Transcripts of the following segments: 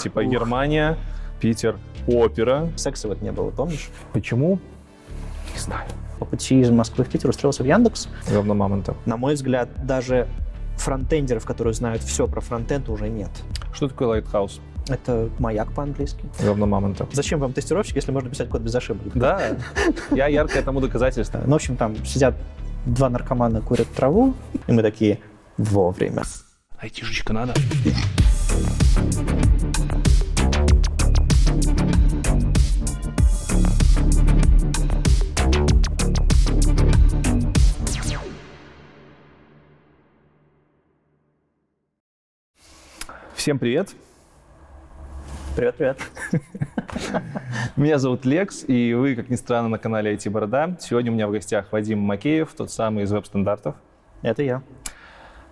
типа Германия, Питер, опера. Секса вот не было, помнишь? Почему? Не знаю. По пути из Москвы в Питер устроился в Яндекс. Говно мамонта. На мой взгляд, даже фронтендеров, которые знают все про фронтенд, уже нет. Что такое Lighthouse? Это маяк по-английски. Говно мамонта. Зачем вам тестировщик, если можно писать код без ошибок? Да, я яркое тому доказательство. Ну, в общем, там сидят два наркомана, курят траву, и мы такие вовремя. Айтишечка надо. Всем привет. Привет, привет. Меня зовут Лекс, и вы, как ни странно, на канале IT Борода. Сегодня у меня в гостях Вадим Макеев, тот самый из веб-стандартов. Это я.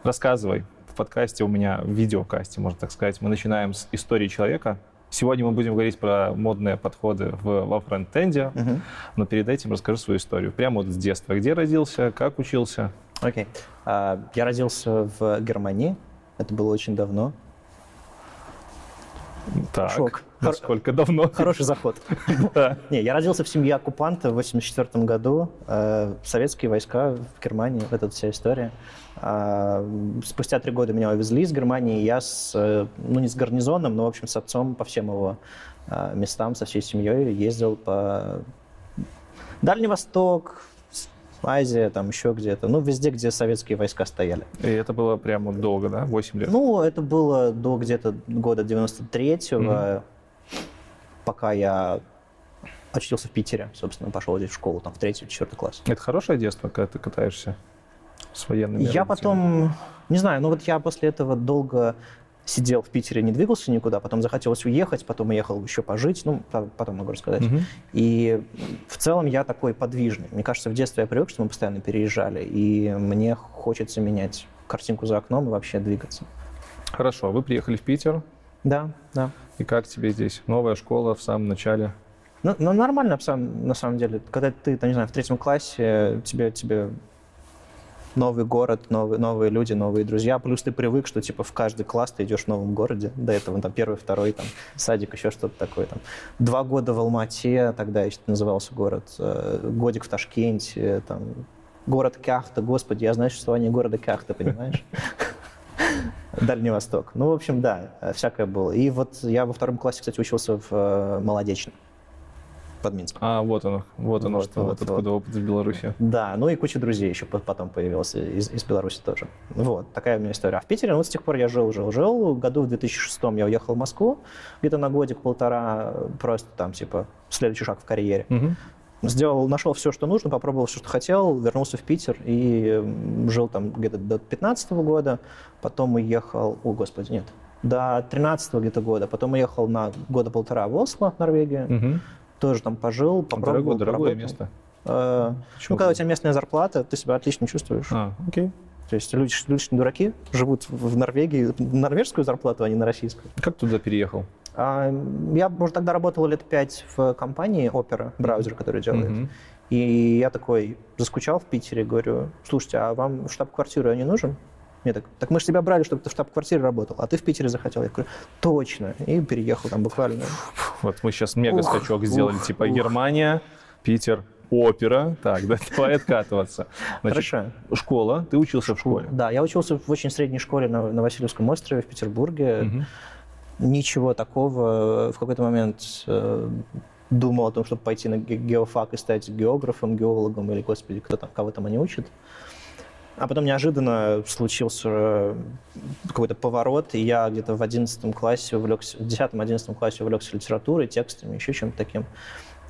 Рассказывай. В подкасте у меня, в видеокасте, можно так сказать, мы начинаем с истории человека. Сегодня мы будем говорить про модные подходы в, во фронтенде, Мгм. но перед этим расскажи свою историю. Прямо вот с детства. Где родился, как учился? Окей. А, Я родился в Германии. Это было очень давно. Так, Шок. насколько давно? Хороший заход. Не, я родился в семье оккупанта в 84 году. Э, Советские войска в Германии, вот эта вся история. А, Спустя три года меня увезли из Германии. Я с, э, ну не с гарнизоном, но в общем с отцом по всем его а, местам, со всей семьей ездил по Дальний Восток, Азия, там еще где-то. Ну, везде, где советские войска стояли. И это было прямо долго, да? 8 лет? Ну, это было до где-то года 93-го, пока я очутился в Питере, собственно, пошел здесь в школу, там, в третий, четвертый класс. Это хорошее детство, когда ты катаешься с военными Я родителями? потом, не знаю, ну вот я после этого долго сидел в Питере, не двигался никуда, потом захотелось уехать, потом уехал еще пожить, ну, по- потом могу рассказать. Мгм. И в целом я такой подвижный. Мне кажется, в детстве я привык, что мы постоянно переезжали, и мне хочется менять картинку за окном и вообще двигаться. Хорошо, вы приехали в Питер, Да, да. и как тебе здесь? Новая школа в самом начале? Ну, ну, нормально, на самом, на самом деле. Когда ты, там, не знаю, в третьем классе, тебе, тебе новый город, новые, новые люди, новые друзья, плюс ты привык, что, типа, в каждый класс ты идешь в новом городе. До этого, там, первый, второй, там, садик, еще что-то такое, там. Два года в Алмате, тогда еще назывался город, э, годик в Ташкенте, там, город Кяхта, господи, я знаю существование города Кяхта, понимаешь? Дальний Восток. Ну, в общем, да, всякое было. И вот я во втором классе, кстати, учился в э, Молодечном под Минском. А, вот оно, вот оно, Вот, что вот, вот откуда опыт в Беларуси. Да, ну и куча друзей еще по- потом появилась из, из Беларуси тоже. Вот, такая у меня история. А в Питере, ну, вот с тех пор я жил, жил, жил. Году в 2006 я уехал в Москву, где-то на годик-полтора, э, просто там, типа, следующий шаг в карьере. Мгм. Сделал, нашел все, что нужно, попробовал все, что хотел, вернулся в Питер и жил там где-то до 15 года, потом уехал, о, господи, нет, до 13 где-то года, потом уехал на года полтора в Осло, Норвегия, Мгм. Тоже там пожил, попробовал. Дорогое, дорогое место. Э? Ну, когда у тебя местная зарплата, ты себя отлично чувствуешь. А, окей. То есть люди, люди не дураки, живут в Норвегии норвежскую зарплату, а не на российскую. Как туда переехал? А, я, может, тогда работал лет пять в компании Opera, браузер, который делает. Мгм. И я такой заскучал в Питере, говорю, слушайте, а вам штаб-квартира не нужен? Мне так, так мы же тебя брали, чтобы ты в штаб-квартире работал, а ты в Питере захотел. Я говорю, точно. И переехал там буквально. Вот мы сейчас мега Ух, скачок сделали, ух, типа ух. Германия, Питер, опера. Так, да, давай откатываться. Значит, Хорошо. школа, ты учился в школе. Да, я учился в очень средней школе на, на Васильевском острове в Петербурге. Ничего такого. В какой-то момент э, думал о том, чтобы пойти на ге- геофак и стать географом, геологом или, господи, кто там, кого там они учат. А потом неожиданно случился э, какой-то поворот, и я где-то в 11 классе увлекся, в 10-11 классе увлекся литературой, текстами, еще чем-то таким.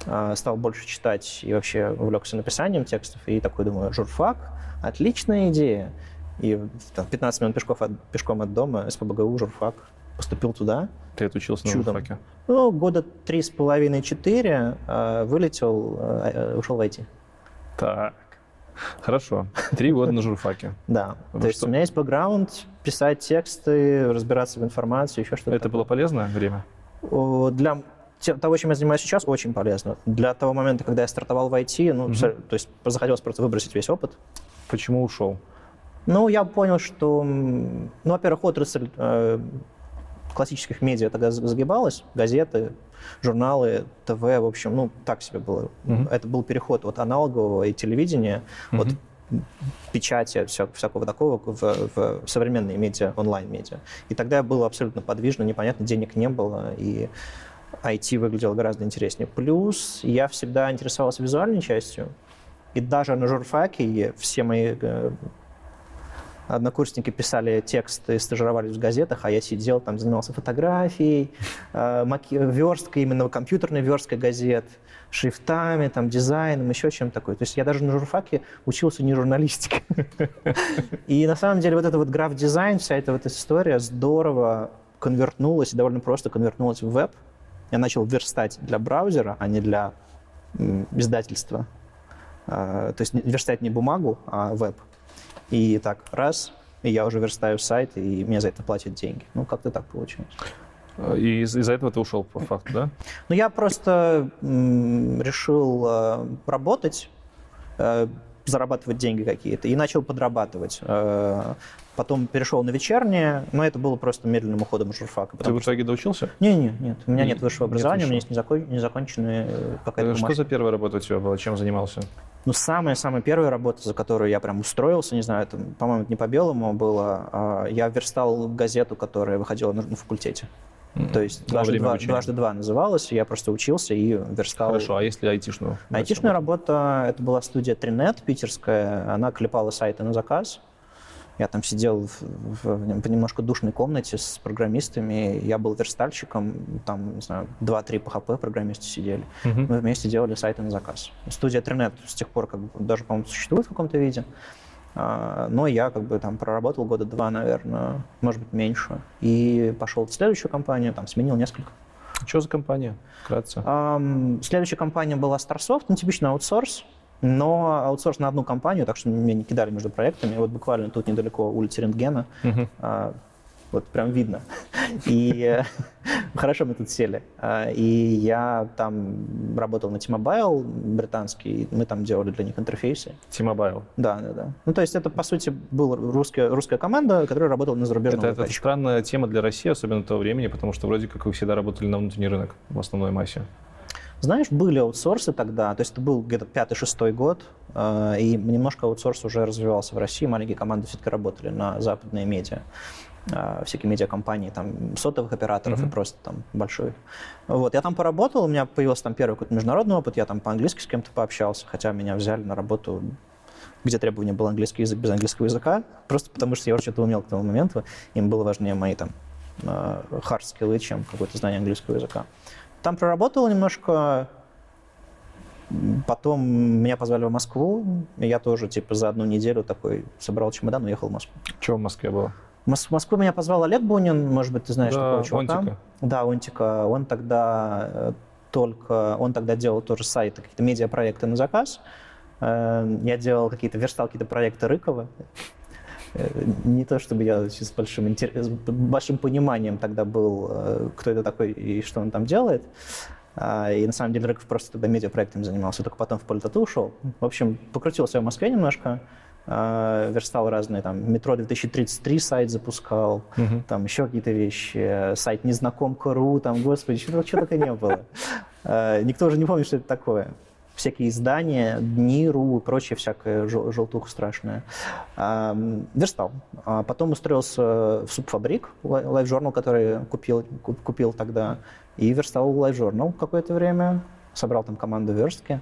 А, Стал больше читать и вообще увлекся написанием текстов. И такой думаю, журфак, отличная идея. И в там, 15 минут пешков от- пешком от дома, СПБГУ, журфак, поступил туда. Ты отучился на Чудом. журфаке. Ну, года три с половиной-четыре э, вылетел, э, э, ушел в IT. Так, хорошо. Три года на журфаке. Да. То есть у меня есть бэкграунд, писать тексты, разбираться в информации, еще что-то. Это было полезное время? Для того, чем я занимаюсь сейчас, очень полезно. Для того момента, когда я стартовал в IT, ну, то есть захотелось просто выбросить весь опыт. Почему ушел? Ну, я понял, что, ну, во-первых, отрасль э, классических медиа тогда загибалось, газеты, журналы, ТВ, в общем, ну, так себе было. Mm-hmm. Это был переход от аналогового и телевидения, mm-hmm. от печати, вся, всякого такого в, в современные медиа, онлайн-медиа. И тогда было абсолютно подвижно, непонятно, денег не было, и IT выглядело гораздо интереснее. Плюс я всегда интересовался визуальной частью, и даже на журфаке все мои э, однокурсники писали тексты, стажировались в газетах, а я сидел там, занимался фотографией, э, версткой, именно компьютерной версткой газет, шрифтами, там, дизайном, еще чем-то такое. То есть я даже на журфаке учился не журналистике. И на самом деле вот это вот граф-дизайн, вся эта вот история здорово конвертнулась, довольно просто конвертнулась в веб. Я начал верстать для браузера, а не для издательства. А, то есть верстать не бумагу, а веб. И так, раз, и я уже верстаю сайт, и мне за это платят деньги. Ну, как-то так получилось. И из- из-за этого ты ушел по факту, да? Ну, я просто м- решил э, работать, э, зарабатывать деньги какие-то, и начал подрабатывать. Э, потом перешел на вечернее, но это было просто медленным уходом журфака. Ты в итоге доучился? Не, не, нет. У меня нет высшего образования, у меня есть незакон... незаконченная э, какая-то Э, Что бумажка. за первая работа у тебя была? Чем занимался? Ну, самая-самая первая работа, за которую я прям устроился, не знаю, это, по-моему, не по белому было, а я верстал газету, которая выходила на, на факультете. То есть дважды два, дважды два называлась, я просто учился и верстал. Хорошо, а если айтишную? Айтишная работа, это была студия Тринет питерская, она клепала сайты на заказ. Я там сидел в, в- в немножко душной комнате с программистами, я был верстальщиком, там, не знаю, 2-3 PHP программисты сидели. Мгм. Мы вместе делали сайты на заказ. Студия Тринет с тех пор как бы даже, по-моему, существует в каком-то виде. А, Но я как бы там проработал года два, наверное, может быть, меньше. И пошел в следующую компанию, там сменил несколько. Что за компания? Вкратце. Следующая компания была Starsoft, ну, типичный аутсорс, но аутсорс на одну компанию, так что меня не кидали между проектами. Вот буквально тут недалеко улица Рентгена, Мгм. а, вот прям видно. И э, хорошо мы тут сели. А, И я там работал на T-Mobile британский, мы там делали для них интерфейсы. T-Mobile. Да, да, да. Ну, то есть это, по сути, была русская, русская команда, которая работала на зарубежном Это, это странная тема для России, особенно того времени, потому что вроде как вы всегда работали на внутренний рынок в основной массе. Знаешь, были аутсорсы тогда, то есть это был где-то пятый-шестой год, э, и немножко аутсорс уже развивался в России, маленькие команды все-таки работали на западные медиа, э, всякие медиакомпании, там, сотовых операторов и Мгм. просто там большой. Вот, я там поработал, у меня появился там первый какой-то международный опыт, я там по-английски с кем-то пообщался, хотя меня взяли на работу где требование был английский язык без английского языка, просто потому что я уже что-то умел к тому моменту, им было важнее мои там э, hard скиллы, чем какое-то знание английского языка. Там проработал немножко, потом меня позвали в Москву, и я тоже типа за одну неделю такой собрал чемодан и уехал в Москву. Что в Москве было? В Москву меня позвал Олег Бунин, может быть, ты знаешь Да, такого чувака. Онтика. Да, Онтика. Он тогда э, только, он тогда делал тоже сайты, какие-то медиапроекты на заказ. Э, Я делал какие-то, верстал какие-то проекты Рыкова. Э, Не то, чтобы я с большим, интер- с большим пониманием тогда был, э, кто это такой и что он там делает. А, И на самом деле Рыков просто тогда медиапроектами занимался, только потом в политоту ушел. В общем, покрутился в Москве немножко, э, верстал разные, там, метро 2033 сайт запускал, Мгм. там еще какие-то вещи, сайт незнакомка.ру, там, господи, что только не было. Э, Никто уже не помнит, что это такое. Всякие издания, дни.ру и прочее всякое жел- желтуха страшная. Верстал. А потом устроился в SUP Fabrik, Live- LiveJournal, который купил, куп- купил тогда, и верстал LiveJournal какое-то время, собрал там команду верстки.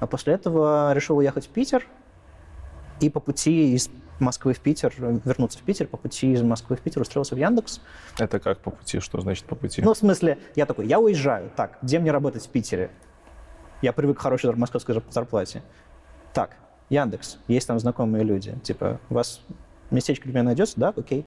А после этого решил уехать в Питер, и по пути из Москвы в Питер, вернуться в Питер, по пути из Москвы в Питер устроился в Яндекс. Это как по пути? Что значит по пути? Ну, в смысле, я такой, я уезжаю. Так, где мне работать в Питере? Я привык к хорошей московской зар- зарплате. Так, Яндекс, есть там знакомые люди. Типа, у вас местечко для меня найдется? Да, окей.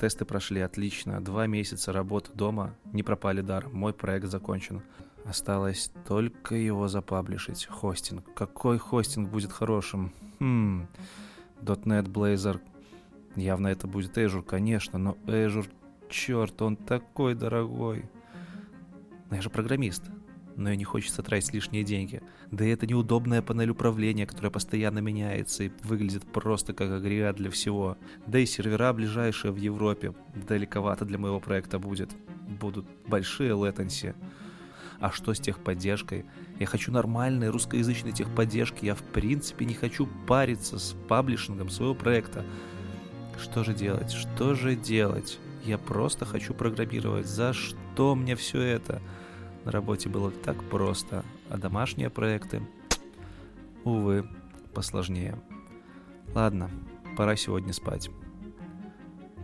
Тесты прошли отлично. Два месяца работы дома не пропали даром. Мой проект закончен. Осталось только его запаблишить. Хостинг. Какой хостинг будет хорошим? Хм. .NET Blazor. Явно это будет Azure, конечно, но Azure, черт, он такой дорогой. Но я же программист. но и не хочется тратить лишние деньги. Да и это неудобная панель управления, которая постоянно меняется и выглядит просто как агрегат для всего. Да и сервера ближайшие в Европе далековато для моего проекта будет. Будут большие летенси. А что с техподдержкой? Я хочу нормальной русскоязычной техподдержки. Я в принципе не хочу париться с паблишингом своего проекта. Что же делать? Что же делать? Я просто хочу программировать. За что мне все это? На работе было так просто, а домашние проекты, увы, посложнее. Ладно, пора сегодня спать.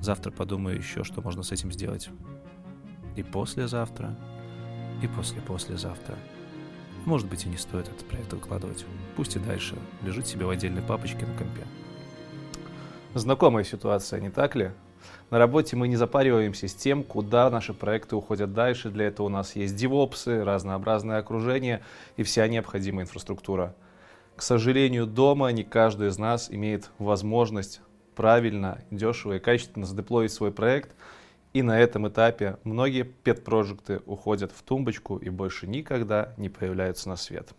Завтра подумаю еще, что можно с этим сделать. И послезавтра, и после-послезавтра. Может быть и не стоит этот проект выкладывать. Пусть и дальше лежит себе в отдельной папочке на компе. Знакомая ситуация, не так ли? На работе мы не запариваемся с тем, куда наши проекты уходят дальше. Для этого у нас есть девопсы, разнообразное окружение и вся необходимая инфраструктура. К сожалению, дома не каждый из нас имеет возможность правильно, дешево и качественно задеплоить свой проект. И на этом этапе многие пет-проекты уходят в тумбочку и больше никогда не появляются на свет.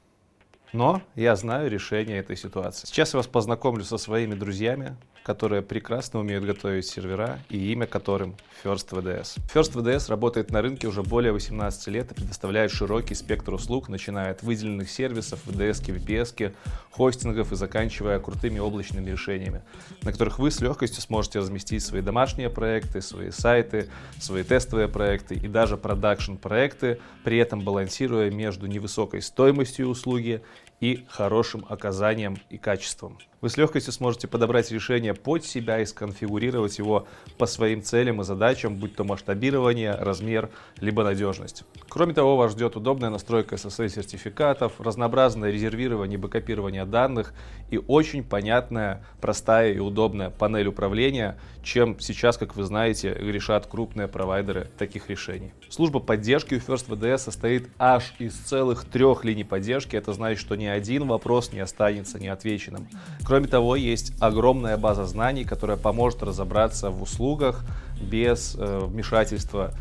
Но я знаю решение этой ситуации. Сейчас я вас познакомлю со своими друзьями, которые прекрасно умеют готовить сервера и имя которым First VDS. First VDS работает на рынке уже более 18 лет и предоставляет широкий спектр услуг, начиная от выделенных сервисов, VDS, VPS, хостингов и заканчивая крутыми облачными решениями, на которых вы с легкостью сможете разместить свои домашние проекты, свои сайты, свои тестовые проекты и даже продакшн проекты, при этом балансируя между невысокой стоимостью услуги и хорошим оказанием и качеством. Вы с легкостью сможете подобрать решение под себя и сконфигурировать его по своим целям и задачам, будь то масштабирование, размер, либо надежность. Кроме того, вас ждет удобная настройка SSL-сертификатов, разнообразное резервирование и бэкопирование данных и очень понятная, простая и удобная панель управления, чем сейчас, как вы знаете, решат крупные провайдеры таких решений. Служба поддержки у First VDS состоит аж из целых трех линий поддержки. Это значит, что ни один вопрос не останется неотвеченным. Кроме того, есть огромная база знаний, которая поможет разобраться в услугах без э, вмешательства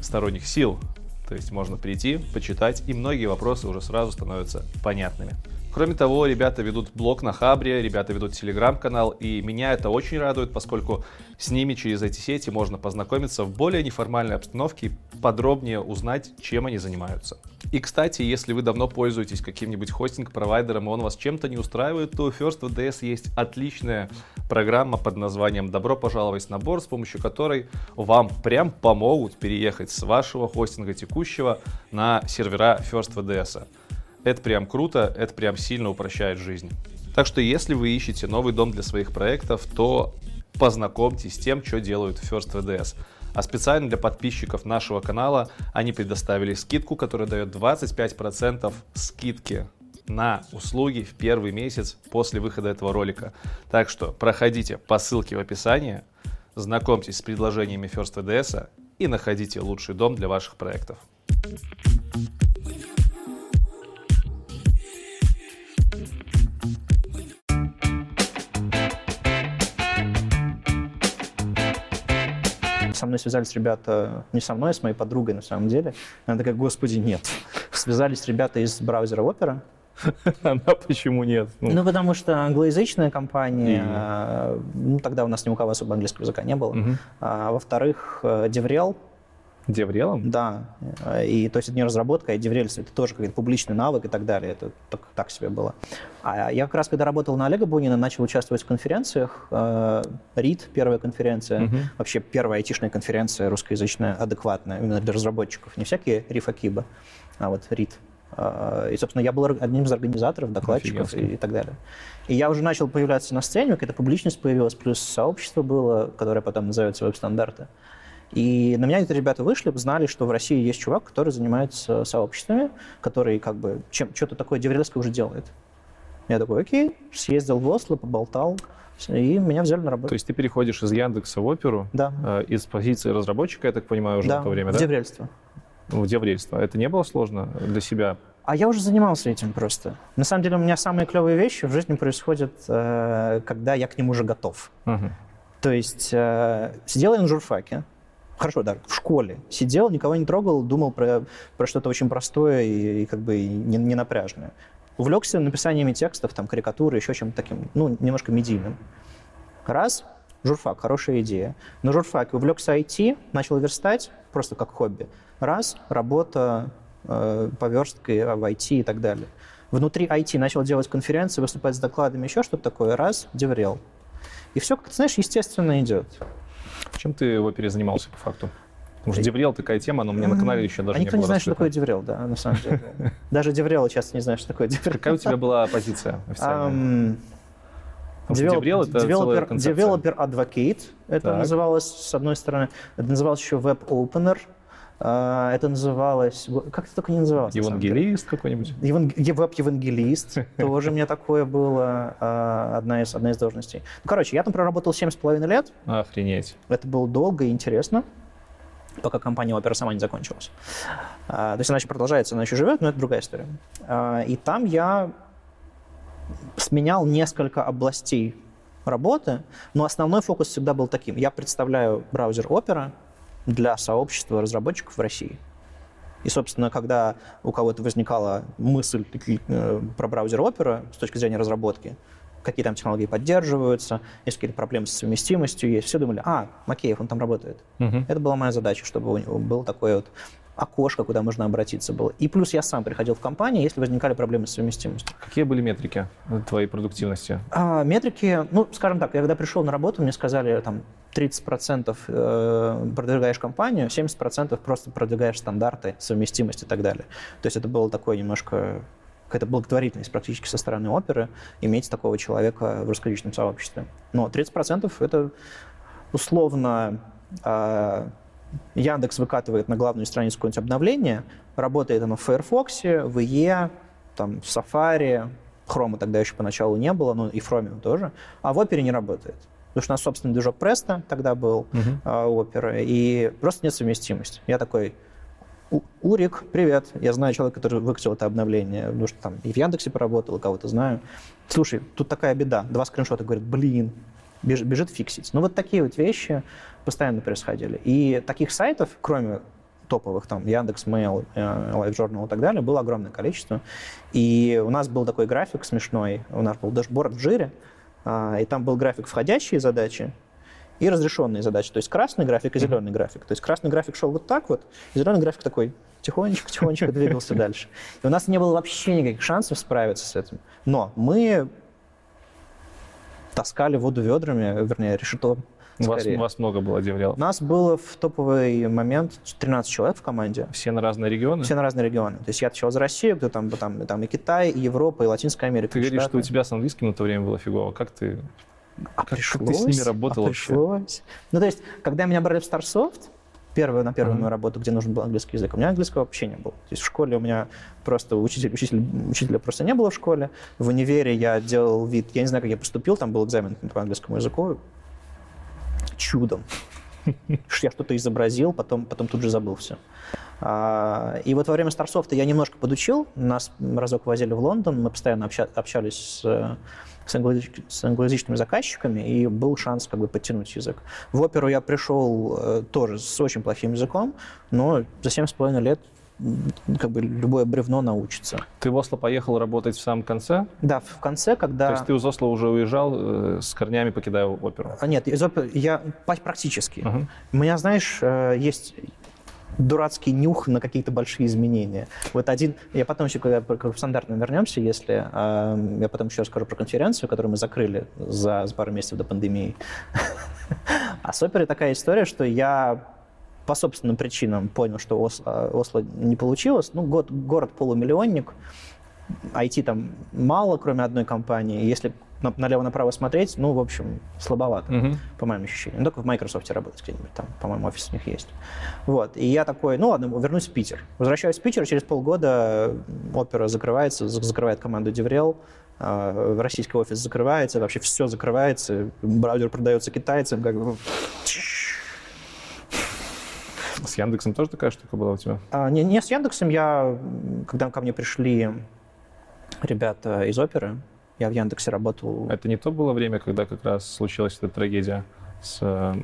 сторонних сил. То есть можно прийти, почитать, и многие вопросы уже сразу становятся понятными. Кроме того, ребята ведут блог на Хабре, ребята ведут телеграм-канал, и меня это очень радует, поскольку с ними через эти сети можно познакомиться в более неформальной обстановке и подробнее узнать, чем они занимаются. И, кстати, если вы давно пользуетесь каким-нибудь хостинг-провайдером, и он вас чем-то не устраивает, то у First VDS есть отличная программа под названием «Добро пожаловать в набор», с помощью которой вам прям помогут переехать с вашего хостинга текущего на сервера First VDS. Это прям круто, это прям сильно упрощает жизнь. Так что если вы ищете новый дом для своих проектов, то познакомьтесь с тем, что делают First VDS. А специально для подписчиков нашего канала они предоставили скидку, которая дает 25% скидки на услуги в первый месяц после выхода этого ролика. Так что проходите по ссылке в описании, знакомьтесь с предложениями First VDS и находите лучший дом для ваших проектов. Со мной связались ребята, не со мной, а с моей подругой на самом деле. Она такая, господи, нет. Связались ребята из браузера Opera. Она почему нет? Ну, ну потому что англоязычная компания, и... ну, тогда у нас ни у кого особо английского языка не было. А, во-вторых, DevRel, Деврелом? Да. И то есть это не разработка, а Деврель это тоже какой-то публичный навык и так далее. Это так, так себе было. А я как раз, когда работал на Олега Бунина, начал участвовать в конференциях. РИД, первая конференция, угу. вообще первая айтишная конференция русскоязычная, адекватная, именно для разработчиков. Не всякие Рифакиба, а вот РИД. И, собственно, я был одним из организаторов, докладчиков и, и так далее. И я уже начал появляться на сцене, какая-то публичность появилась, плюс сообщество было, которое потом называется веб-стандарты. И на меня эти ребята вышли, знали, что в России есть чувак, который занимается сообществами, который как бы чем, что-то такое деврельское уже делает. Я такой, окей, съездил в Осло, поболтал, и меня взяли на работу. То есть ты переходишь из Яндекса в Оперу, да. э, из позиции разработчика, я так понимаю, уже да, в то время, в да? деврельство. В деврельство. Это не было сложно для себя? А я уже занимался этим просто. На самом деле у меня самые клевые вещи в жизни происходят, э, когда я к ним уже готов. Угу. То есть э, сидел я на журфаке, хорошо, да, в школе сидел, никого не трогал, думал про, про что-то очень простое и, и как бы не, не напряжное. Увлекся написаниями текстов, там, карикатуры, еще чем-то таким, ну, немножко медийным. Раз, журфак, хорошая идея. На журфаке увлекся IT, начал верстать, просто как хобби. Раз, работа, э, по верстке в IT и так далее. Внутри IT начал делать конференции, выступать с докладами, еще что-то такое. Раз, DevRel. И все, как ты знаешь, естественно идет. Чем ты в опере занимался по факту? Потому что DevRel такая тема, но меня на канале еще даже а не никто не знает, что такое DevRel, да, на самом деле. Даже DevRel часто не знает, что такое DevRel. Какая у тебя была позиция официальная? DevRel, это developer, developer advocate, это так. называлось, с одной стороны. Это называлось еще. А, это называлось... Как это только не называлось? Евангелист какой-нибудь? Веб-евангелист. Тоже у меня такое было. А, одна из, одна из должностей. Ну, короче, я там проработал 7,5 лет. Охренеть. Это было долго и интересно пока компания опера сама не закончилась. А, то есть она еще продолжается, она еще живет, но это другая история. И там я сменял несколько областей работы, но основной фокус всегда был таким. Я представляю браузер Opera для сообщества разработчиков в России. И, собственно, когда у кого-то возникала мысль э, про браузер Opera с точки зрения разработки, какие там технологии поддерживаются, есть какие-то проблемы с совместимостью, есть, все думали, а, Макеев, он там работает. Угу. Это была моя задача, чтобы у него был такой вот окошко, куда можно обратиться было. И плюс я сам приходил в компанию, если возникали проблемы с совместимостью. Какие были метрики твоей продуктивности? А, метрики, ну, скажем так, я когда пришел на работу, мне сказали, там, 30% э, продвигаешь компанию, 70% просто продвигаешь стандарты, совместимость и так далее. То есть это было такое немножко какая-то благотворительность практически со стороны оперы иметь такого человека в русскоязычном сообществе. Но 30% это условно а, Яндекс выкатывает на главную страницу какое-нибудь обновление, работает оно в Firefox, в IE, там, в Safari, Chrome тогда еще поначалу не было, но и в Chromium тоже, а в Opera не работает. Потому что у нас собственный движок Presto тогда был uh-huh. а, Opera, и просто нет совместимости. Я такой, Урик, привет, я знаю человека, который выкатил это обновление, потому что там и в Яндексе поработал, и кого-то знаю. Слушай, тут такая беда, два скриншота, говорит, блин, бежит фиксить. Ну вот такие вот вещи постоянно происходили. И таких сайтов, кроме топовых, там, Яндекс, Mail, LiveJournal и так далее, было огромное количество. И у нас был такой график смешной, у нас был дашборд в жире, а, и там был график входящие задачи и разрешенные задачи. То есть красный график и зеленый график. То есть красный график шел вот так вот, зеленый график такой тихонечко-тихонечко двигался дальше. И у нас не было вообще никаких шансов справиться с этим. Но мы таскали воду ведрами, вернее, решето у вас, вас много было деврелов? Нас было в топовый момент 13 человек в команде. Все на разные регионы? Все на разные регионы. То есть я отвечал за Россию, кто там, там, там и Китай, и Европа, и Латинская Америка. Ты говоришь, что у тебя с английским на то время было фигово. Как ты, а как, пришлось, как ты с ними работал а вообще? Пришлось. Ну, то есть, когда меня брали в StarSoft, первую, на первую мою работу, где нужен был английский язык. У меня английского вообще не было. То есть в школе у меня просто учитель, учитель, учителя просто не было в школе. В универе я делал вид, я не знаю, как я поступил, там был экзамен по английскому языку. Чудом. Я что-то изобразил, потом, потом тут же забыл все. А, и вот во время Старсофта я немножко подучил. Нас разок возили в Лондон, мы постоянно общались с с, англоязычными заказчиками, и был шанс как бы подтянуть язык. В оперу я пришел э, тоже с очень плохим языком, но за семь с половиной лет как бы любое бревно научится. Ты в Осло поехал работать в самом конце? Да, в конце, когда... То есть ты из Осло уже уезжал э, с корнями, покидая оперу? А, нет, из оперы я практически. Uh-huh. У меня, знаешь, э, есть дурацкий нюх на какие-то большие изменения. Вот один, я потом еще, когда к стандартно вернемся, если э, я потом еще расскажу про конференцию, которую мы закрыли за, за пару месяцев до пандемии. А с оперой такая история, что я по собственным причинам понял, что Осло, Осло не получилось. Ну, город полумиллионник, IT там мало, кроме одной компании. Если налево-направо смотреть, ну, в общем, слабовато, угу. по моим ощущениям. Ну, только в Microsoft работать где-нибудь, там, по-моему, офис у них есть. Вот, и я такой, ну, ладно, вернусь в Питер. Возвращаюсь в Питер, через полгода опера закрывается, закрывает команду Деврел, а, российский офис закрывается, вообще все закрывается, браузер продается китайцам, как бы... С Яндексом тоже такая штука была у тебя? А, не, не с Яндексом. Я, когда ко мне пришли ребята из оперы, я в Яндексе работал. Это не то было время, когда как раз случилась эта трагедия с э,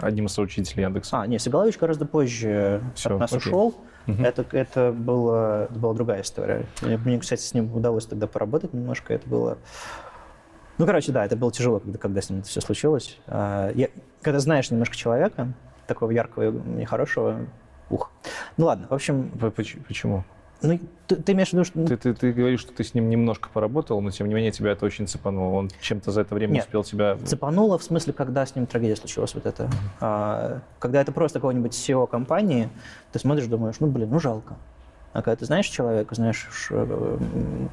одним из соучредителей Яндекса. А, нет, Сигалович гораздо позже Все, от нас окей. ушел. Угу. Это, это, было, это была другая история. Мне, мне, кстати, с ним удалось тогда поработать немножко. Это было... Ну, короче, да, это было тяжело, когда, когда с ним это все случилось. А, я, когда знаешь немножко человека, такого яркого и хорошего, ух. Ну ладно, в общем... Почему? Ну, ты, ты имеешь в виду, что... Ты, ты, ты говоришь, что ты с ним немножко поработал, но тем не менее тебя это очень цепануло. Он чем-то за это время Нет, успел тебя... цепануло в смысле, когда с ним трагедия случилась вот это. Mm-hmm. А, когда это просто какой-нибудь SEO компании, ты смотришь, думаешь, ну, блин, ну жалко. А когда ты знаешь человека, знаешь, э,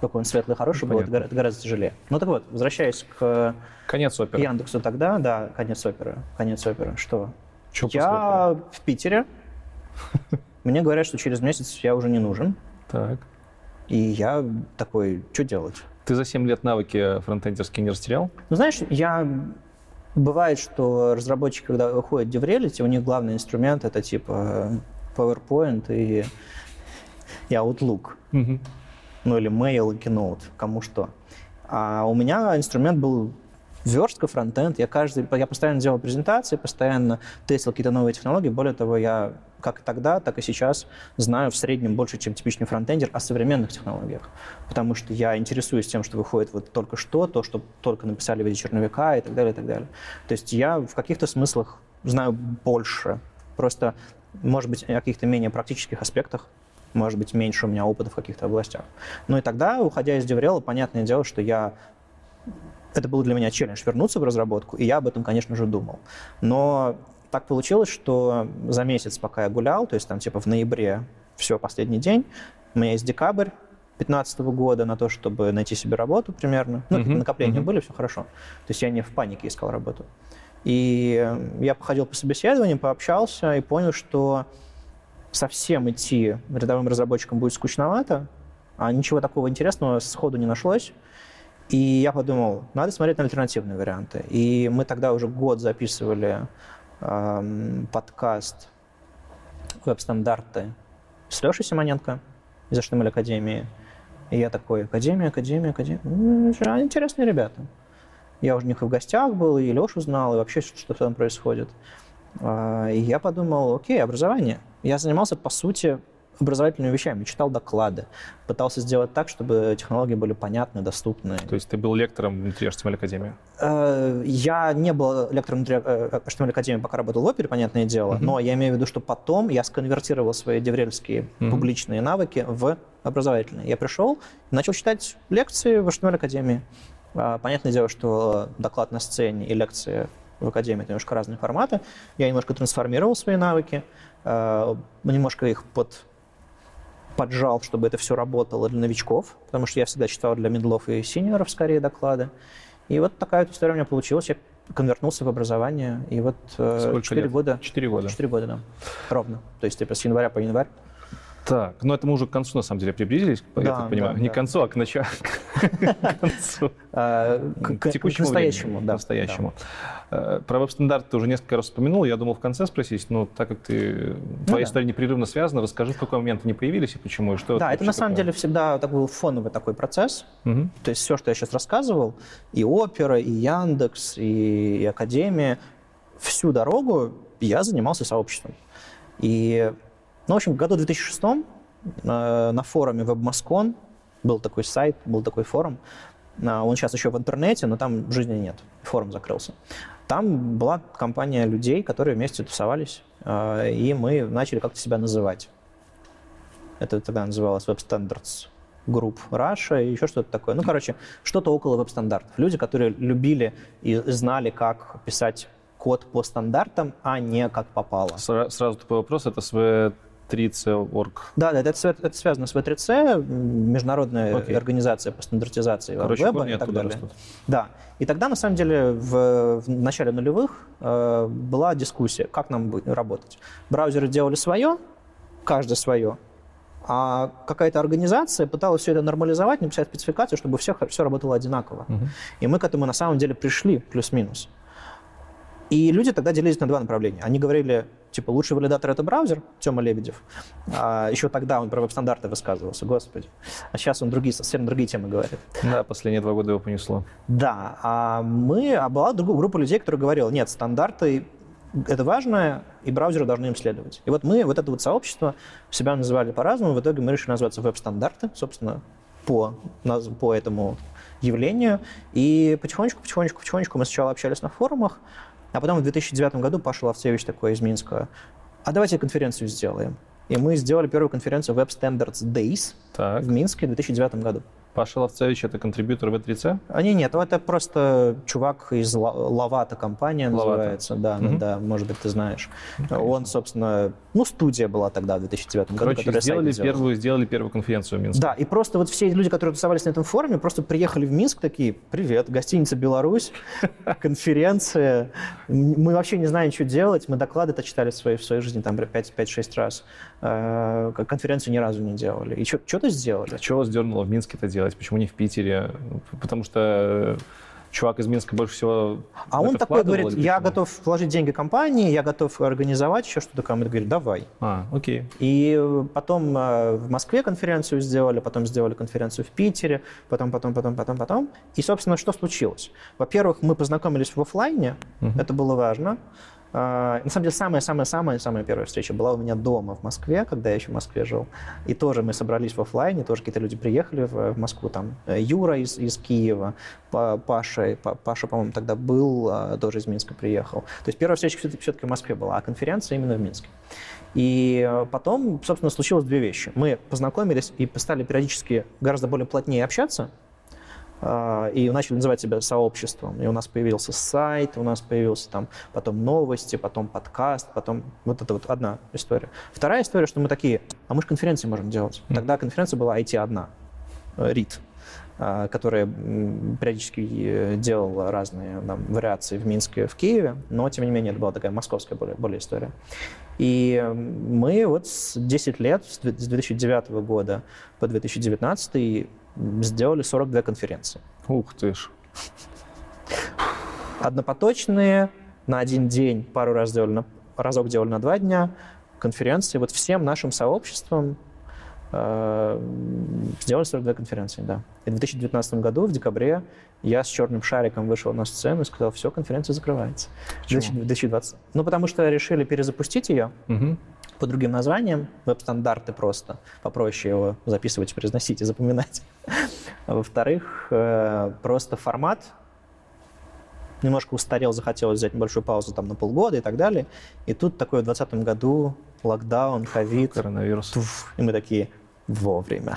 какой он светлый, хороший ну, был, это гораздо, гораздо тяжелее. Ну так вот, возвращаясь к конец оперы. Яндексу тогда, да, конец оперы. Конец оперы. Что? Что Я в Питере. Мне говорят, что через месяц я уже не нужен. Так. И я такой, что делать? Ты за 7 лет навыки фронтендерские не растерял? Ну, знаешь, я... Бывает, что разработчики, когда уходят в DevReality, у них главный инструмент — это типа PowerPoint и, и Outlook. Угу. Ну, или Mail и Keynote, кому что. А у меня инструмент был верстка, фронтенд. Я, каждый, я постоянно делал презентации, постоянно тестил какие-то новые технологии. Более того, я как и тогда, так и сейчас знаю в среднем больше, чем типичный фронтендер о современных технологиях. Потому что я интересуюсь тем, что выходит вот только что, то, что только написали в виде черновика и так далее, и так далее. То есть я в каких-то смыслах знаю больше. Просто, может быть, о каких-то менее практических аспектах, может быть, меньше у меня опыта в каких-то областях. Ну и тогда, уходя из DevRel, понятное дело, что я это был для меня челлендж вернуться в разработку, и я об этом, конечно же, думал. Но так получилось, что за месяц, пока я гулял, то есть там типа в ноябре, все, последний день, у меня есть декабрь 2015 года на то, чтобы найти себе работу примерно. Ну, uh-huh. накопления uh-huh. были, все хорошо. То есть я не в панике искал работу. И я походил по собеседованиям, пообщался и понял, что совсем идти рядовым разработчиком будет скучновато, а ничего такого интересного сходу не нашлось. И я подумал, надо смотреть на альтернативные варианты. И мы тогда уже год записывали э, подкаст «Веб-стандарты» с Лешей Симоненко из HTML Академии. И я такой, Академия, Академия, Академия. Ну, интересные ребята. Я уже у них и в гостях был, и Лешу знал, и вообще, что там происходит. А, и я подумал, окей, образование. Я занимался, по сути, образовательными вещами, читал доклады, пытался сделать так, чтобы технологии были понятны, доступны. То есть ты был лектором внутри HTML Академии? Я не был лектором внутри HTML Академии, пока работал в опере, понятное дело, uh-huh. но я имею в виду, что потом я сконвертировал свои деврельские uh-huh. публичные навыки в образовательные. Я пришел, начал читать лекции в HTML Академии. Понятное дело, что доклад на сцене и лекции в Академии это немножко разные форматы. Я немножко трансформировал свои навыки, э, немножко их под поджал, чтобы это все работало для новичков, потому что я всегда читал для медлов и синьоров скорее доклады. И вот такая вот история у меня получилась. Я конвертнулся в образование, и вот э, четыре года. Четыре года. Четыре года, да. Ровно. То есть типа с января по январь. Так, ну это мы уже к концу, на самом деле, приблизились, да, я так понимаю. Да, Не да. к концу, а к началу. К. А, к текущему настоящему, да. Настоящему. Э, про веб-стандарт ты уже несколько раз упомянул, я думал в конце спросить, но так как ты, ну твоя история непрерывно связана, расскажи, в какой момент они появились и почему, и что Да, это на самом деле всегда такой фоновый такой процесс. То есть все, что я сейчас рассказывал, и опера, и Яндекс, и Академия, всю дорогу я занимался сообществом. И ну, в общем, в году 2006 э, на форуме WebMoscon был такой сайт, был такой форум. Э, он сейчас еще в интернете, но там жизни нет. Форум закрылся. Там была компания людей, которые вместе тусовались, э, и мы начали как-то себя называть. Это тогда называлось Web Standards Group Russia и еще что-то такое. Ну, короче, что-то около веб-стандартов. Люди, которые любили и знали, как писать код по стандартам, а не как попало. Сразу такой вопрос. Это с 3C.org. Да, да, это, это связано с V3C, международная okay. организация по стандартизации Короче, веба и так далее. Растут. Да. И тогда, на самом деле, в, в начале нулевых э, была дискуссия, как нам работать. Браузеры делали свое, каждый свое, а какая-то организация пыталась все это нормализовать, написать спецификацию, чтобы все, все работало одинаково. Uh-huh. И мы к этому на самом деле пришли, плюс-минус. И люди тогда делились на два направления. Они говорили, типа, лучший валидатор — это браузер, Тёма Лебедев. А еще тогда он про веб-стандарты высказывался, господи. А сейчас он другие, совсем другие темы говорит. Да, последние два года его понесло. Да, а мы, а была группа людей, которые говорила, нет, стандарты это важно, и браузеры должны им следовать. И вот мы, вот это вот сообщество, себя называли по-разному, в итоге мы решили назваться веб-стандарты, собственно, по, по этому явлению. И потихонечку, потихонечку, потихонечку мы сначала общались на форумах, а потом в 2009 году Паша Ловцевич такой из Минска, а давайте конференцию сделаем. И мы сделали первую конференцию Web Standards Days так. в Минске в 2009 году. Паша Ловцевич — это контрибьютор в E3C? А, не, нет, это просто чувак из Лавата компания Лавата. называется. Да, угу. да, может быть, ты знаешь. Конечно. Он, собственно, ну, студия была тогда, в 2009 году, Короче, которая сделали первую, сделали первую конференцию в Минске. Да, и просто вот все люди, которые тусовались на этом форуме, просто приехали в Минск такие, привет, гостиница «Беларусь», конференция, мы вообще не знаем, что делать, мы доклады-то читали в своей, в своей жизни там 5-6 раз, э, конференцию ни разу не делали. И что-то сделали. Что вас дернуло в Минске это делать? Почему не в Питере? Потому что чувак из Минска больше всего А он такой говорит, я готов вложить деньги компании, я готов организовать еще что-то. Кому говорит, давай. А, окей. И потом э, в Москве конференцию сделали, потом сделали конференцию в Питере, потом, потом, потом, потом, потом. И, собственно, что случилось? Во-первых, мы познакомились в офлайне, угу. это было важно. А, на самом деле, самая-самая-самая-самая первая встреча была у меня дома в Москве, когда я еще в Москве жил. И тоже мы собрались в офлайне, тоже какие-то люди приехали в, в Москву, там э, Юра из, из Киева, Паша, Паша, по-моему, тогда был, а, тоже из Минска приехал. То есть первая встреча все-таки в Москве была, а конференция именно в Минске. И э, потом, собственно, случилось две вещи. Мы познакомились и стали периодически гораздо более плотнее общаться, и начали называть себя сообществом. И у нас появился сайт, у нас появился там потом новости, потом подкаст, потом вот это вот одна история. Вторая история, что мы такие, а мы же конференции можем делать. Тогда конференция была IT-1, RIT, а, которая периодически э, делала разные там, вариации в Минске, в Киеве, но тем не менее это была такая московская более, более история. И мы вот с 10 лет, с 2009 года по 2019 сделали 42 конференции. Ух ты ж. Однопоточные, на один день, пару раз делали, на, разок делали на два дня, конференции. Вот всем нашим сообществом э, сделали 42 конференции, да. И в 2019 году, в декабре, я с черным шариком вышел на сцену и сказал, все, конференция закрывается. Почему? 2020. Ну, потому что решили перезапустить ее. Угу по другим названиям, веб-стандарты просто, попроще его записывать, произносить и запоминать. Во-вторых, э, просто формат немножко устарел, захотелось взять небольшую паузу там на полгода и так далее. И тут такой в 2020 году локдаун, ковид. Коронавирус. и мы такие, вовремя.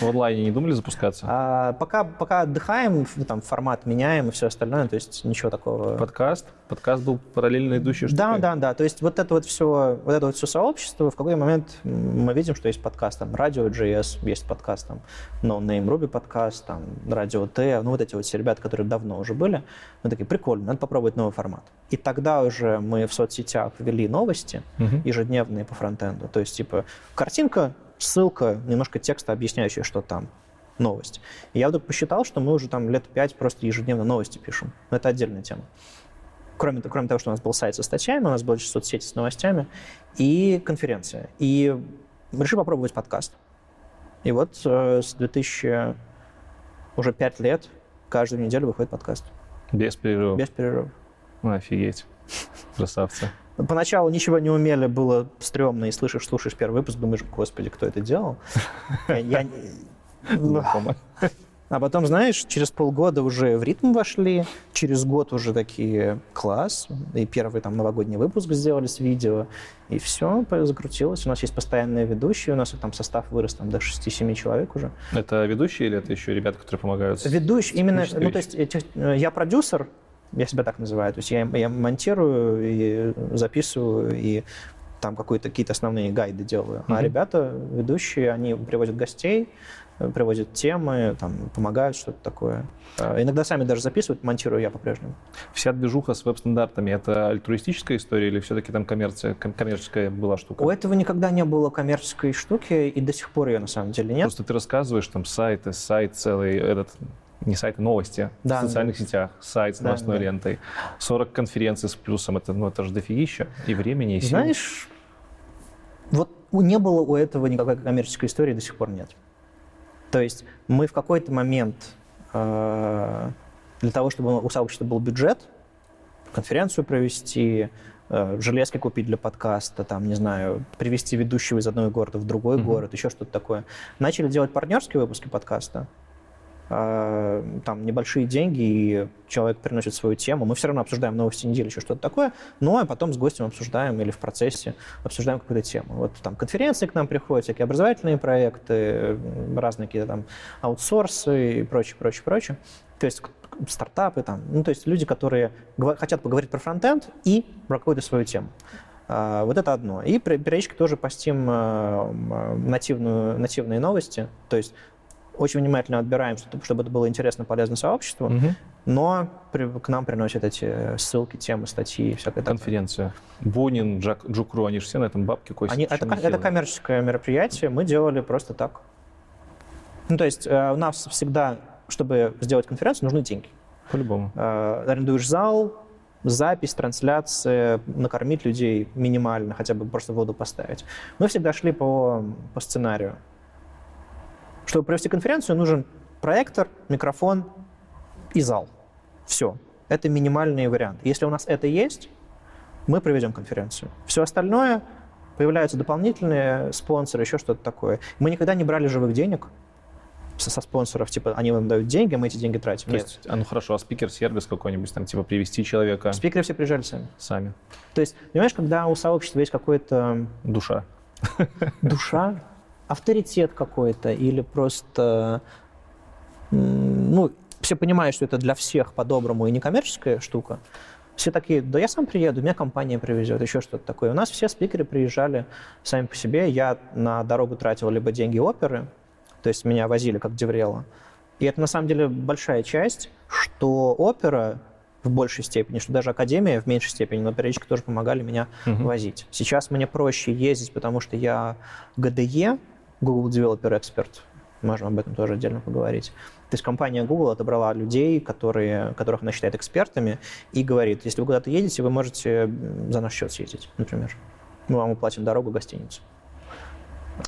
В онлайне не думали запускаться? А, пока, пока отдыхаем, там формат меняем и все остальное, то есть ничего такого. Подкаст? Подкаст был параллельно идущий Да, да, да. То есть вот это вот все, вот это вот все сообщество, в какой момент мы видим, что есть подкаст, там, Radio JS, есть подкаст, там, No Name Ruby подкаст, там, Radio T, ну вот эти вот все ребята, которые давно уже были, мы такие, прикольно, надо попробовать новый формат. И тогда уже мы в соцсетях ввели новости угу. ежедневные по фронтенду. То есть, типа, картинка, ссылка, немножко текста, объясняющий, что там новость. И я вдруг посчитал, что мы уже там лет пять просто ежедневно новости пишем. Но это отдельная тема. Кроме, кроме того, что у нас был сайт со статьями, у нас была соцсети с новостями и конференция. И решили попробовать подкаст. И вот э, с 2000 уже пять лет каждую неделю выходит подкаст. Без перерыва? Без перерыва. Ну, офигеть. Красавцы. Поначалу ничего не умели, было стрёмно, и слышишь, слушаешь первый выпуск, думаешь, господи, кто это делал? Я... А потом, знаешь, через полгода уже в ритм вошли, через год уже такие класс, и первый там новогодний выпуск сделали с видео, и все закрутилось. У нас есть постоянные ведущие, у нас там состав вырос там, до 6-7 человек уже. Это ведущие или это еще ребята, которые помогают? Ведущие, именно, ну то есть э, я продюсер, я себя так называю. То есть я, я монтирую и записываю, и там какие-то основные гайды делаю. Mm-hmm. А ребята, ведущие, они привозят гостей, привозят темы, там, помогают что-то такое. А иногда сами даже записывают, монтирую я по-прежнему. Вся движуха с веб-стандартами — это альтруистическая история или все-таки там коммерция, коммерческая была штука? У этого никогда не было коммерческой штуки, и до сих пор ее на самом деле нет. Просто ты рассказываешь, там, сайты, сайт целый, этот не сайты, новости да, в социальных да. сетях, сайт с новостной да, лентой, 40 конференций с плюсом, это, ну, это же дофигища и времени, и сил. Знаешь, вот не было у этого никакой коммерческой истории, до сих пор нет. То есть мы в какой-то момент э, для того, чтобы у сообщества был бюджет, конференцию провести, э, железки купить для подкаста, там, не знаю, привести ведущего из одного города в другой mm-hmm. город, еще что-то такое. Начали делать партнерские выпуски подкаста. А, там небольшие деньги, и человек приносит свою тему. Мы все равно обсуждаем новости недели, еще что-то такое, ну а потом с гостем обсуждаем или в процессе обсуждаем какую-то тему. Вот там конференции к нам приходят, всякие образовательные проекты, разные какие-то там аутсорсы и прочее, прочее, прочее. То есть стартапы там, ну то есть люди, которые хотят поговорить про фронтенд и про какую-то свою тему. А, вот это одно. И периодически тоже постим а, нативную, нативные новости. То есть очень внимательно отбираем, чтобы это было интересно, полезно сообществу, угу. но при, к нам приносят эти ссылки, темы, статьи и всякое Конференция. такое. Бунин, Джак, Джукру, они же все на этом бабке косят. Они, это, это коммерческое мероприятие, мы делали просто так. Ну, то есть э, у нас всегда, чтобы сделать конференцию, нужны деньги. По-любому. Э, арендуешь зал, запись, трансляция, накормить людей минимально, хотя бы просто воду поставить. Мы всегда шли по, по сценарию. Чтобы провести конференцию, нужен проектор, микрофон и зал. Все. Это минимальный вариант. Если у нас это есть, мы проведем конференцию. Все остальное появляются дополнительные спонсоры, еще что-то такое. Мы никогда не брали живых денег со, со спонсоров, типа, они вам дают деньги, мы эти деньги тратим. То Нет. есть, а ну хорошо, а спикер-сервис какой-нибудь, там, типа, привести человека? Спикеры все приезжали сами. Сами. То есть, понимаешь, когда у сообщества есть какой-то... Душа. Душа? Авторитет какой-то или просто, ну, все понимают, что это для всех по-доброму и некоммерческая штука, все такие, да я сам приеду, меня компания привезет, еще что-то такое. У нас все спикеры приезжали сами по себе. Я на дорогу тратил либо деньги оперы, то есть меня возили как деврела. И это на самом деле большая часть, что опера в большей степени, что даже академия в меньшей степени, но периодически тоже помогали меня угу. возить. Сейчас мне проще ездить, потому что я ГДЕ, Google Developer Expert. Можем об этом тоже отдельно поговорить. То есть компания Google отобрала людей, которые, которых она считает экспертами, и говорит, если вы куда-то едете, вы можете за наш счет съездить, например. Мы вам уплатим дорогу, гостиницу.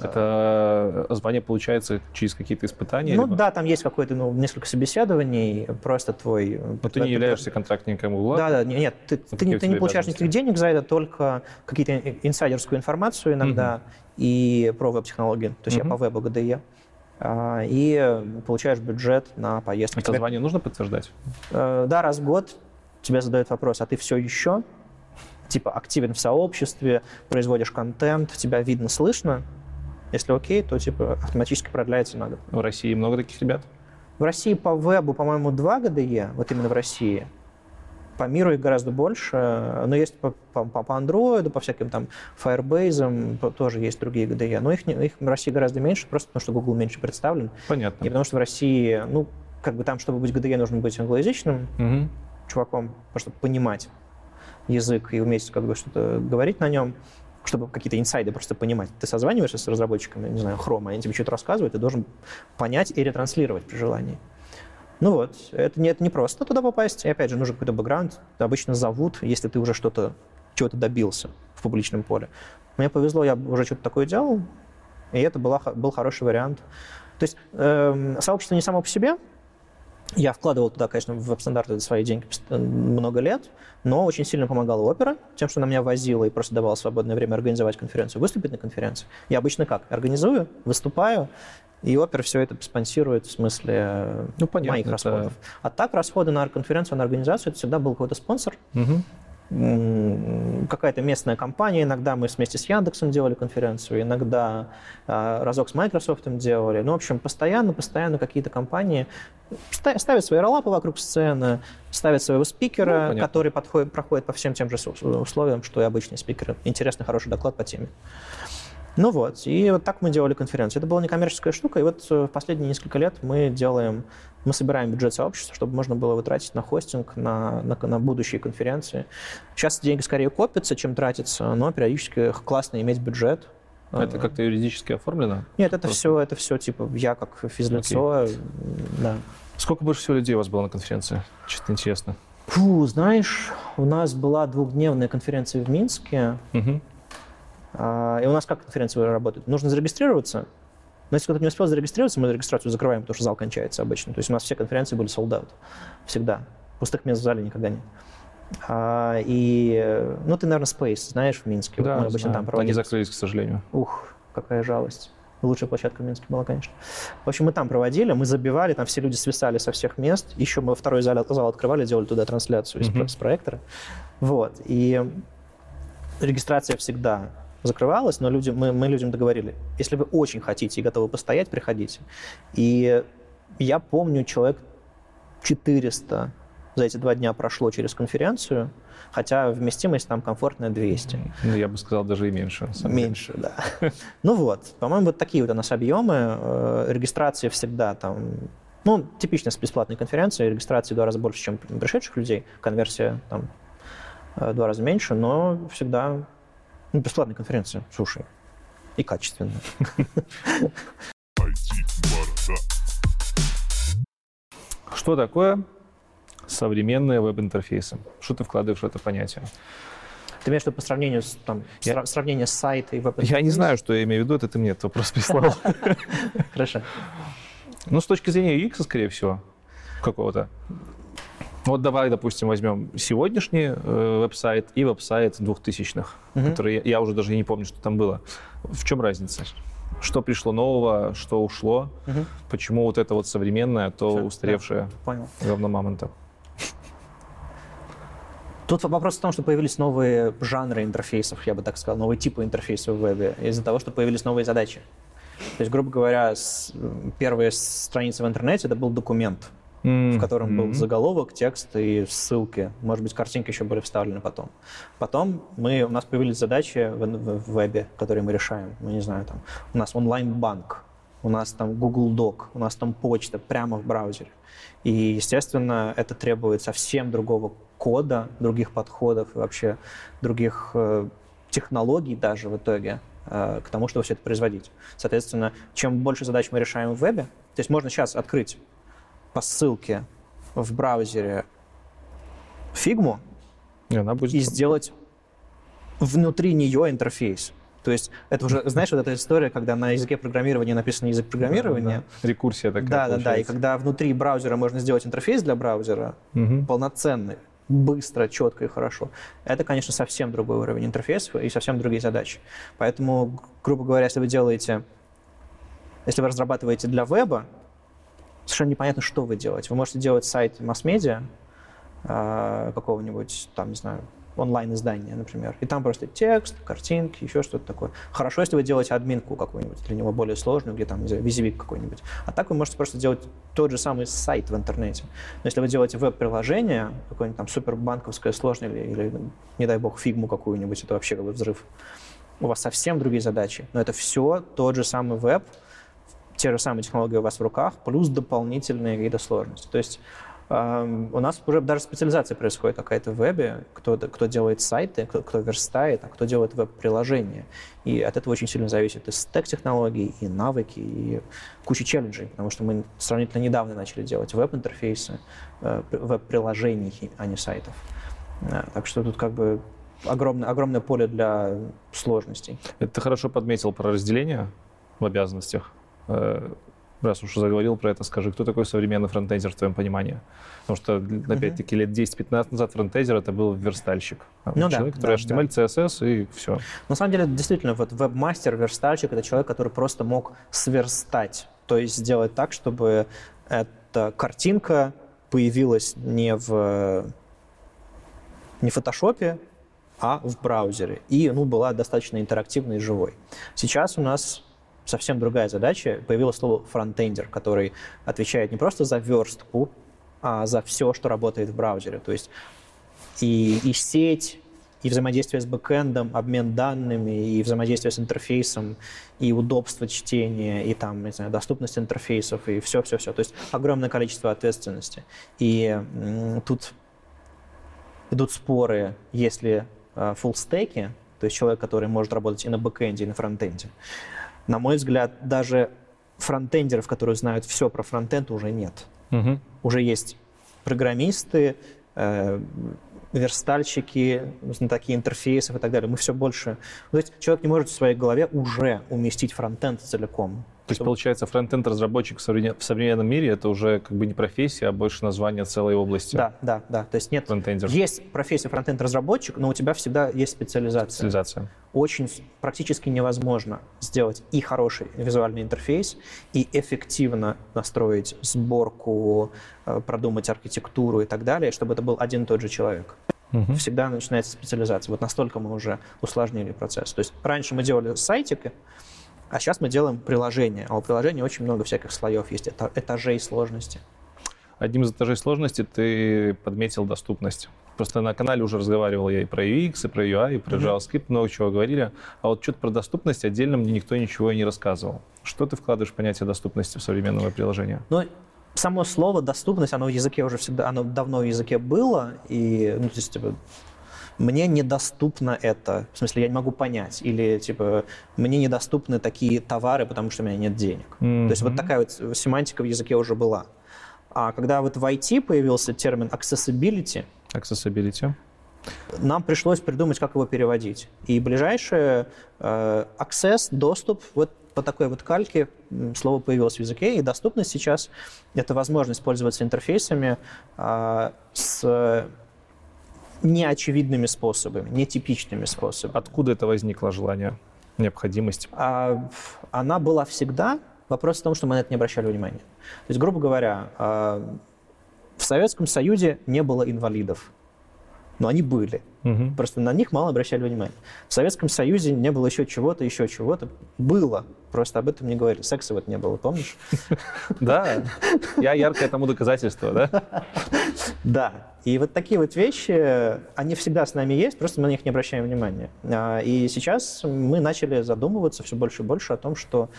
Это звание получается через какие-то испытания? Ну либо? да, там есть какое-то, ну, несколько собеседований, просто твой... Но ты не являешься контрактником Google? Да, да, нет, ты, ты, не, ты не получаешь никаких денег за это, только какие-то инсайдерскую информацию иногда угу. и про веб-технологии. То есть угу. я по вебу GDE. А, и получаешь бюджет на поездку. Это звание нужно подтверждать? Э, да, раз в год тебе задают вопрос, а ты все еще? Типа активен в сообществе, производишь контент, тебя видно, слышно, если окей, то типа автоматически продляется на год. В России много таких ребят? В России по вебу, по-моему, два ГДЕ, вот именно в России. По миру их гораздо больше, но есть по, по, по Android, по всяким там Firebase, тоже есть другие ГДЕ, но их, их в России гораздо меньше, просто потому что Google меньше представлен. Понятно. И потому что в России, ну, как бы там, чтобы быть ГДЕ, нужно быть англоязычным угу. чуваком, чтобы понимать язык и уметь как бы что-то говорить на нем чтобы какие-то инсайды просто понимать. Ты созваниваешься с разработчиками, не знаю, хрома, они тебе что-то рассказывают, ты должен понять и ретранслировать при желании. Ну вот, это не, это не просто туда попасть. И опять же, нужен какой-то бэкграунд. Обычно зовут, если ты уже что-то, чего-то добился в публичном поле. Мне повезло, я уже что-то такое делал, и это была, был хороший вариант. То есть э, сообщество не само по себе, я вкладывал туда, конечно, в веб-стандарты свои деньги много лет, но очень сильно помогала опера тем, что она меня возила и просто давала свободное время организовать конференцию, выступить на конференции. Я обычно как? Организую, выступаю, и опера все это спонсирует в смысле ну, понятно, моих расходов. Это... А так расходы на конференцию, на организацию, это всегда был какой-то спонсор. Угу какая-то местная компания, иногда мы вместе с Яндексом делали конференцию, иногда э, разок с Microsoft делали. Ну, в общем, постоянно, постоянно какие-то компании ставят свои роллапы вокруг сцены, ставят своего спикера, ну, который подходит, проходит по всем тем же условиям, что и обычные спикеры. Интересный, хороший доклад по теме. Ну вот, и вот так мы делали конференцию. Это была некоммерческая штука, и вот э, в последние несколько лет мы делаем, мы собираем бюджет сообщества, чтобы можно было его тратить на хостинг, на, на, на будущие конференции. Сейчас деньги скорее копятся, чем тратятся, но периодически классно иметь бюджет, это как-то юридически оформлено? Нет, это все, это все типа я как физлицо, okay. да. Сколько больше всего людей у вас было на конференции? Что-то интересно. Фу, знаешь, у нас была двухдневная конференция в Минске. Угу. А, и у нас как конференция работает? Нужно зарегистрироваться, но если кто-то не успел зарегистрироваться, мы регистрацию закрываем, потому что зал кончается обычно. То есть у нас все конференции были sold out. Всегда. Пустых мест в зале никогда нет. А, и, ну, ты, наверное, Space знаешь в Минске. Да, мы обычно знаю. там проводили. Они закрылись, к сожалению. Ух, какая жалость. Лучшая площадка в Минске была, конечно. В общем, мы там проводили, мы забивали, там все люди свисали со всех мест. Еще мы второй зал, зал открывали, делали туда трансляцию mm-hmm. с проектора. Вот. И регистрация всегда закрывалась, но люди, мы, мы людям договорили, если вы очень хотите и готовы постоять, приходите. И я помню, человек 400 за эти два дня прошло через конференцию, хотя вместимость там комфортная 200. Ну, я бы сказал, даже и меньше. Меньше, да. Ну вот, по-моему, вот такие вот у нас объемы. Э, регистрация всегда там ну, типично с бесплатной конференции, регистрации в два раза больше, чем пришедших людей, конверсия там э, в два раза меньше, но всегда ну, бесплатная конференция, слушай, и качественная. Что такое современные веб-интерфейсы. Что ты вкладываешь в это понятие? Ты имеешь в виду по сравнению с, там, я... сравнение с сайтом и веб Я не знаю, что я имею в виду, это ты мне этот вопрос прислал. Хорошо. Ну, с точки зрения UX, скорее всего, какого-то. Вот давай, допустим, возьмем сегодняшний э, веб-сайт и веб-сайт 2000-х, угу. который я, я уже даже не помню, что там было. В чем разница? Что пришло нового, что ушло? Угу. Почему вот это вот современное, то Все, устаревшее да, понял. говно мамонта? Тут вопрос в том, что появились новые жанры интерфейсов, я бы так сказал, новые типы интерфейсов в вебе, из-за того, что появились новые задачи. То есть, грубо говоря, с, первые страницы в интернете это был документ, mm-hmm. в котором был заголовок, текст и ссылки. Может быть, картинки еще были вставлены потом. Потом мы, у нас появились задачи в, в, в вебе, которые мы решаем. Мы не знаю, там, у нас онлайн-банк, у нас там Google Doc, у нас там почта прямо в браузере. И, естественно, это требует совсем другого кода, других подходов и вообще других э, технологий даже в итоге э, к тому, чтобы все это производить. Соответственно, чем больше задач мы решаем в вебе, то есть можно сейчас открыть по ссылке в браузере фигму и, она будет... и сделать внутри нее интерфейс. То есть это уже, знаешь, вот эта история, когда на языке программирования написан язык программирования. Да, да. Рекурсия такая. Да, да, да. И когда внутри браузера можно сделать интерфейс для браузера угу. полноценный, быстро, четко и хорошо. Это, конечно, совсем другой уровень интерфейса и совсем другие задачи. Поэтому, грубо говоря, если вы делаете, если вы разрабатываете для веба, совершенно непонятно, что вы делаете. Вы можете делать сайт масс-медиа э, какого-нибудь, там, не знаю, онлайн-издание, например. И там просто текст, картинки, еще что-то такое. Хорошо, если вы делаете админку какую-нибудь, для него более сложную, где там, не знаю, визивик какой-нибудь. А так вы можете просто делать тот же самый сайт в интернете. Но если вы делаете веб-приложение, какое-нибудь там супербанковское сложное или, или, не дай бог, фигму какую-нибудь, это вообще как бы взрыв. У вас совсем другие задачи. Но это все тот же самый веб, те же самые технологии у вас в руках, плюс дополнительные какие-то сложности. То есть у нас уже даже специализация происходит какая-то в вебе, кто, кто делает сайты, кто, кто верстает, а кто делает веб-приложения. И от этого очень сильно зависит и стек технологий, и навыки, и куча челленджей, потому что мы сравнительно недавно начали делать веб-интерфейсы, э, веб-приложений, а не сайтов. Э, так что тут как бы огромное, огромное поле для сложностей. Это ты хорошо подметил про разделение в обязанностях раз уж заговорил про это, скажи, кто такой современный фронтендер в твоем понимании? Потому что, опять-таки, лет 10-15 назад фронтендер это был верстальщик. Ну, человек, да, который да, HTML, да. CSS и все. На самом деле, действительно, вот веб-мастер, верстальщик — это человек, который просто мог сверстать, то есть сделать так, чтобы эта картинка появилась не в не в фотошопе, а в браузере. И ну, была достаточно интерактивной и живой. Сейчас у нас совсем другая задача. Появилось слово фронтендер, который отвечает не просто за верстку, а за все, что работает в браузере. То есть и, и сеть, и взаимодействие с бэкэндом, обмен данными, и взаимодействие с интерфейсом, и удобство чтения, и там, не знаю, доступность интерфейсов, и все-все-все. То есть огромное количество ответственности. И тут идут споры, если э, full стеки, то есть человек, который может работать и на бэкэнде, и на фронтенде, на мой взгляд, даже фронтендеров, которые знают все про фронтенд, уже нет. Угу. Уже есть программисты, э, верстальщики, такие интерфейсов и так далее. Мы все больше... То есть человек не может в своей голове уже уместить фронтенд целиком. То есть, получается, фронтенд-разработчик в современном мире это уже как бы не профессия, а больше название целой области. Да, да, да. То есть нет, есть профессия фронтенд-разработчик, но у тебя всегда есть специализация. Специализация. Очень практически невозможно сделать и хороший визуальный интерфейс, и эффективно настроить сборку, э, продумать архитектуру и так далее, чтобы это был один и тот же человек. Угу. Всегда начинается специализация. Вот настолько мы уже усложнили процесс. То есть раньше мы делали сайтики, а сейчас мы делаем приложение. А у приложения очень много всяких слоев есть, это этажей сложности. Одним из этажей сложности ты подметил доступность. Просто на канале уже разговаривал я и про UX, и про UI, и про JavaScript, много чего говорили. А вот что-то про доступность отдельно мне никто ничего и не рассказывал. Что ты вкладываешь в понятие доступности в современное приложение? Ну, само слово доступность, оно в языке уже всегда, оно давно в языке было, и, ну, то есть, типа, мне недоступно это, в смысле, я не могу понять, или, типа, мне недоступны такие товары, потому что у меня нет денег. Mm-hmm. То есть вот такая вот семантика в языке уже была. А когда вот в IT появился термин accessibility, accessibility. нам пришлось придумать, как его переводить. И ближайшее э, access, доступ, вот по такой вот кальке слово появилось в языке, и доступность сейчас — это возможность пользоваться интерфейсами э, с неочевидными способами, нетипичными способами. Откуда это возникло желание, необходимость? А, она была всегда. Вопрос в том, что мы на это не обращали внимания. То есть, грубо говоря, а, в Советском Союзе не было инвалидов, но они были. Угу. Просто на них мало обращали внимания. В Советском Союзе не было еще чего-то, еще чего-то. Было, просто об этом не говорили. Секса вот не было, помнишь? Да, я яркое тому доказательство, да? Да, и вот такие вот вещи, они всегда с нами есть, просто мы на них не обращаем внимания. А, и сейчас мы начали задумываться все больше и больше о том, что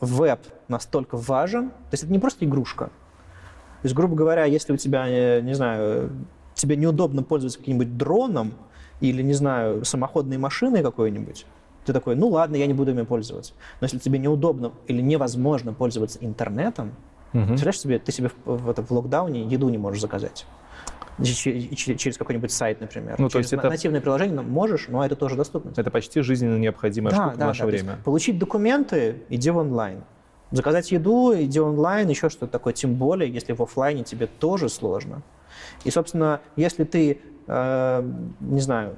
веб настолько важен, то есть это не просто игрушка. То есть, грубо говоря, если у тебя, э, не знаю, тебе неудобно пользоваться каким-нибудь дроном или, не знаю, самоходной машиной какой-нибудь, ты такой, ну ладно, я не буду ими пользоваться. Но если тебе неудобно или невозможно пользоваться интернетом, Угу. Представляешь себе, ты себе в, в, в, в локдауне еду не можешь заказать через какой-нибудь сайт, например. Ну, то через есть это... нативное приложение можешь, но это тоже доступно. Это почти жизненно необходимая да, штука да, в наше да, время. Получить документы, иди в онлайн. Заказать еду, иди онлайн, еще что-то такое. Тем более, если в офлайне тебе тоже сложно. И, собственно, если ты, э, не знаю,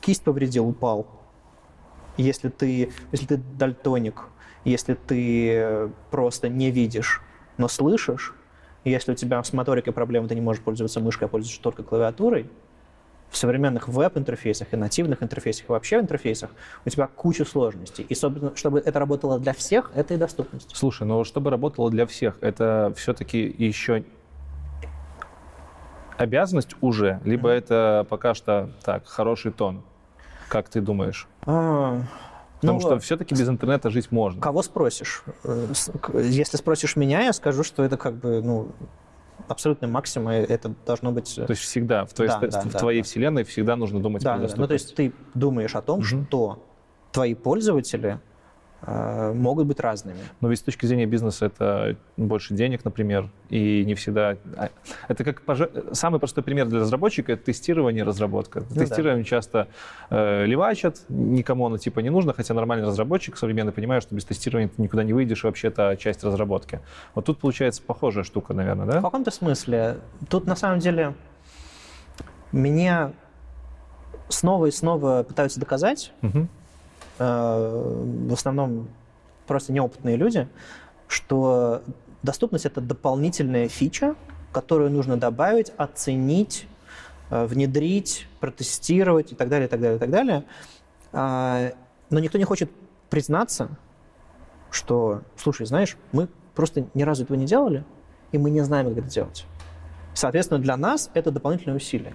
кисть повредил, упал, если ты, если ты дальтоник, если ты просто не видишь, но слышишь, если у тебя с моторикой проблемы, ты не можешь пользоваться мышкой, а пользуешься только клавиатурой, в современных веб-интерфейсах и нативных интерфейсах, и вообще в интерфейсах у тебя куча сложностей. И собственно, чтобы это работало для всех, это и доступность. Слушай, но чтобы работало для всех, это все-таки еще обязанность уже, либо mm-hmm. это пока что так, хороший тон? Как ты думаешь? А, Потому ну, что все-таки без интернета жить можно. Кого спросишь? Э, если спросишь меня, я скажу, что это как бы, ну, абсолютный максимум, и это должно быть... Э, то есть всегда, в твоей, да, да, в твоей да. вселенной всегда нужно думать да, про доступность. Да. Ну, то есть ты думаешь о том, угу. что твои пользователи могут быть разными. Но ведь с точки зрения бизнеса это больше денег, например, и не всегда... А, это как пож... самый простой пример для разработчика — это тестирование и разработка. Ну, Тестирование да. часто э, левачат, никому оно типа не нужно, хотя нормальный разработчик современный понимает, что без тестирования ты никуда не выйдешь, вообще это часть разработки. Вот тут получается похожая штука, наверное, да? В каком-то смысле. Тут на самом деле мне снова и снова пытаются доказать, угу в основном просто неопытные люди, что доступность — это дополнительная фича, которую нужно добавить, оценить, э, внедрить, протестировать и так далее, и так далее, и так далее. А, но никто не хочет признаться, что, слушай, знаешь, мы просто ни разу этого не делали, и мы не знаем, как это делать. Соответственно, для нас это дополнительное усилие.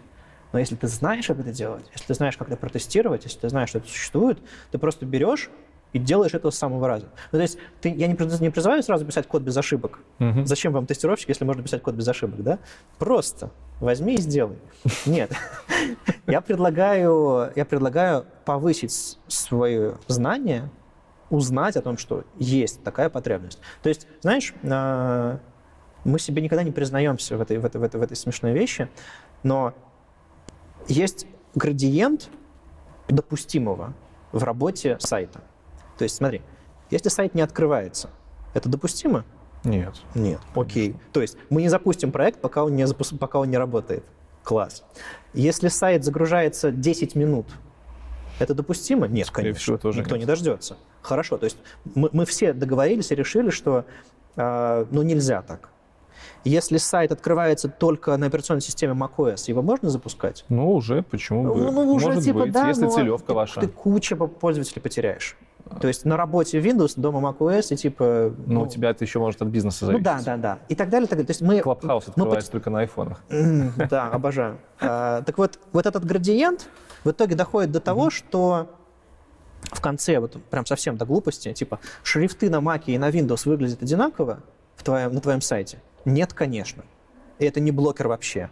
Но если ты знаешь, как это делать, если ты знаешь, как это протестировать, если ты знаешь, что это существует, ты просто берешь и делаешь это с самого раза. Ну, то есть ты, я не, не призываю сразу писать код без ошибок. Uh-huh. Зачем вам тестировщик, если можно писать код без ошибок, да? Просто возьми и сделай. Нет. Я предлагаю, я предлагаю повысить свое знание, узнать о том, что есть такая потребность. То есть, знаешь, а, Мы себе никогда не признаемся в этой, в этой, в этой, в этой смешной вещи, но есть градиент допустимого в работе сайта. То есть смотри, если сайт не открывается, это допустимо? Нет. Нет. Окей. То есть мы не запустим проект, пока он не, запу- пока он не работает. Класс. Если сайт загружается 10 минут, это допустимо? Нет, Скорее конечно. всего, тоже Никто нет. не дождется. Хорошо. То есть мы, мы все договорились и решили, что э, ну нельзя так. Если сайт открывается только на операционной системе macOS, его можно запускать? Ну, уже, почему бы? Ну, ну, уже Может типа, быть, да, если но целевка ты, ваша. Ты куча пользователей потеряешь. То есть на работе Windows, дома macOS и типа... Ну, у тебя это еще может от бизнеса Ну зависеть. да, да, да. И так далее, так далее. То есть мы... Клабхаус мы открывается только на айфонах. Да, обожаю. А, Так вот, вот этот градиент в итоге доходит до того, что в конце, вот прям совсем до глупости, типа, шрифты на Mac и на Windows выглядят одинаково в твоем, на твоем сайте? Нет, конечно. И это не блокер вообще.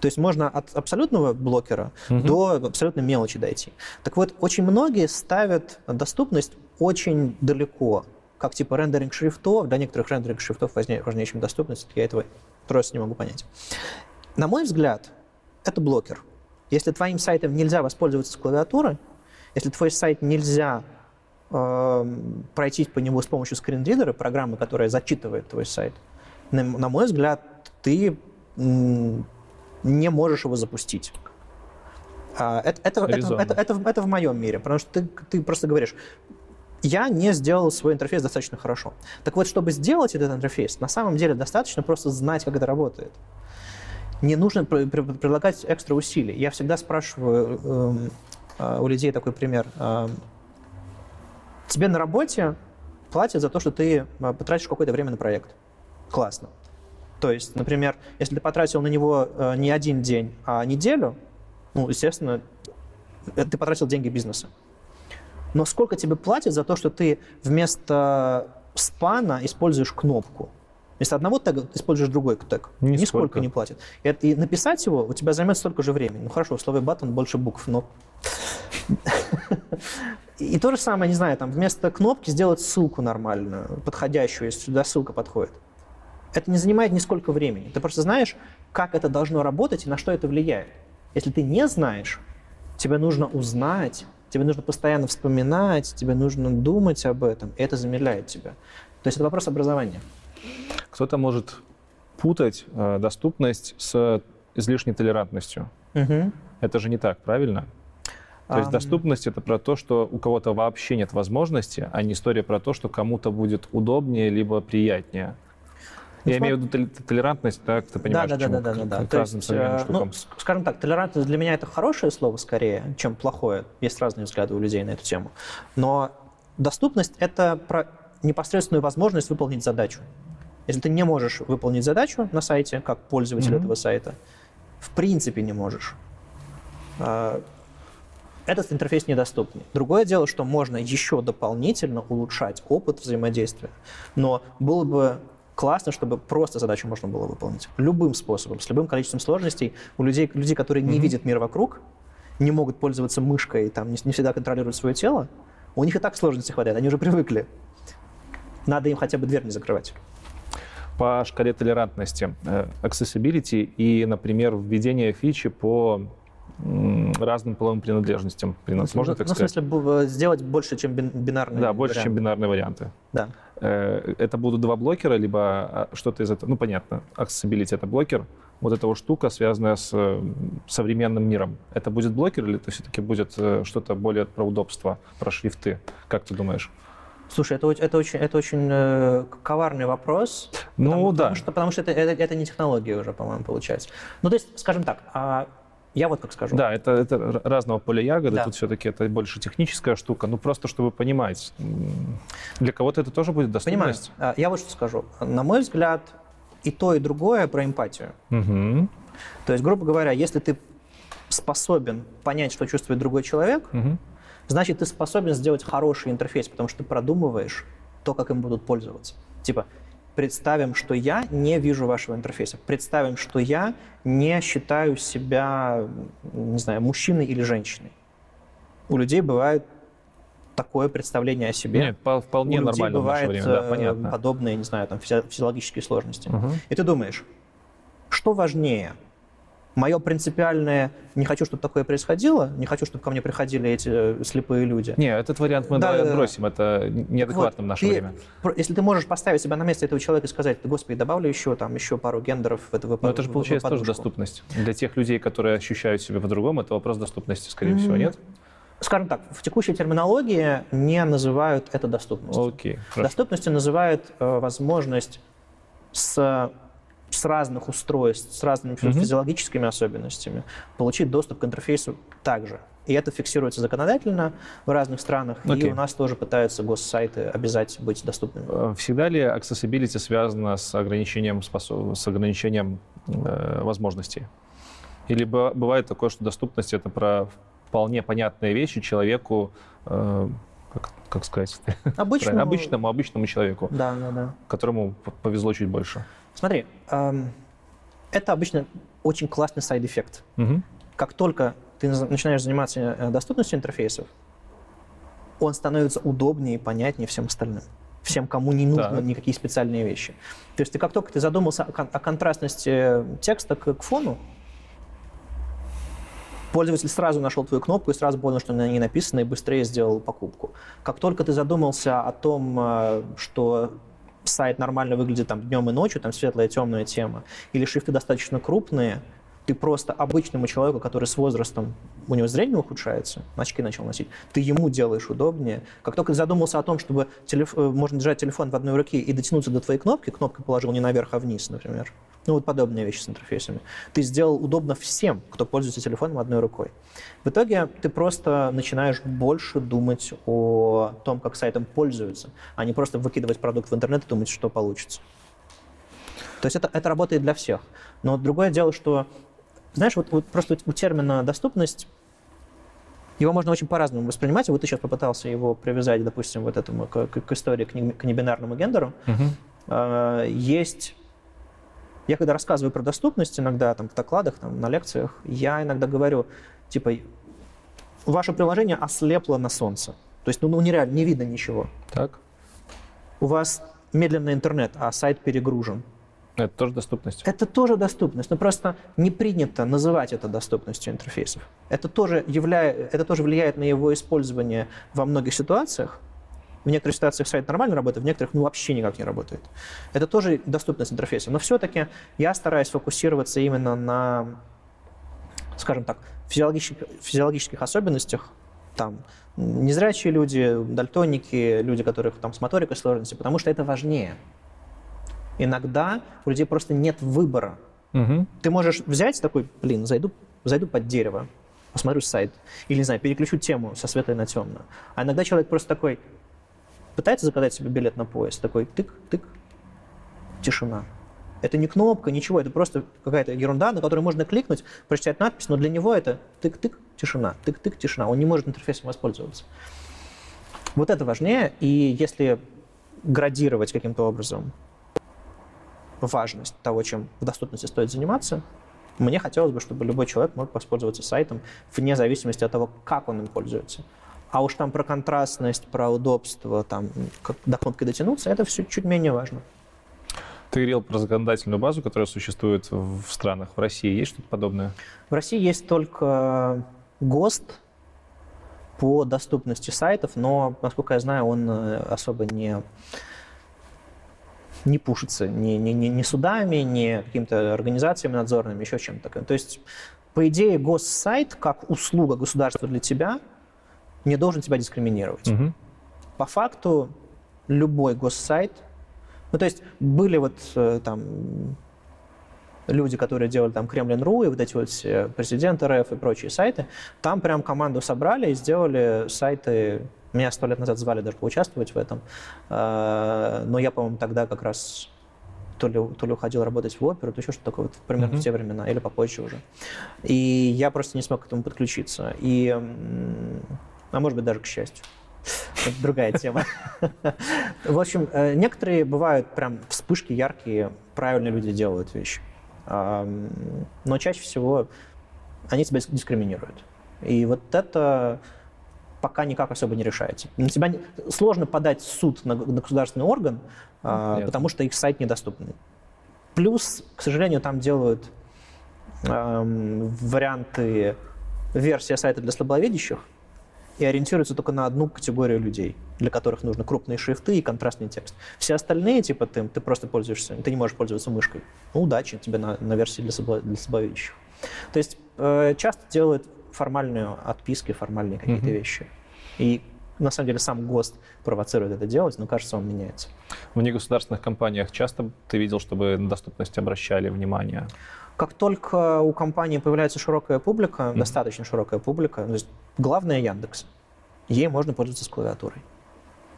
То есть можно от абсолютного блокера до абсолютной мелочи дойти. Так вот, очень многие ставят доступность очень далеко, как типа рендеринг шрифтов. Для некоторых рендеринг шрифтов важнее, важнее чем доступность. Я этого просто не могу понять. На мой взгляд, это блокер. Если твоим сайтом нельзя воспользоваться с клавиатуры, если твой сайт нельзя эм, пройти по нему с помощью скринридера, программы, которая зачитывает твой сайт, на, на мой взгляд, ты не можешь его запустить. А, это, это, это, это, это в- это в моем мире, потому что ты, ты просто говоришь, я не сделал свой интерфейс достаточно хорошо. Так вот, чтобы сделать этот интерфейс, на самом деле достаточно просто знать, как это работает. Не нужно прилагать экстра усилий. Я всегда спрашиваю э, у людей такой пример. эм, тебе на работе платят за то, что ты э, потратишь какое-то время на проект. Классно. То есть, например, если ты потратил на него э, не один день, а неделю, ну, естественно, э, ты потратил деньги бизнеса. Но сколько тебе платят за то, что ты вместо спана используешь кнопку? Вместо одного тега ты используешь другой тег. Нисколько. Нисколько не платят. И, и написать его у тебя займет столько же времени. Ну хорошо, в слове button больше букв, но... И то же самое, не знаю, там вместо кнопки сделать ссылку нормальную, подходящую, если сюда ссылка подходит. Это не занимает нисколько времени. Ты просто знаешь, как это должно работать и на что это влияет. Если ты не знаешь, тебе нужно узнать, тебе нужно постоянно вспоминать, тебе нужно думать об этом, и это замедляет тебя. То есть это вопрос образования. Кто-то может путать э, доступность с излишней толерантностью. Это же не так, правильно? То есть доступность это про то, что у кого-то вообще нет возможности, а не история про то, что кому-то будет удобнее либо приятнее. Ну, Я имею в виду тол- толерантность, так ты понимаешь, да, да, да, да, да, да. к разным современным э, штукам. ну, скажем так, толерантность для меня это хорошее слово скорее, чем плохое. Есть разные взгляды у людей на эту тему. Но доступность это про непосредственную возможность выполнить задачу. Если ты не можешь выполнить задачу на сайте, как пользователь Мгм. этого сайта, в принципе не можешь. а, Этот интерфейс недоступный. Другое дело, что можно еще дополнительно улучшать опыт взаимодействия. Но было бы классно, чтобы просто задачу можно было выполнить. Любым способом, с любым количеством сложностей. У людей, людей которые не Мгм. видят мир вокруг, не могут пользоваться мышкой, там, не, не всегда контролируют свое тело, у них и так сложностей хватает, они уже привыкли. Надо им хотя бы дверь не закрывать. По шкале толерантности, э, accessibility и, например, введение фичи по разным половым принадлежностям. Прина- Можно ну, так ну, в сказать? смысле, бу- сделать больше, чем бин- бинарный Да, больше, чем вариант. бинарные варианты. Да. Э, Это будут два блокера, либо а, что-то из этого. Ну, понятно, accessibility — это блокер. Вот эта вот штука, связанная с э, современным миром. Это будет блокер или это все-таки будет э, что-то более про удобство, про шрифты? Как ты думаешь? Слушай, это, это очень, это очень э, коварный вопрос. Ну, потому, да. Потому что, потому что это, это, это не технология уже, по-моему, получается. Ну, то есть, скажем так, а, я вот как скажу. Да, это, это разного поля ягоды. Да. Тут все-таки это больше техническая штука. Ну, просто чтобы понимать. Для кого-то это тоже будет Понимаю. доступность. А, Я вот что скажу. На мой взгляд, и то, и другое про эмпатию. Мгм. То есть, грубо говоря, если ты способен понять, что чувствует другой человек, Мгм. значит, ты способен сделать хороший интерфейс, потому что ты продумываешь то, как им будут пользоваться. Типа, представим, что я не вижу вашего интерфейса. Представим, что я не считаю себя, не знаю, мужчиной или женщиной. У людей бывает такое представление о себе. Нет, вполне У нормально бывает в наше время, да, э, понятно. подобные, не знаю, там, физи- физиологические сложности. Мгм. И ты думаешь, что важнее? Мое принципиальное «не хочу, чтобы такое происходило», «не хочу, чтобы ко мне приходили эти э, слепые люди». Не, этот вариант мы Да, давай да, да. отбросим, это неадекватно в Вот, наше ты- время. Если ты можешь поставить себя на место этого человека и сказать, господи, добавлю еще, там, еще пару гендеров в этого Но это же получается тоже доступность. Для тех людей, которые ощущают себя по-другому, это вопрос доступности, скорее всего, М, нет? Скажем так, в текущей терминологии не называют это доступностью. Окей, хорошо. Доступностью называют э, возможность с, с разных устройств, с разными Мгм. физиологическими особенностями получить доступ к интерфейсу также. И это фиксируется законодательно в разных странах, и Окей. у нас тоже пытаются госсайты обязать быть доступными. Э, Всегда ли accessibility связано с ограничением, способ- с ограничением э, возможностей? Или бывает такое, что доступность это про вполне понятные вещи человеку, э, как, как сказать, Обычно, правильно, обычному, обычному человеку, Да, да, да. которому повезло чуть больше? Смотри, эм, это обычно очень классный side effect. Мгм. как только ты начинаешь заниматься э, доступностью интерфейсов, он становится удобнее и понятнее всем остальным. Всем, кому не нужны Так. никакие специальные вещи. То есть ты как только ты задумался о, кон- о контрастности текста к, к фону, пользователь сразу нашел твою кнопку и сразу понял, что на ней написано, и быстрее сделал покупку. Как только ты задумался о том, э, что сайт нормально выглядит там днем и ночью, там светлая темная тема, или шрифты достаточно крупные, ты просто обычному человеку, который с возрастом, у него зрение ухудшается, очки начал носить, ты ему делаешь удобнее. Как только задумался о том, чтобы телеф- э, можно держать телефон в одной руке и дотянуться до твоей кнопки, кнопкой положил не наверх, а вниз, например, ну вот подобные вещи с интерфейсами, ты сделал удобно всем, кто пользуется телефоном одной рукой. В итоге ты просто начинаешь больше думать о том, как сайтом пользуются, а не просто выкидывать продукт в интернет и думать, что получится. То есть это, это работает для всех. Но другое дело, что, знаешь, вот, вот просто у термина доступность, его можно очень по-разному воспринимать. Вот ты сейчас попытался его привязать, допустим, вот этому к, к- истории, к, не- к небинарному гендеру. Э, есть... Я когда рассказываю про доступность иногда там, в докладах, там, на лекциях, я иногда говорю, типа, ваше приложение ослепло на солнце. То есть, ну, ну нереально, не видно ничего. Так, У вас медленный интернет, а сайт перегружен. Это тоже доступность. Это тоже доступность, но просто не принято называть это доступностью интерфейсов. Это тоже, являя, это тоже влияет на его использование во многих ситуациях. В некоторых ситуациях сайт нормально работает, в некоторых ну, вообще никак не работает. Это тоже доступность интерфейса. Но все-таки я стараюсь фокусироваться именно на, скажем так, физиологических, физиологических особенностях. Там, незрячие люди, дальтоники, люди, которых там с моторикой сложности, потому что это важнее. Иногда у людей просто нет выбора. Мгм. Ты можешь взять такой, блин, зайду, зайду под дерево, посмотрю сайт, или, не знаю, переключу тему со светлой на темную. А иногда человек просто такой пытается заказать себе билет на поезд, такой тык-тык, тишина. Это не кнопка, ничего, это просто какая-то ерунда, на которую можно кликнуть, прочитать надпись, но для него это тык-тык, тишина, тык-тык, тишина. Он не может интерфейсом воспользоваться. Вот это важнее, и если градировать каким-то образом важность того, чем в доступности стоит заниматься, мне хотелось бы, чтобы любой человек мог воспользоваться сайтом вне зависимости от того, как он им пользуется. А уж там про контрастность, про удобство, там, как до кнопки дотянуться, это все чуть менее важно. Ты говорил про законодательную базу, которая существует в странах. В России есть что-то подобное? В России есть только ГОСТ по доступности сайтов, но, насколько я знаю, он э, особо не, не пушится ни, ни, ни, ни судами, ни какими-то организациями надзорными, еще чем-то таким. То есть, по идее, госсайт, как услуга государства для тебя, не должен тебя дискриминировать. Мгм. По факту, любой госсайт, ну, то есть были вот э, там люди, которые делали там Кремлин.ру и вот эти вот все президент РФ и прочие сайты, там прям команду собрали и сделали сайты. Меня сто лет назад звали даже поучаствовать в этом, Э, но я, по-моему, тогда как раз то ли, то ли уходил работать в оперу, то еще что-то такое, вот примерно Мгм. в те времена, или попозже уже. И я просто не смог к этому подключиться. И, а может быть, даже к счастью. Это другая тема. В общем, э, некоторые бывают прям вспышки яркие, правильные люди делают вещи. Ам, Но чаще всего они тебя дискриминируют. И вот это пока никак особо не решается. На тебя не... сложно подать суд на, на государственный орган, э, потому что их сайт недоступный. Плюс, к сожалению, там делают э, варианты версия сайта для слабовидящих и ориентируются только на одну категорию людей, для которых нужны крупные шрифты и контрастный текст. Все остальные, типа ты, ты просто пользуешься, ты не можешь пользоваться мышкой. Ну, удачи тебе на, на версии для, слабо, для слабовидящих. То есть э, часто делают формальные отписки, формальные какие-то mm-hmm. вещи. И на самом деле сам ГОСТ провоцирует это делать, но кажется, он меняется. В негосударственных компаниях часто ты видел, чтобы на доступность обращали внимание? Как только у компании появляется широкая публика, mm-hmm. достаточно широкая публика, то есть главное Яндекс, ей можно пользоваться с клавиатурой.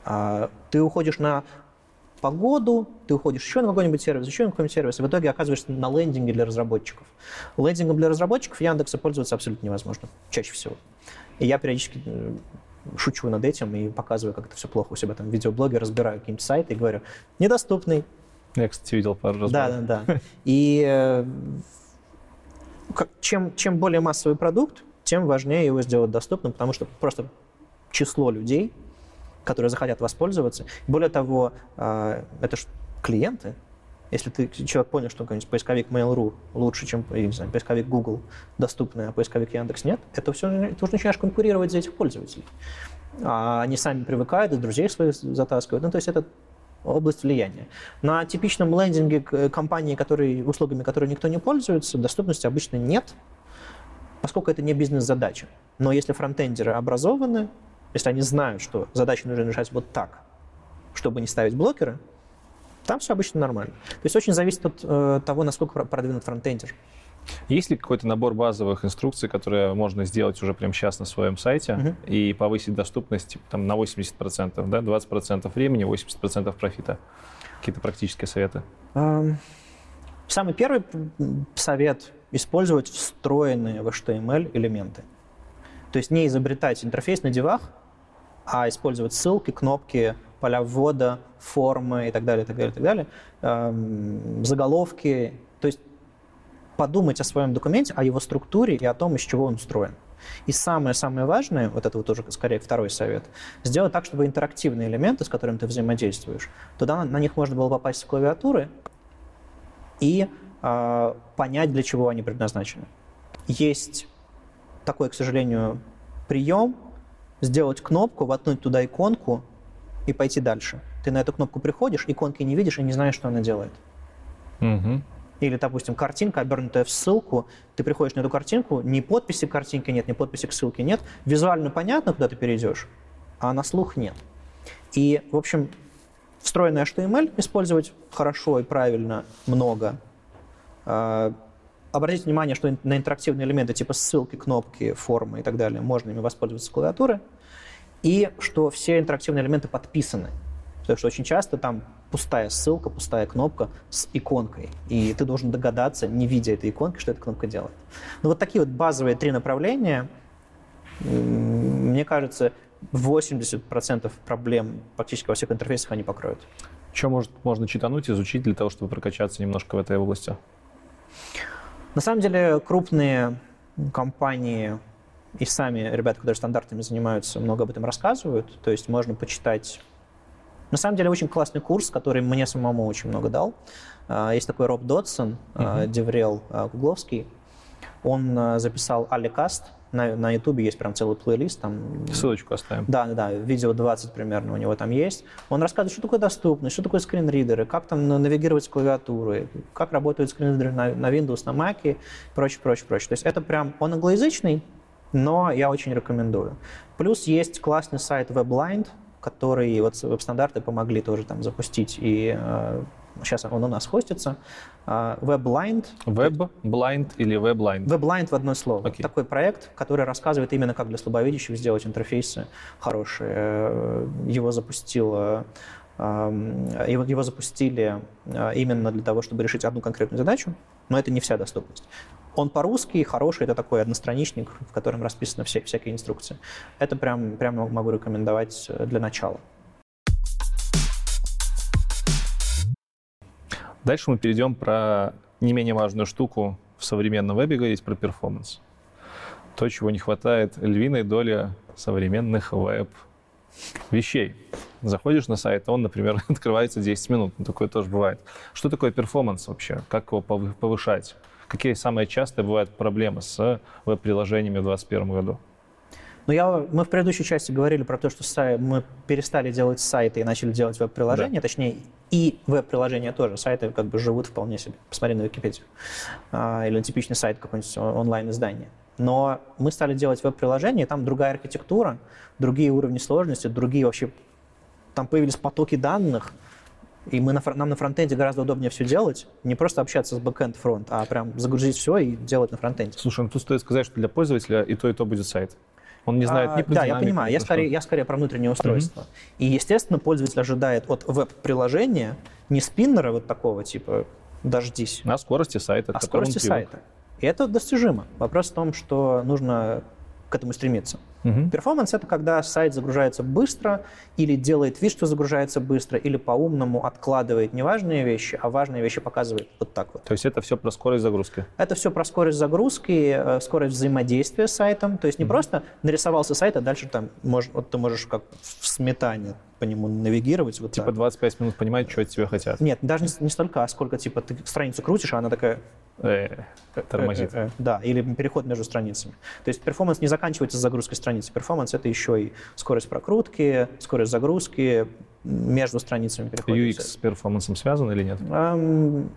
А, ты уходишь на погоду, ты уходишь еще на какой-нибудь сервис, еще на какой-нибудь сервис, и в итоге оказываешься на лендинге для разработчиков. Лендингом для разработчиков Яндекса пользоваться абсолютно невозможно, чаще всего. И я периодически шучу над этим и показываю, как это все плохо у себя там в видеоблоге, разбираю какие-нибудь сайты и говорю, недоступный. Я, кстати, видел пару раз. Да, да, да. И э, чем, чем более массовый продукт, тем важнее его сделать доступным, потому что просто число людей, которые захотят воспользоваться. Более того, э, это же клиенты. Если ты, человек понял, что какой-нибудь поисковик Mail.ru лучше, чем не знаю, поисковик Google доступный, а поисковик Яндекс нет, это все, ты уже начинаешь конкурировать за этих пользователей. А они сами привыкают, и друзей своих затаскивают. Ну, то есть это область влияния. На типичном лендинге компании, которые, услугами, которые никто не пользуется, доступности обычно нет, поскольку это не бизнес-задача. Но если фронтендеры образованы, если они знают, что задачи нужно решать вот так, чтобы не ставить блокеры, там все обычно нормально. То есть очень зависит от э, того, насколько продвинут фронтендер. Есть ли какой-то набор базовых инструкций, которые можно сделать уже прямо сейчас на своем сайте uh-huh. и повысить доступность там, на 80%, да, 20% времени, 80% профита? Какие-то практические советы? Um, самый первый совет — использовать встроенные в HTML элементы. То есть не изобретать интерфейс на девах, а использовать ссылки, кнопки, поля ввода, формы и так далее, и так далее, и так далее, эм, заголовки. То есть подумать о своем документе, о его структуре и о том, из чего он устроен. И самое-самое важное, вот это вот уже скорее второй совет, сделать так, чтобы интерактивные элементы, с которыми ты взаимодействуешь, туда на, них можно было попасть с клавиатуры и э, понять, для чего они предназначены. Есть такой, к сожалению, прием, сделать кнопку, воткнуть туда иконку и пойти дальше. Ты на эту кнопку приходишь, иконки не видишь и не знаешь, что она делает. Угу. Или, допустим, картинка, обернутая в ссылку, ты приходишь на эту картинку, ни подписи к картинке нет, ни подписи к ссылке нет. Визуально понятно, куда ты перейдешь, а на слух нет. И, в общем, встроенный HTML использовать хорошо и правильно много. Обратите внимание, что на интерактивные элементы типа ссылки, кнопки, формы и так далее можно ими воспользоваться с клавиатуры. И что все интерактивные элементы подписаны. Потому что очень часто там пустая ссылка, пустая кнопка с иконкой. И ты должен догадаться, не видя этой иконки, что эта кнопка делает. Ну вот такие вот базовые три направления, мне кажется, 80% проблем практически во всех интерфейсах они покроют. Что может, можно читануть, изучить для того, чтобы прокачаться немножко в этой области? На самом деле крупные компании и сами ребята, которые стандартами занимаются, много об этом рассказывают. То есть можно почитать на самом деле очень классный курс, который мне самому очень много дал. А, есть такой Роб Додсон, uh-huh. Деврел Гугловский. Он записал Аликаст. На, на YouTube есть прям целый плейлист. Там... Ссылочку оставим. Да, да, да. Видео 20 примерно у него там есть. Он рассказывает, что такое доступность, что такое скринридеры, как там навигировать с клавиатурой, как работают скринридеры на, на Windows, на Mac и прочее, прочее, прочее. То есть это прям, он англоязычный, но я очень рекомендую. Плюс есть классный сайт WebLind, который вот веб-стандарты помогли тоже там запустить. И э, сейчас он у нас хостится. Э, WebBlind. WebBlind или WebLind? WebLind в одно слово. Okay. Такой проект, который рассказывает именно, как для слабовидящих сделать интерфейсы хорошие. Э, его запустила его, его запустили именно для того, чтобы решить одну конкретную задачу, но это не вся доступность. Он по-русски хороший, это такой одностраничник, в котором расписаны все, всякие инструкции. Это прям, прям могу рекомендовать э, для начала. Дальше мы перейдем про не менее важную штуку в современном вебе говорить про performance. То, чего не хватает львиной доли современных веб вещей. Заходишь на сайт, он, например, открывается 10 минут. Ну, такое тоже бывает. Что такое performance вообще? Как его повышать? Какие самые частые бывают проблемы с веб-приложениями в 2021 году? Ну, я, мы в предыдущей части говорили про то, что сай, мы перестали делать сайты и начали делать веб-приложения, да. точнее, и веб-приложения тоже. Сайты как бы живут вполне себе. Посмотри на Википедию. А, или на типичный сайт какой-нибудь онлайн-издания. Но мы стали делать веб-приложения, и там другая архитектура, другие уровни сложности, другие вообще... Там появились потоки данных, и мы на, нам на фронтенде гораздо удобнее все делать, не просто общаться с бэкэнд фронт, а прям загрузить все и делать на фронтенде. Слушай, ну тут стоит сказать, что для пользователя и то, и то будет сайт. Он не знает а, ни про Да, я понимаю. Я скорее, я скорее про внутреннее устройство. Mm-hmm. И, естественно, пользователь ожидает от веб-приложения не спиннера вот такого типа «дождись». А скорости сайта. А скорости сайта. И это достижимо. Вопрос в том, что нужно к этому стремиться. Угу. Перформанс — это когда сайт загружается быстро или делает вид, что загружается быстро, или по-умному откладывает неважные вещи, а важные вещи показывает вот так вот. То есть это все про скорость загрузки? Это все про скорость загрузки, э, скорость взаимодействия с сайтом. То есть не угу. просто нарисовался сайт, а дальше там мож, вот ты можешь как в сметане по нему навигировать. Вот типа так. 25 минут понимать, что от тебя хотят. Нет, даже не, не столько, а сколько типа ты страницу крутишь, а она такая тормозит. Э, э, да, или переход между страницами. То есть перформанс не заканчивается с загрузкой страницы. Перформанс — это еще и скорость прокрутки, скорость загрузки, между страницами перехода. UX с перформансом связан или нет? Um,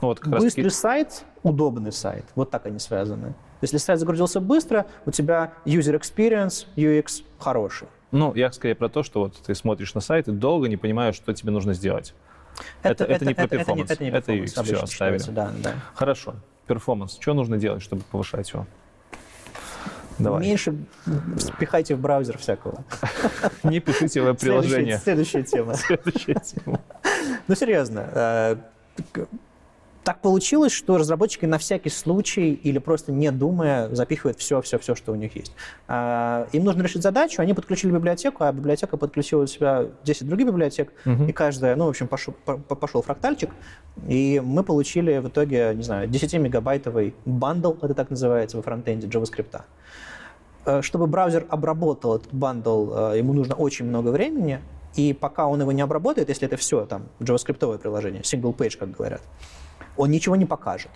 ну, вот быстрый таки... сайт, удобный сайт. Вот так они связаны. Если сайт загрузился быстро, у тебя user experience, UX хороший. Ну, я скорее про то, что вот ты смотришь на сайт и долго не понимаешь, что тебе нужно сделать. Это, это, это, это не про перформанс. Это, это, это, не это все, оставили. Да, да. Хорошо. Перформанс. Что нужно делать, чтобы повышать его? Давай. Меньше спихайте в браузер всякого. Не пишите веб-приложение. Следующая тема. Следующая тема. Ну, серьезно. Так получилось, что разработчики на всякий случай или просто не думая запихивают все-все-все, что у них есть. А, им нужно решить задачу, они подключили библиотеку, а библиотека подключила у себя 10 других библиотек, угу. и каждая, ну, в общем, пошел, пошел фрактальчик, и мы получили в итоге, не знаю, 10-мегабайтовый бандл, это так называется во фронтенде JavaScript. Э, чтобы браузер обработал этот бандл, э, ему нужно очень много времени, и пока он его не обработает, если это все там JavaScript приложение, single page, как говорят, он ничего не покажет.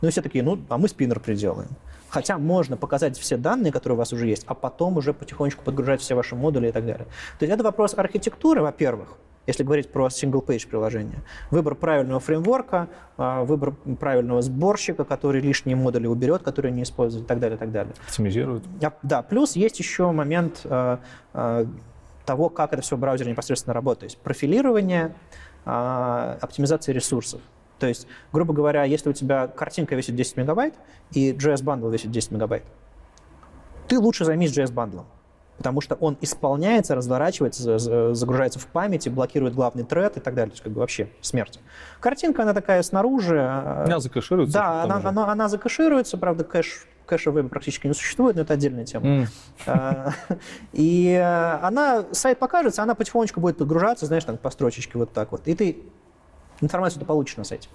Ну и все такие, ну, а мы спиннер приделаем. Хотя можно показать все данные, которые у вас уже есть, а потом уже потихонечку подгружать все ваши модули и так далее. То есть это вопрос архитектуры, во-первых, если говорить про single-page приложение. Выбор правильного фреймворка, а, выбор правильного сборщика, который лишние модули уберет, которые не используют и так далее, и так далее. Оптимизирует. Да, плюс есть еще момент а, а, того, как это все в браузере непосредственно работает. Профилирование, оптимизация ресурсов. То есть, грубо говоря, если у тебя картинка весит 10 мегабайт и JS-бандл весит 10 мегабайт, ты лучше займись JS-бандлом, потому что он исполняется, разворачивается, загружается в памяти, блокирует главный тред и так далее. То есть, как бы вообще смерть. Картинка, она такая снаружи. А, она закэшируется? Да, она, она, она закэшируется, правда, кэш кэша в вебе практически не существует, но это отдельная тема. Mm. И она, сайт покажется, она потихонечку будет подгружаться, знаешь, там по строчечке вот так вот. И ты информацию ты получишь на сайте.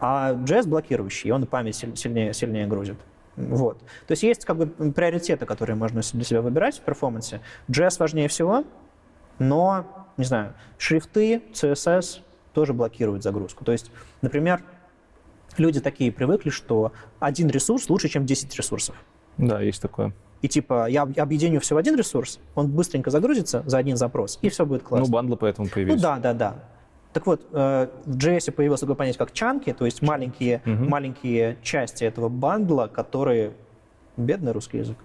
А JS блокирующий, он память сильнее, сильнее грузит. Вот. То есть есть как бы приоритеты, которые можно для себя выбирать в перформансе. JS важнее всего, но, не знаю, шрифты, CSS тоже блокируют загрузку. То есть, например, люди такие привыкли, что один ресурс лучше, чем 10 ресурсов. Да, есть такое. И типа я объединю все в один ресурс, он быстренько загрузится за один запрос, и все будет классно. Ну, бандлы поэтому появились. Ну да, да, да. Так вот, э, в JS появилось такое понятие, как чанки, то есть маленькие, uh-huh. маленькие части этого бандла, которые... Бедный русский язык.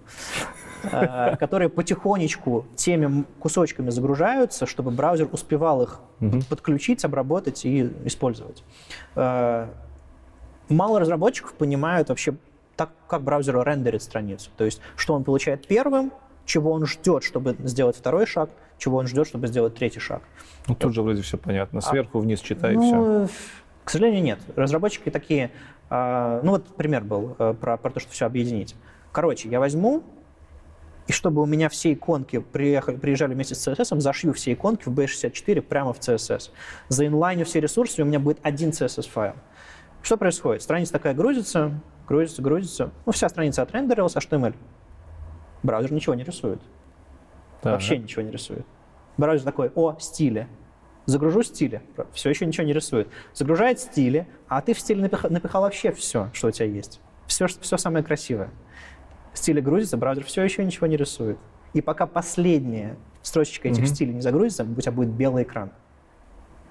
Э, которые потихонечку теми кусочками загружаются, чтобы браузер успевал их подключить, обработать и использовать. Э, мало разработчиков понимают вообще, так, как браузер рендерит страницу. То есть, что он получает первым, чего он ждет, чтобы сделать второй шаг, чего он ждет, чтобы сделать третий шаг. Ну, тут же вроде все понятно. А Сверху а, вниз читай ну, все. К сожалению, нет. Разработчики такие... Э, ну, вот пример был э, про, про то, что все объединить. Короче, я возьму, и чтобы у меня все иконки приехали, приезжали вместе с CSS, зашью все иконки в B64 прямо в CSS. За инлайню все ресурсы, и у меня будет один CSS-файл. Что происходит? Страница такая грузится, грузится, грузится. Ну, вся страница отрендерилась, HTML. Браузер ничего не рисует. Так. Вообще ничего не рисует. Браузер такой, о, стили. Загружу стили. Все еще ничего не рисует. Загружает стили, а ты в стиле напихал, напихал вообще все, что у тебя есть. Все, все самое красивое. Стили грузится, браузер все еще ничего не рисует. И пока последняя строчечка этих mm-hmm. стилей не загрузится, у тебя будет белый экран.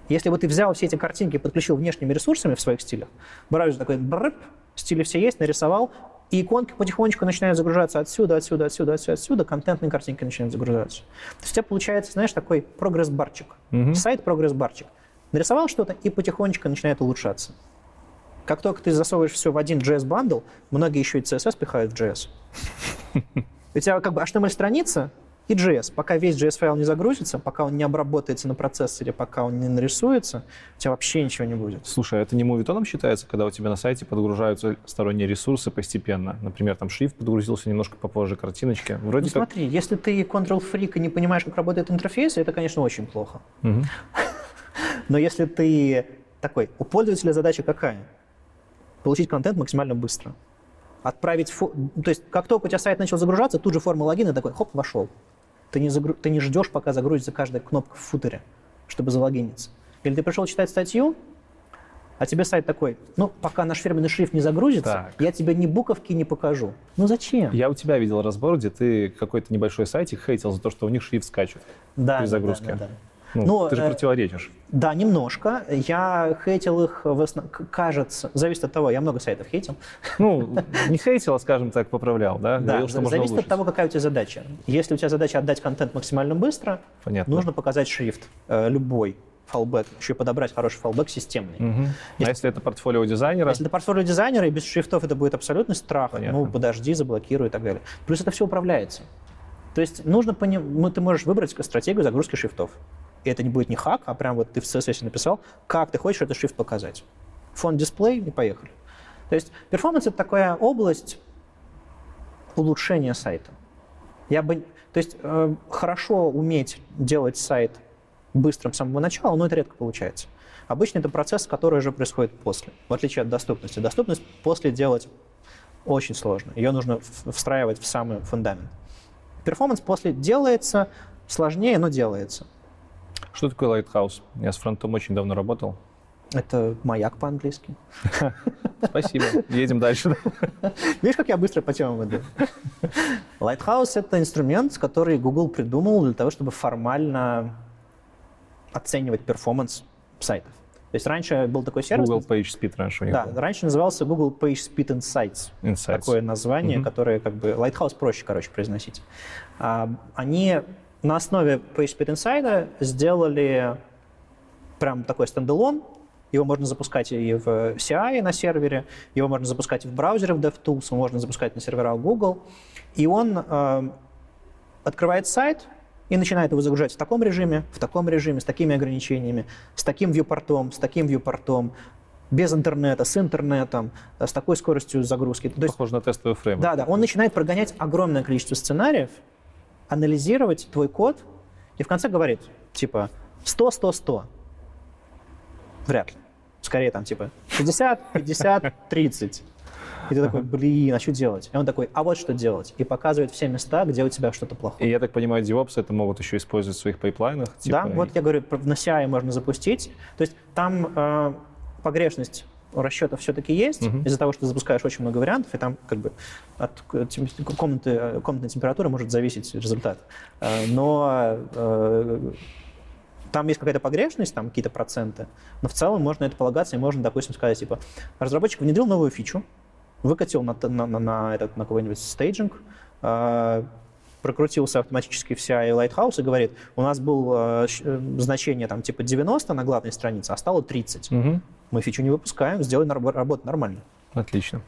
Если бы ты взял все эти картинки и подключил внешними ресурсами в своих стилях, браузер такой, брып, стили все есть, нарисовал, и иконки потихонечку начинают загружаться отсюда, отсюда, отсюда, отсюда, отсюда, контентные картинки начинают загружаться. То есть у тебя получается, знаешь, такой прогресс-барчик. Mm-hmm. Сайт прогресс-барчик. Нарисовал что-то и потихонечку начинает улучшаться. Как только ты засовываешь все в один JS-бандл, многие еще и CSS пихают в JS. У тебя как бы HTML-страница, и JS. Пока весь JS-файл не загрузится, пока он не обработается на процессоре, пока он не нарисуется, у тебя вообще ничего не будет. Слушай, а это не моветоном считается, когда у тебя на сайте подгружаются сторонние ресурсы постепенно? Например, там шрифт подгрузился немножко попозже картиночки. Вроде ну, как... смотри, если ты control-freak и не понимаешь, как работает интерфейс, это, конечно, очень плохо. Угу. Но если ты такой, у пользователя задача какая? Получить контент максимально быстро отправить... Фо... То есть как только у тебя сайт начал загружаться, тут же форма логина такой, хоп, вошел. Ты не, загру... ты не ждешь, пока загрузится каждая кнопка в футере, чтобы залогиниться. Или ты пришел читать статью, а тебе сайт такой, ну, пока наш фирменный шрифт не загрузится, так. я тебе ни буковки не покажу. Ну, зачем? Я у тебя видел разбор, где ты какой-то небольшой сайтик хейтил за то, что у них шрифт скачет да, при загрузке. Да, да, да. Ну, Но, ты же э, противоречишь. Да, немножко. Я хейтил их, в основ... кажется, зависит от того, я много сайтов хейтил. Ну, не хейтил, а, скажем так, поправлял, да? Да, Говорил, что зависит улучшить. от того, какая у тебя задача. Если у тебя задача отдать контент максимально быстро, Понятно. нужно показать шрифт, э, любой фалбэк, еще подобрать хороший фалбэк системный. Угу. Если, а если это портфолио дизайнера? Если это портфолио дизайнера, и без шрифтов это будет абсолютный страх. Понятно. Ну, подожди, заблокируй и так далее. Плюс это все управляется. То есть нужно поним... ты можешь выбрать стратегию загрузки шрифтов. Это не будет не хак, а прям вот ты в CSS написал, как ты хочешь этот шрифт показать. Фон дисплей и поехали. То есть перформанс — это такая область улучшения сайта. Я бы, то есть э, хорошо уметь делать сайт быстрым с самого начала, но это редко получается. Обычно это процесс, который уже происходит после, в отличие от доступности. Доступность после делать очень сложно. Ее нужно встраивать в самый фундамент. Перформанс после делается сложнее, но делается. Что такое Lighthouse? Я с фронтом очень давно работал. Это маяк по-английски. Спасибо. Едем дальше. Видишь, как я быстро по темам иду? Lighthouse — это инструмент, который Google придумал для того, чтобы формально оценивать перформанс сайтов. То есть раньше был такой сервис... Google PageSpeed раньше у них Да, был. раньше назывался Google PageSpeed Insights. Insights. Такое название, mm-hmm. которое как бы... Lighthouse проще, короче, произносить. А, они на основе PageSpeed Insider сделали прям такой стендалон. Его можно запускать и в CI на сервере, его можно запускать и в браузере в DevTools, можно запускать на серверах Google. И он э, открывает сайт и начинает его загружать в таком режиме, в таком режиме, с такими ограничениями, с таким вьюпортом, с таким вьюпортом, без интернета, с интернетом, с такой скоростью загрузки. То есть, Похоже на тестовый фрейм. Да, да. Он начинает прогонять огромное количество сценариев, анализировать твой код и в конце говорит, типа, 100, 100, 100. Вряд ли. Скорее там, типа, 50, 50, 30. И ты такой, блин, а что делать? И он такой, а вот что делать. И показывает все места, где у тебя что-то плохое. И я так понимаю, DevOps это могут еще использовать в своих пайплайнах? Типа... Да, вот я говорю, на CI можно запустить. То есть там э, погрешность расчетов все-таки есть, uh-huh. из-за того, что ты запускаешь очень много вариантов, и там как бы от комнаты, комнатной температуры может зависеть результат. Э, но э, там есть какая-то погрешность, там какие-то проценты, но в целом можно это полагаться, и можно, допустим, сказать, типа, разработчик внедрил новую фичу, выкатил на, на, на, на, этот, на какой-нибудь стейджинг, э, прокрутился автоматически вся и Lighthouse и говорит, у нас было значение там типа 90 на главной странице, а стало 30. Угу. Мы фичу не выпускаем, сделай работу нормально. Отлично.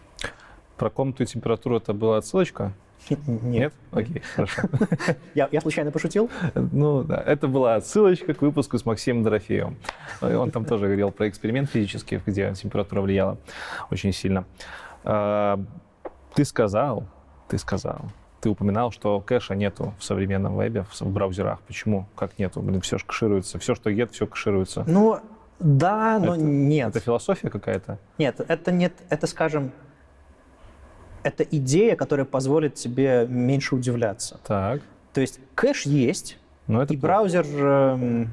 Про комнату и температуру это была отсылочка? Нет. Нет? Окей, хорошо. Я, я случайно пошутил? Ну да, это была отсылочка к выпуску с Максимом Дорофеевым. Он там тоже говорил про эксперимент физический, где температура влияла очень сильно. А, ты сказал, ты сказал, ты упоминал, что кэша нету в современном вебе, в браузерах. Почему? Как нету? Блин, все же кэшируется. Все, что нет, все кэшируется. Ну, да, но это, нет. Это философия какая-то? Нет, это нет, это, скажем, это идея, которая позволит тебе меньше удивляться. Так. То есть кэш есть, Но это и плохо. браузер эм,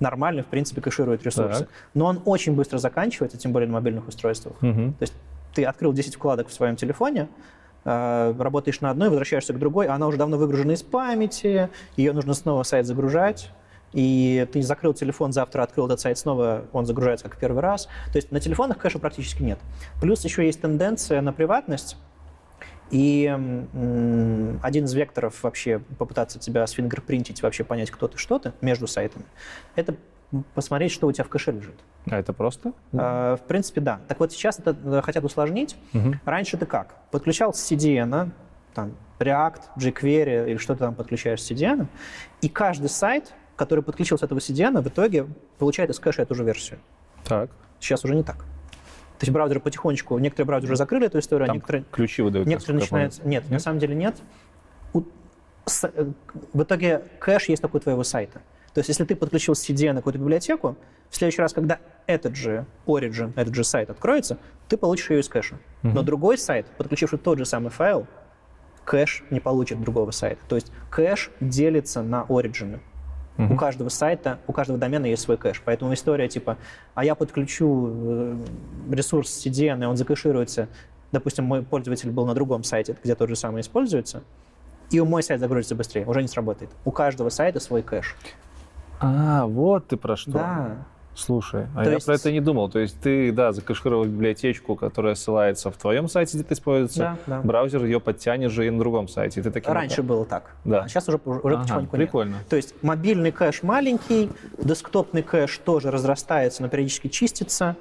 нормально, в принципе, кэширует ресурсы. Так. Но он очень быстро заканчивается, тем более на мобильных устройствах. Мгм. То есть ты открыл 10 вкладок в своем телефоне, э, работаешь на одной, возвращаешься к другой, а она уже давно выгружена из памяти, ее нужно снова сайт загружать, и ты закрыл телефон, завтра открыл этот сайт снова, он загружается как в первый раз. То есть на телефонах кэша практически нет. Плюс еще есть тенденция на приватность, и один из векторов вообще попытаться тебя сфингерпринтить, вообще понять, кто ты, что ты между сайтами, это посмотреть, что у тебя в кэше лежит. А это просто? Э, В принципе, да. Так вот сейчас это э, хотят усложнить. Мгм. Раньше ты как? Подключал с CDN, там, React, jQuery или что ты там подключаешь с CDN, и каждый сайт, который подключил с этого CDN, в итоге получает из кэша эту же версию. Так. Сейчас уже не так. То есть браузеры потихонечку, некоторые браузеры закрыли эту историю, а Там некоторые, ключи выдают. некоторые начинают... Нет, на Нет? самом деле нет. У- с- э, В итоге кэш есть у твоего сайта. То есть если ты подключил CDN какую-то библиотеку, в следующий раз, когда этот же Origin, этот же сайт откроется, ты получишь ее из кэша. Но другой сайт, подключивший тот же самый файл, кэш не получит другого сайта. То есть кэш делится на origin. У каждого сайта, у каждого домена есть свой кэш. Поэтому история типа, а я подключу э, ресурс CDN, и он закэшируется, допустим, мой пользователь был на другом сайте, где тот же самый используется, и у мой сайт загрузится быстрее, уже не сработает. У каждого сайта свой кэш. А, вот ты про что. Да. Слушай, а То я есть- про это не думал. То есть ты, да, закэшировал библиотечку, которая ссылается в твоем сайте, где ты используется. Да, да. Браузер ее подтянет же и на другом сайте. И ты таким Раньше было так. Да. А сейчас уже, уже Ага, потихоньку нет. прикольно. То есть мобильный кэш маленький, десктопный кэш тоже разрастается, но периодически чистится.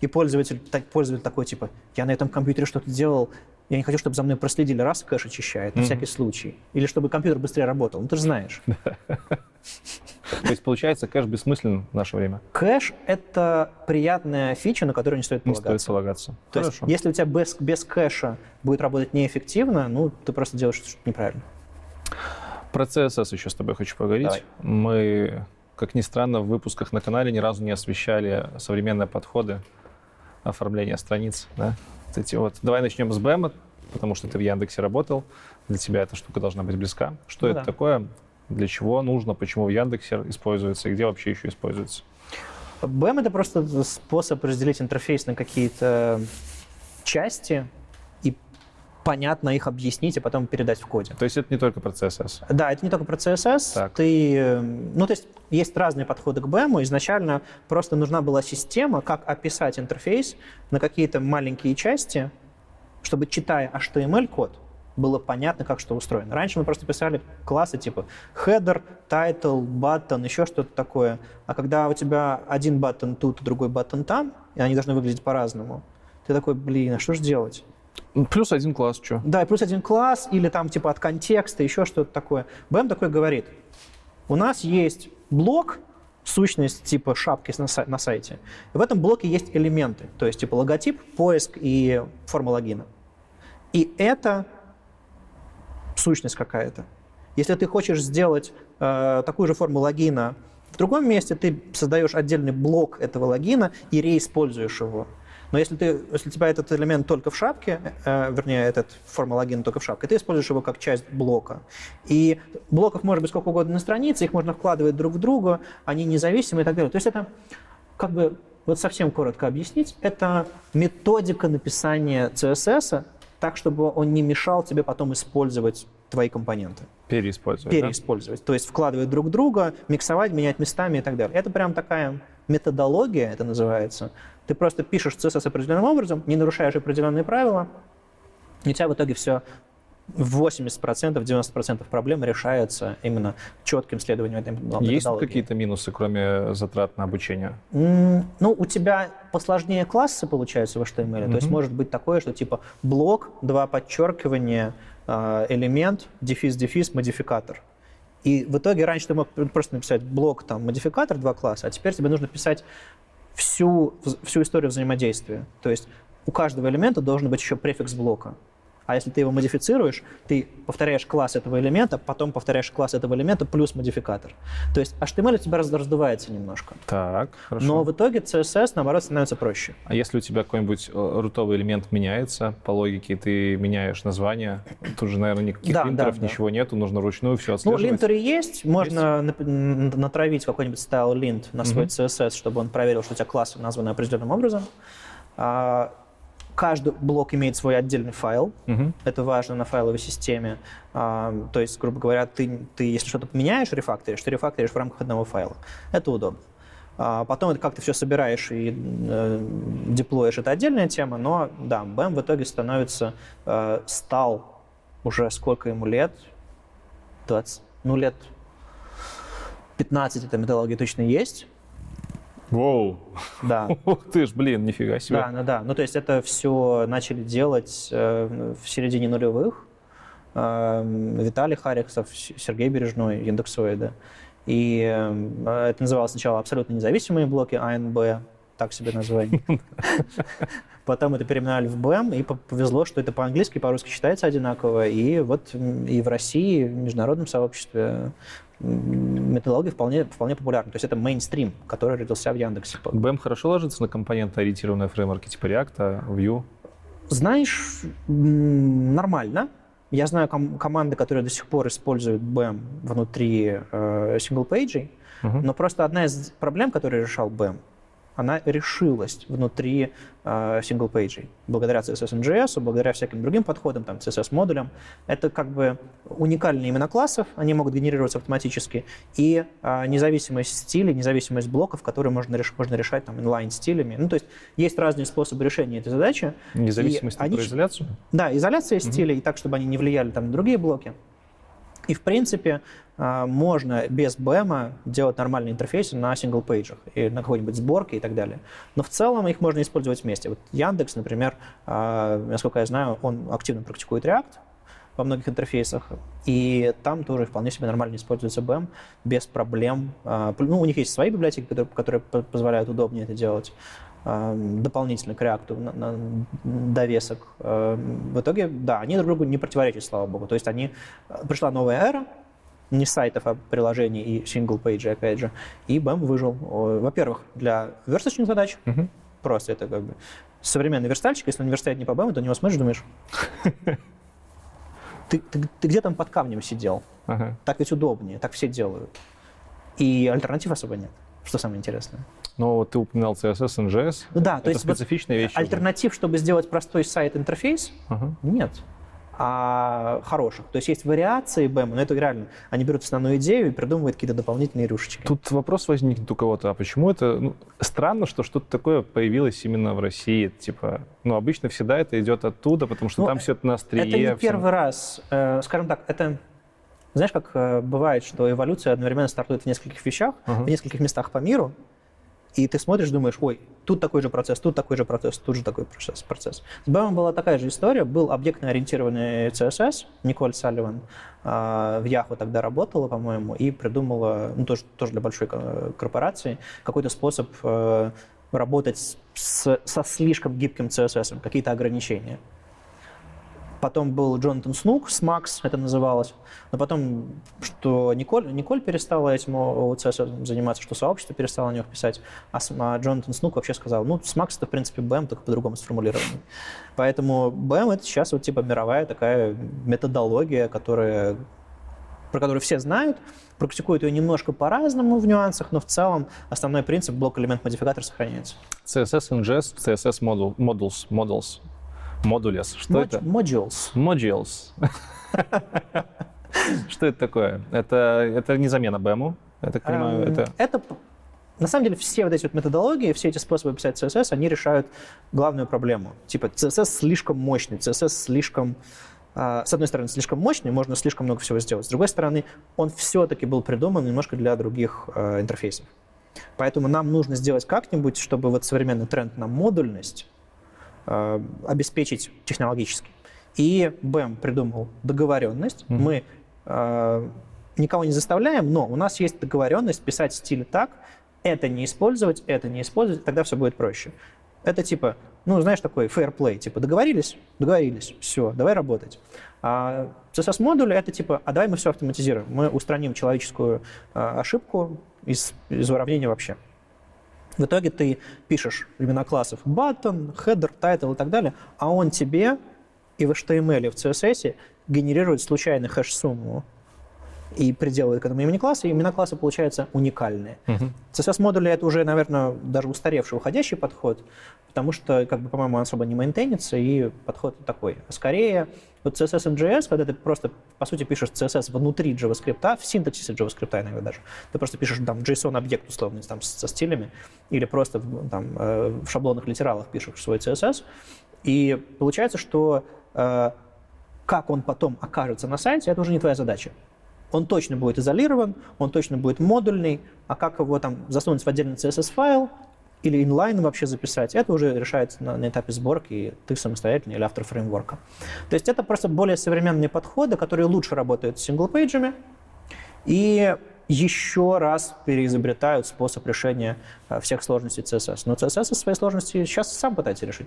И пользователь, так, пользователь такой, типа, я на этом компьютере что-то делал, я не хочу, чтобы за мной проследили, раз кэш очищает, на всякий случай. Или чтобы компьютер быстрее работал. Ну, ты же знаешь. То есть, получается, кэш бессмыслен в наше время. Кэш — это приятная фича, на которую не стоит Не полагаться. стоит полагаться. То есть, Хорошо. если у тебя без, без кэша будет работать неэффективно, ну, ты просто делаешь что-то неправильно. Про CSS еще с тобой хочу поговорить. Давай. Мы, как ни странно, в выпусках на канале ни разу не освещали современные подходы оформления страниц. Да? Вот эти вот. Давай начнем с BEM, потому что ты в Яндексе работал. Для тебя эта штука должна быть близка. Что Ну это да. такое? Для чего нужно? Почему в Яндексе используется? И где вообще еще используется? BEM — это просто способ разделить интерфейс на какие-то части и понятно их объяснить, а потом передать в коде. То есть это не только про CSS. Да, это не только про CSS. Так. Ты, э, ну, то есть есть разные подходы к BEM. Изначально просто нужна была система, как описать интерфейс на какие-то маленькие части, чтобы, читая HTML-код, было понятно, как что устроено. Раньше мы просто писали классы типа header, title, button, еще что-то такое. А когда у тебя один баттон тут, другой баттон там, и они должны выглядеть по-разному, ты такой, блин, а что же делать? Плюс один класс, что? Да, плюс один класс, или там типа от контекста, еще что-то такое. BEM такой говорит, у нас есть блок, сущность типа шапки на, сай- на сайте. И в этом блоке есть элементы, то есть типа логотип, поиск и форма логина. И это сущность какая-то. Если ты хочешь сделать э, такую же форму логина в другом месте, ты создаешь отдельный блок этого логина и реиспользуешь его. Но если, ты, если у тебя этот элемент только в шапке, э, вернее, этот форма логина только в шапке, ты используешь его как часть блока. И блоков может быть сколько угодно на странице, их можно вкладывать друг в друга, они независимы и так далее. То есть это как бы, вот совсем коротко объяснить, это методика написания CSS так, чтобы он не мешал тебе потом использовать твои компоненты Переиспользовать. да? переиспользовать. То есть вкладывать друг друга, миксовать, менять местами и так далее. Это прям такая методология, это называется. Ты просто пишешь CSS определенным образом, не нарушаешь определенные правила, и у тебя в итоге все 80%, 90% проблем решается именно четким следованием этой методологии. Есть какие-то минусы, кроме затрат на обучение? М, Ну, у тебя посложнее классы получаются в HTML. То есть может быть такое, что типа блок, два подчеркивания, э, элемент, дефис, дефис, модификатор. И в итоге раньше ты мог просто написать блок, там, модификатор, два класса, а теперь тебе нужно писать всю, всю историю взаимодействия. То есть у каждого элемента должен быть еще префикс блока. А если ты его модифицируешь, ты повторяешь класс этого элемента, потом повторяешь класс этого элемента плюс модификатор. То есть HTML у тебя раздувается немножко. Так, хорошо. Но в итоге CSS, наоборот, становится проще. А если у тебя какой-нибудь э, рутовый элемент меняется по логике, ты меняешь название, тут же, наверное, никаких Да, линтеров, да, да. ничего нету, нужно вручную все Ну, отслеживать. линтеры есть, можно н- натравить какой-нибудь style lint на свой CSS, чтобы он проверил, что у тебя классы названы определенным образом. А, Каждый блок имеет свой отдельный файл. Мгм. Это важно на файловой системе. А, То есть, грубо говоря, ты, ты если что-то поменяешь, рефакторишь, ты рефакторишь в рамках одного файла. Это удобно. А Потом это как ты все собираешь и э, деплоишь, это отдельная тема, но да, BAM в итоге становится, э, стал уже сколько ему лет, 20, ну лет 15 эта методология точно есть, Воу. да. Ух ты ж, блин, нифига себе. Да, ну да. Ну, то есть это все начали делать э, в середине нулевых. Э, Виталий Хариксов, Сергей Бережной, Яндексоида. И э, это называлось сначала абсолютно независимые блоки АНБ, так себе название. Потом это переименовали в БМ, и по- повезло, что это по-английски и по-русски читается одинаково. И вот и в России, и в международном сообществе методология вполне, вполне популярна. То есть это мейнстрим, который родился в Яндексе. BEM хорошо ложится на компонентоориентированные фреймворки типа React, Vue? Знаешь, нормально. Я знаю ком- команды, которые до сих пор используют BEM внутри э, single page'ей, Мгм. но просто одна из проблем, которую решал BEM, она решилась внутри э, single page'ей. Благодаря CSS-in-JS, благодаря всяким другим подходам, там, CSS-модулям. Это как бы уникальные имена классов, они могут генерироваться автоматически, и э, независимость стилей, независимость блоков, которые можно, реш- можно решать там инлайн-стилями. Ну, то есть есть разные способы решения этой задачи. Независимость И они про изоляцию? Да, изоляция стилей, так, чтобы они не влияли там, на другие блоки. И, в принципе, а, можно без BEM делать нормальные интерфейсы на сингл-пейджах и на какой-нибудь сборке и так далее. Но в целом их можно использовать вместе. Вот Яндекс, например, а, насколько я знаю, он активно практикует React во многих интерфейсах, и там тоже вполне себе нормально используется BEM без проблем. А, Ну, у них есть свои библиотеки, которые, которые по- позволяют удобнее это делать дополнительно к React на, на довесок. А, В итоге, да, они друг другу не противоречат, слава богу. То есть они... а, Пришла новая эра, не сайтов, а приложений и single page'ей, опять же, и BEM выжил. Во-первых, для версточных задач, Мгм. просто это как бы современный верстальщик, если он верстает не по BAM, то на него смотришь, думаешь, ты, ты- ты где там под камнем сидел? Ага. Так ведь удобнее, так все делают. И альтернатив особо нет, что самое интересное. Но вот ты упоминал CSS, NGS. Ну да, то Это есть вот специфичная вещь. уже. альтернатив, чтобы сделать простой сайт-интерфейс, Ага. нет. А хороших. То есть есть вариации BEM, но это реально. Они берут основную идею и придумывают какие-то дополнительные рюшечки. Тут вопрос возникнет у кого-то, а почему это... ну, странно, что что-то такое появилось именно в России. Типа, ну, обычно всегда это идет оттуда, потому что Ну, там все это на острие. это не всё- первый раз. Э, Скажем так, это... Знаешь, как э, бывает, что эволюция одновременно стартует в нескольких вещах, Ага. в нескольких местах по миру, и ты смотришь, думаешь, ой, тут такой же процесс, тут такой же процесс, тут же такой процесс. процесс. С BEM была такая же история. Был объектно-ориентированный CSS, Николь Салливан а, в Yahoo тогда работала, по-моему, и придумала, ну, тоже, тоже для большой ко- корпорации, какой-то способ э, работать с- со слишком гибким CSS, какие-то ограничения. Потом был Джонатан Снук с Макс, это называлось. Но потом, что Николь, Николь перестала этим OCS заниматься, что сообщество перестало о них писать, а, а Джонатан Снук вообще сказал, ну, с Макс это, в принципе, BM, только по-другому сформулированный. Поэтому BM это сейчас вот типа мировая такая методология, которая про которую все знают, практикуют ее немножко по-разному в нюансах, но в целом основной принцип блок-элемент-модификатор сохраняется. CSS, NGS, CSS modules, models, modules. Что Mod- это? Modules. Modules. Что это такое? Это, это не замена BEM, я так понимаю, Эм, это... это на самом деле все вот эти вот методологии, все эти способы писать CSS, они решают главную проблему. Типа CSS слишком мощный, CSS слишком, а, с одной стороны, слишком мощный, можно слишком много всего сделать. С другой стороны, он все-таки был придуман немножко для других э, интерфейсов. Поэтому нам нужно сделать как-нибудь, чтобы вот современный тренд на модульность э, обеспечить технологически. И BEM придумал договоренность. Мгм. Мы э, никого не заставляем, но у нас есть договоренность писать стиль так, это не использовать, это не использовать, тогда все будет проще. Это типа Ну, знаешь, такой fair play, типа договорились, договорились, все, давай работать. А CSS-модуль — это типа, а давай мы все автоматизируем, мы устраним человеческую а, ошибку из, из уравнения вообще. В итоге ты пишешь имена классов button, header, title и так далее, а он тебе и в HTML, и в CSS генерирует случайно хэш-сумму и приделывает к этому имени класса, и имена класса получаются уникальные. Uh-huh. CSS-модули — это уже, наверное, даже устаревший, уходящий подход, потому что, как бы, по-моему, он особо не мейнтейнится, и подход такой. Скорее, вот CSS JS, когда ты просто, по сути, пишешь CSS внутри JavaScript, в синтаксисе JavaScript иногда даже, ты просто пишешь там JSON-объект условный там, со стилями, или просто там, э, в шаблонных литералах пишешь свой CSS, и получается, что э, как он потом окажется на сайте, это уже не твоя задача. Он точно будет изолирован, он точно будет модульный, а как его там засунуть в отдельный CSS-файл или инлайн вообще записать, это уже решается на, на этапе сборки, ты самостоятельно или автор фреймворка. То есть это просто более современные подходы, которые лучше работают с синглпейджами и еще раз переизобретают способ решения э, всех сложностей CSS. Но CSS со своей сложности сейчас сам пытается решить.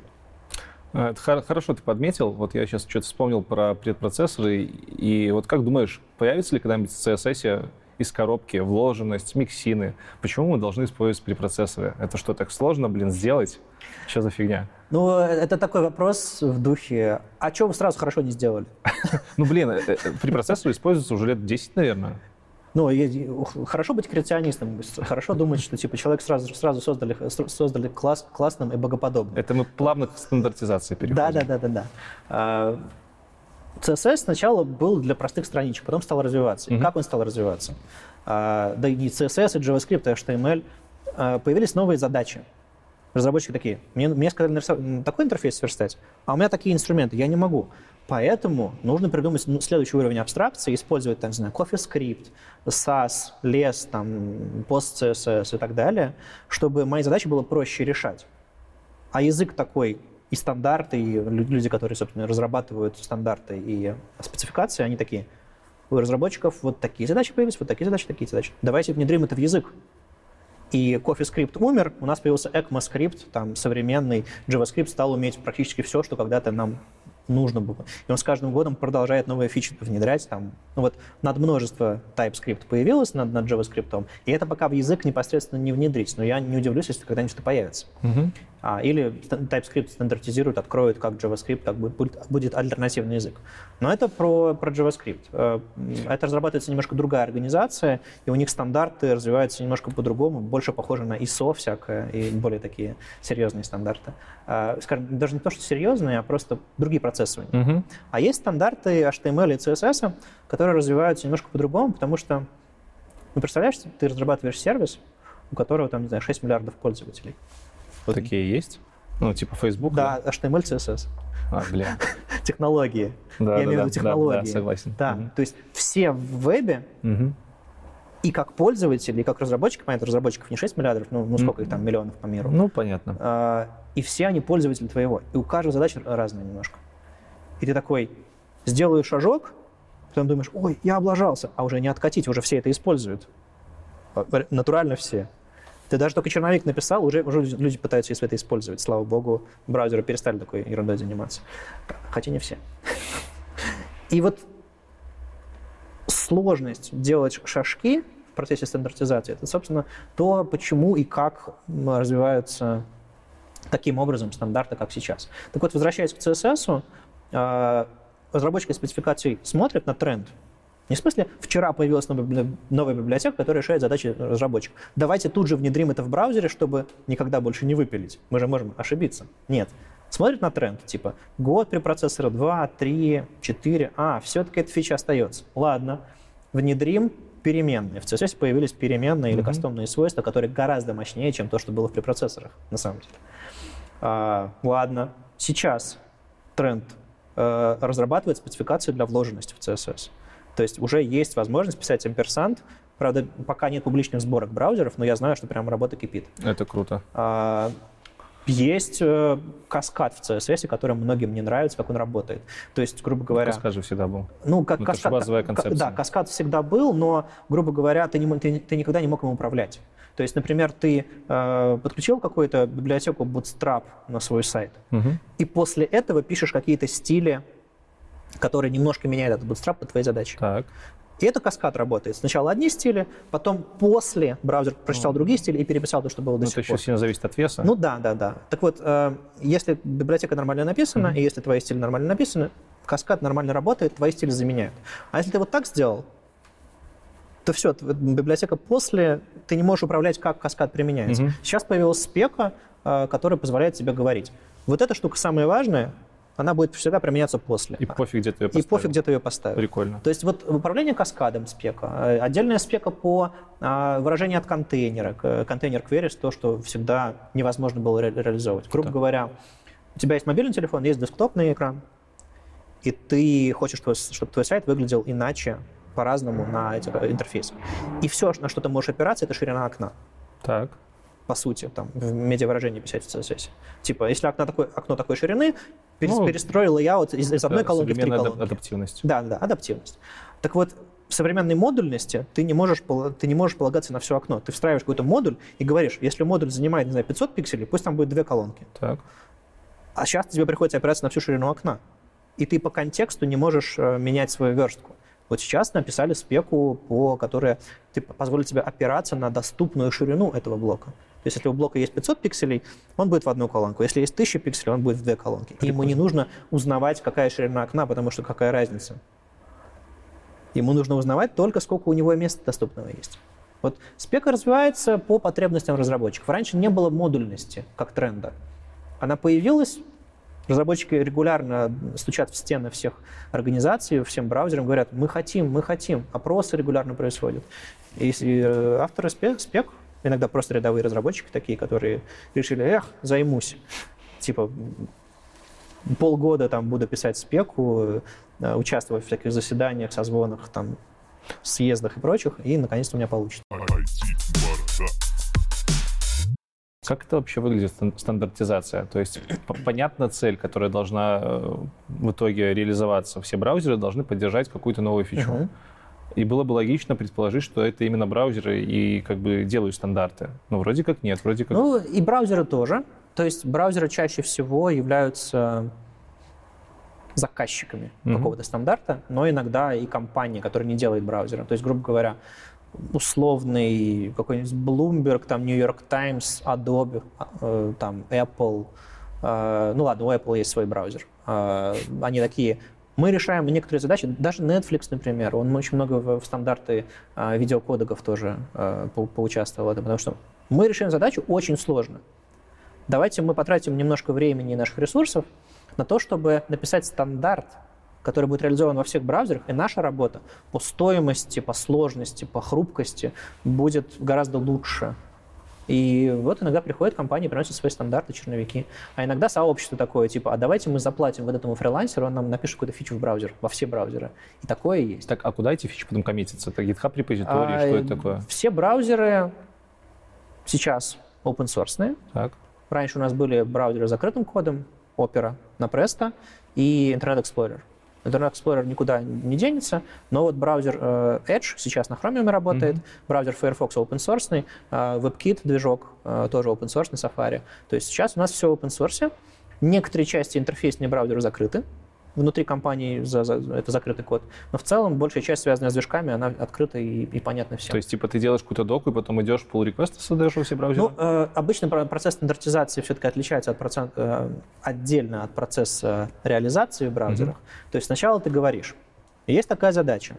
А, это хорошо ты подметил. Вот я сейчас что-то вспомнил про предпроцессоры. И вот как думаешь, появится ли когда-нибудь CSS из коробки вложенность, миксины? Почему мы должны использовать препроцессоры? Это что, так сложно, блин, сделать? Что за фигня? Ну, это такой вопрос в духе, а что вы сразу хорошо не сделали? Ну, блин, э, э, препроцессоры используются уже лет 10, наверное. Ну, хорошо быть креационистом, хорошо думать, что типа человек сразу, сразу создали, создали класс, классным и богоподобным. Это мы плавно к стандартизации переходим. Да, да, да, да, да. CSS сначала был для простых страничек, потом стал развиваться. Mm-hmm. Как он стал развиваться? А, да и CSS, и JavaScript, и HTML. А, появились новые задачи. Разработчики такие, мне, мне сказали нарисовать такой интерфейс сверстать, а у меня такие инструменты, я не могу. Поэтому нужно придумать ну, следующий уровень абстракции, использовать, там, не знаю, CoffeeScript, SAS, LESS, там, PostCSS и так далее, чтобы мои задачи было проще решать. А язык такой и стандарты, и люди, которые, собственно, разрабатывают стандарты и спецификации, они такие, у разработчиков вот такие задачи появились, вот такие задачи, такие задачи. Давайте внедрим это в язык. И CoffeeScript умер, у нас появился ECMAScript, там современный JavaScript стал уметь практически все, что когда-то нам нужно было. И он с каждым годом продолжает новые фичи внедрять. Там, ну вот над множество TypeScript появилось над, над JavaScript, и это пока в язык непосредственно не внедрить. Но я не удивлюсь, если когда-нибудь это появится. Uh-huh. А, или TypeScript стандартизирует, откроет как JavaScript, как будет, будет альтернативный язык. Но это про, про JavaScript. Э, это разрабатывается немножко другая организация, и у них стандарты развиваются немножко по-другому, больше похоже на ISO всякое, и более такие серьезные стандарты. А, скажем, даже не то, что серьезные, а просто другие процессы. Uh-huh. А есть стандарты HTML и CSS, которые развиваются немножко по-другому, потому что, ну, представляешь, ты разрабатываешь сервис, у которого там, не знаю, 6 миллиардов пользователей. Вот такие есть? Ну, типа Facebook? Да, да? HTML, CSS. А, бля. технологии. Да, Я да, имею в виду технологии. Да, да, согласен. Да, угу. то есть все в вебе угу. и как пользователи, и как разработчики, понятно, разработчиков не 6 миллиардов, ну, ну сколько их там, миллионов по миру. Ну, понятно. А, и все они пользователи твоего. И у каждого задача разная немножко. И ты такой, сделаю шажок, потом думаешь, ой, я облажался, а уже не откатить, уже все это используют. Натурально все. Ты даже только черновик написал, уже, уже люди пытаются это использовать. Слава богу, браузеры перестали такой ерундой заниматься. Хотя не все. И вот сложность делать шажки в процессе стандартизации, это, собственно, то, почему и как развиваются таким образом стандарты, как сейчас. Так вот, возвращаясь к CSS, а, разработчики спецификаций смотрят на тренд, не в смысле, вчера появилась новая библиотека, которая решает задачи разработчиков. Давайте тут же внедрим это в браузере, чтобы никогда больше не выпилить. Мы же можем ошибиться. Нет. Смотрит на тренд, типа, год при процессоре 2, 3, 4, а, все-таки эта фича остается. Ладно, внедрим переменные. В CSS появились переменные mm-hmm. или кастомные свойства, которые гораздо мощнее, чем то, что было в препроцессорах, на самом деле. А, ладно, сейчас тренд э, разрабатывает спецификацию для вложенности в CSS. То есть уже есть возможность писать амперсант. Правда, пока нет публичных сборок браузеров, но я знаю, что прям работа кипит. Это круто. А, Есть э, каскад в CSS, который многим не нравится, как он работает. То есть, грубо говоря... Каскад же всегда был. Ну, как Ну, это каскад, базовая концепция. Да, каскад всегда был, но, грубо говоря, ты, не, ты, ты никогда не мог им управлять. То есть, например, ты э, подключил какую-то библиотеку Bootstrap на свой сайт, Мгм. и после этого пишешь какие-то стили, которые немножко меняют этот Bootstrap под твои задачи. Так. И это каскад работает. Сначала одни стили, потом после браузер прочитал другие стили и переписал то, что было до Ну, сих это еще пор. сильно зависит от веса. Ну да, да, да. Так вот, э, если библиотека нормально написана, Мгм. и если твои стили нормально написаны, каскад нормально работает, твои стили заменяют. А если ты вот так сделал, то все, библиотека после, ты не можешь управлять, как каскад применяется. Мгм. Сейчас появилась спека, э, которая позволяет тебе говорить. Вот эта штука самая важная, она будет всегда применяться после. И пофиг, где ты ее И пофиг, где ты ее поставил. Прикольно. То есть вот управление каскадом спека, э, отдельная спека по а, выражению от контейнера, контейнер queries, то, что всегда невозможно было ре- реализовывать. Грубо Да. говоря, у тебя есть мобильный телефон, есть десктопный экран, и ты хочешь, чтобы твой сайт выглядел иначе, по-разному на этих э, интерфейсах. И все, на что ты можешь опираться, это ширина окна Так. по сути, там, в медиавыражении писать в CSS. Типа, если окно такой, окно такой ширины, Ну, перестрой layout из, из одной колонки в три колонки. адаптивность. Да, да, адаптивность. Так вот, в современной модульности ты не, можешь, ты не можешь полагаться на все окно. Ты встраиваешь какой-то модуль и говоришь, если модуль занимает, не знаю, 500 пикселей, пусть там будет две колонки. Так. А сейчас тебе приходится опираться на всю ширину окна. И ты по контексту не можешь э, менять свою верстку. Вот сейчас написали спеку, по которой ты позволит тебе опираться на доступную ширину этого блока. То есть если у блока есть 500 пикселей, он будет в одну колонку. Если есть 1000 пикселей, он будет в две колонки. И ему не нужно узнавать, какая ширина окна, потому что какая разница. Ему нужно узнавать только, сколько у него места доступного есть. Вот спека развивается по потребностям разработчиков. Раньше не было модульности как тренда. Она появилась, разработчики регулярно стучат в стены всех организаций, всем браузерам, говорят, мы хотим, мы хотим. Опросы регулярно происходят. И э, авторы спек, спек, иногда просто рядовые разработчики такие, которые решили, эх, займусь. Типа, полгода там буду писать спеку, э, участвовать в всяких заседаниях, созвонах, там, съездах и прочих, и наконец-то у меня получится. Как это вообще выглядит, стан- стандартизация? То есть понятна цель, которая должна э, в итоге реализоваться. Все браузеры должны поддержать какую-то новую фичу. Мгм. И было бы логично предположить, что это именно браузеры и как бы делают стандарты. Но вроде как нет, вроде как... Ну, и браузеры тоже. То есть браузеры чаще всего являются заказчиками Мгм. какого-то стандарта, но иногда и компания, которая не делает браузера. То есть, грубо говоря, условный какой-нибудь Bloomberg, там New York Times, Adobe, э, там Apple, э, ну ладно, у Apple есть свой браузер. Э, Они такие, мы решаем некоторые задачи, даже Netflix, например, он очень много в, в стандарты э, видеокодеков тоже э, по- поучаствовал в этом, потому что мы решаем задачу очень сложно. Давайте мы потратим немножко времени и наших ресурсов на то, чтобы написать стандарт, который будет реализован во всех браузерах, и наша работа по стоимости, по сложности, по хрупкости будет гораздо лучше. И вот иногда приходят компании, приносят свои стандарты, черновики. А иногда сообщество такое, типа, а давайте мы заплатим вот этому фрилансеру, он нам напишет какую-то фичу в браузер, во все браузеры. И такое есть. Так, а куда эти фичи потом коммитятся? Это GitHub репозиторий, А, что это такое? Все браузеры сейчас open source. Так. Раньше у нас были браузеры с закрытым кодом, Opera на Presto и Internet Explorer. Internet Explorer никуда не денется, но вот браузер э, Edge сейчас на Chromium работает, браузер Firefox open source, э, WebKit движок э, тоже open source, Safari. То есть сейчас у нас все open source. Некоторые части интерфейсные браузера закрыты, внутри компании за- за- это закрытый код, но в целом большая часть, связанная с движками, она открыта и, и понятна всем. То есть, типа, ты делаешь какую-то доку, и потом идешь pull реквесты создаешь во все браузеры? Ну, э, обычно про- процесс стандартизации все-таки отличается от процент, э, отдельно от процесса реализации в браузерах. То есть сначала ты говоришь, есть такая задача.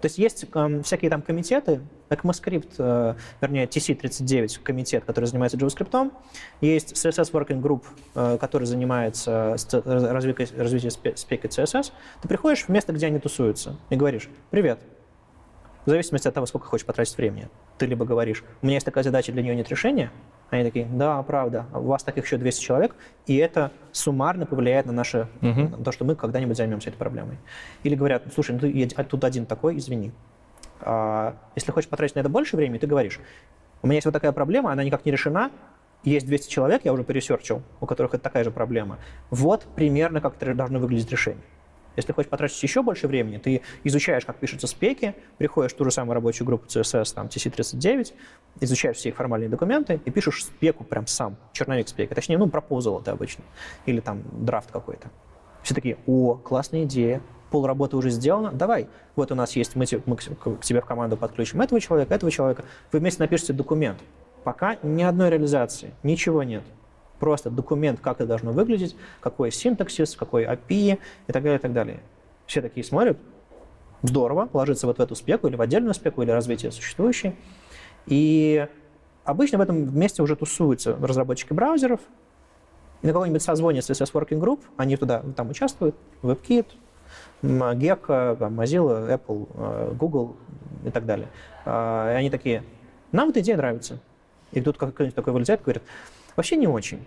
То есть есть эм, всякие там комитеты, ECMAScript, э, вернее TC39 комитет, который занимается JavaScript, есть CSS Working Group, э, который занимается развитием, развитием спе- спеки CSS. Ты приходишь в место, где они тусуются, и говоришь, привет, в зависимости от того, сколько хочешь потратить времени. Ты либо говоришь, у меня есть такая задача, для нее нет решения, они такие, да, правда, у вас таких еще 200 человек, и это суммарно повлияет на наше, Мгм. на то, что мы когда-нибудь займемся этой проблемой. Или говорят, слушай, ну ты а тут один такой, извини. А, если хочешь потратить на это больше времени, ты говоришь, у меня есть вот такая проблема, она никак не решена, есть 200 человек, я уже пересерчил, у которых это такая же проблема. Вот примерно как это должно выглядеть решение. Если хочешь потратить еще больше времени, ты изучаешь, как пишутся спеки, приходишь в ту же самую рабочую группу CSS, там, TC39, изучаешь все их формальные документы и пишешь спеку прям сам, черновик спеки. Точнее, ну, пропозал это обычно. Или там драфт какой-то. Все такие, о, классная идея, пол работы уже сделано, давай, вот у нас есть, мы, мы к тебе в команду подключим этого человека, этого человека, вы вместе напишите документ. Пока ни одной реализации, ничего нет. Просто документ, как это должно выглядеть, какой синтаксис, какой API и так далее, и так далее. Все такие смотрят, здорово, ложится вот в эту спеку или в отдельную спеку, или развитие существующей. И обычно в этом месте уже тусуются разработчики браузеров, и на каком-нибудь созвоне с CSS Working Group они туда там участвуют, WebKit, Gecko, Mozilla, Apple, э, Google и так далее. А, и они такие, нам эта идея нравится. И тут какой-нибудь такой вылезает и говорит, Вообще не очень.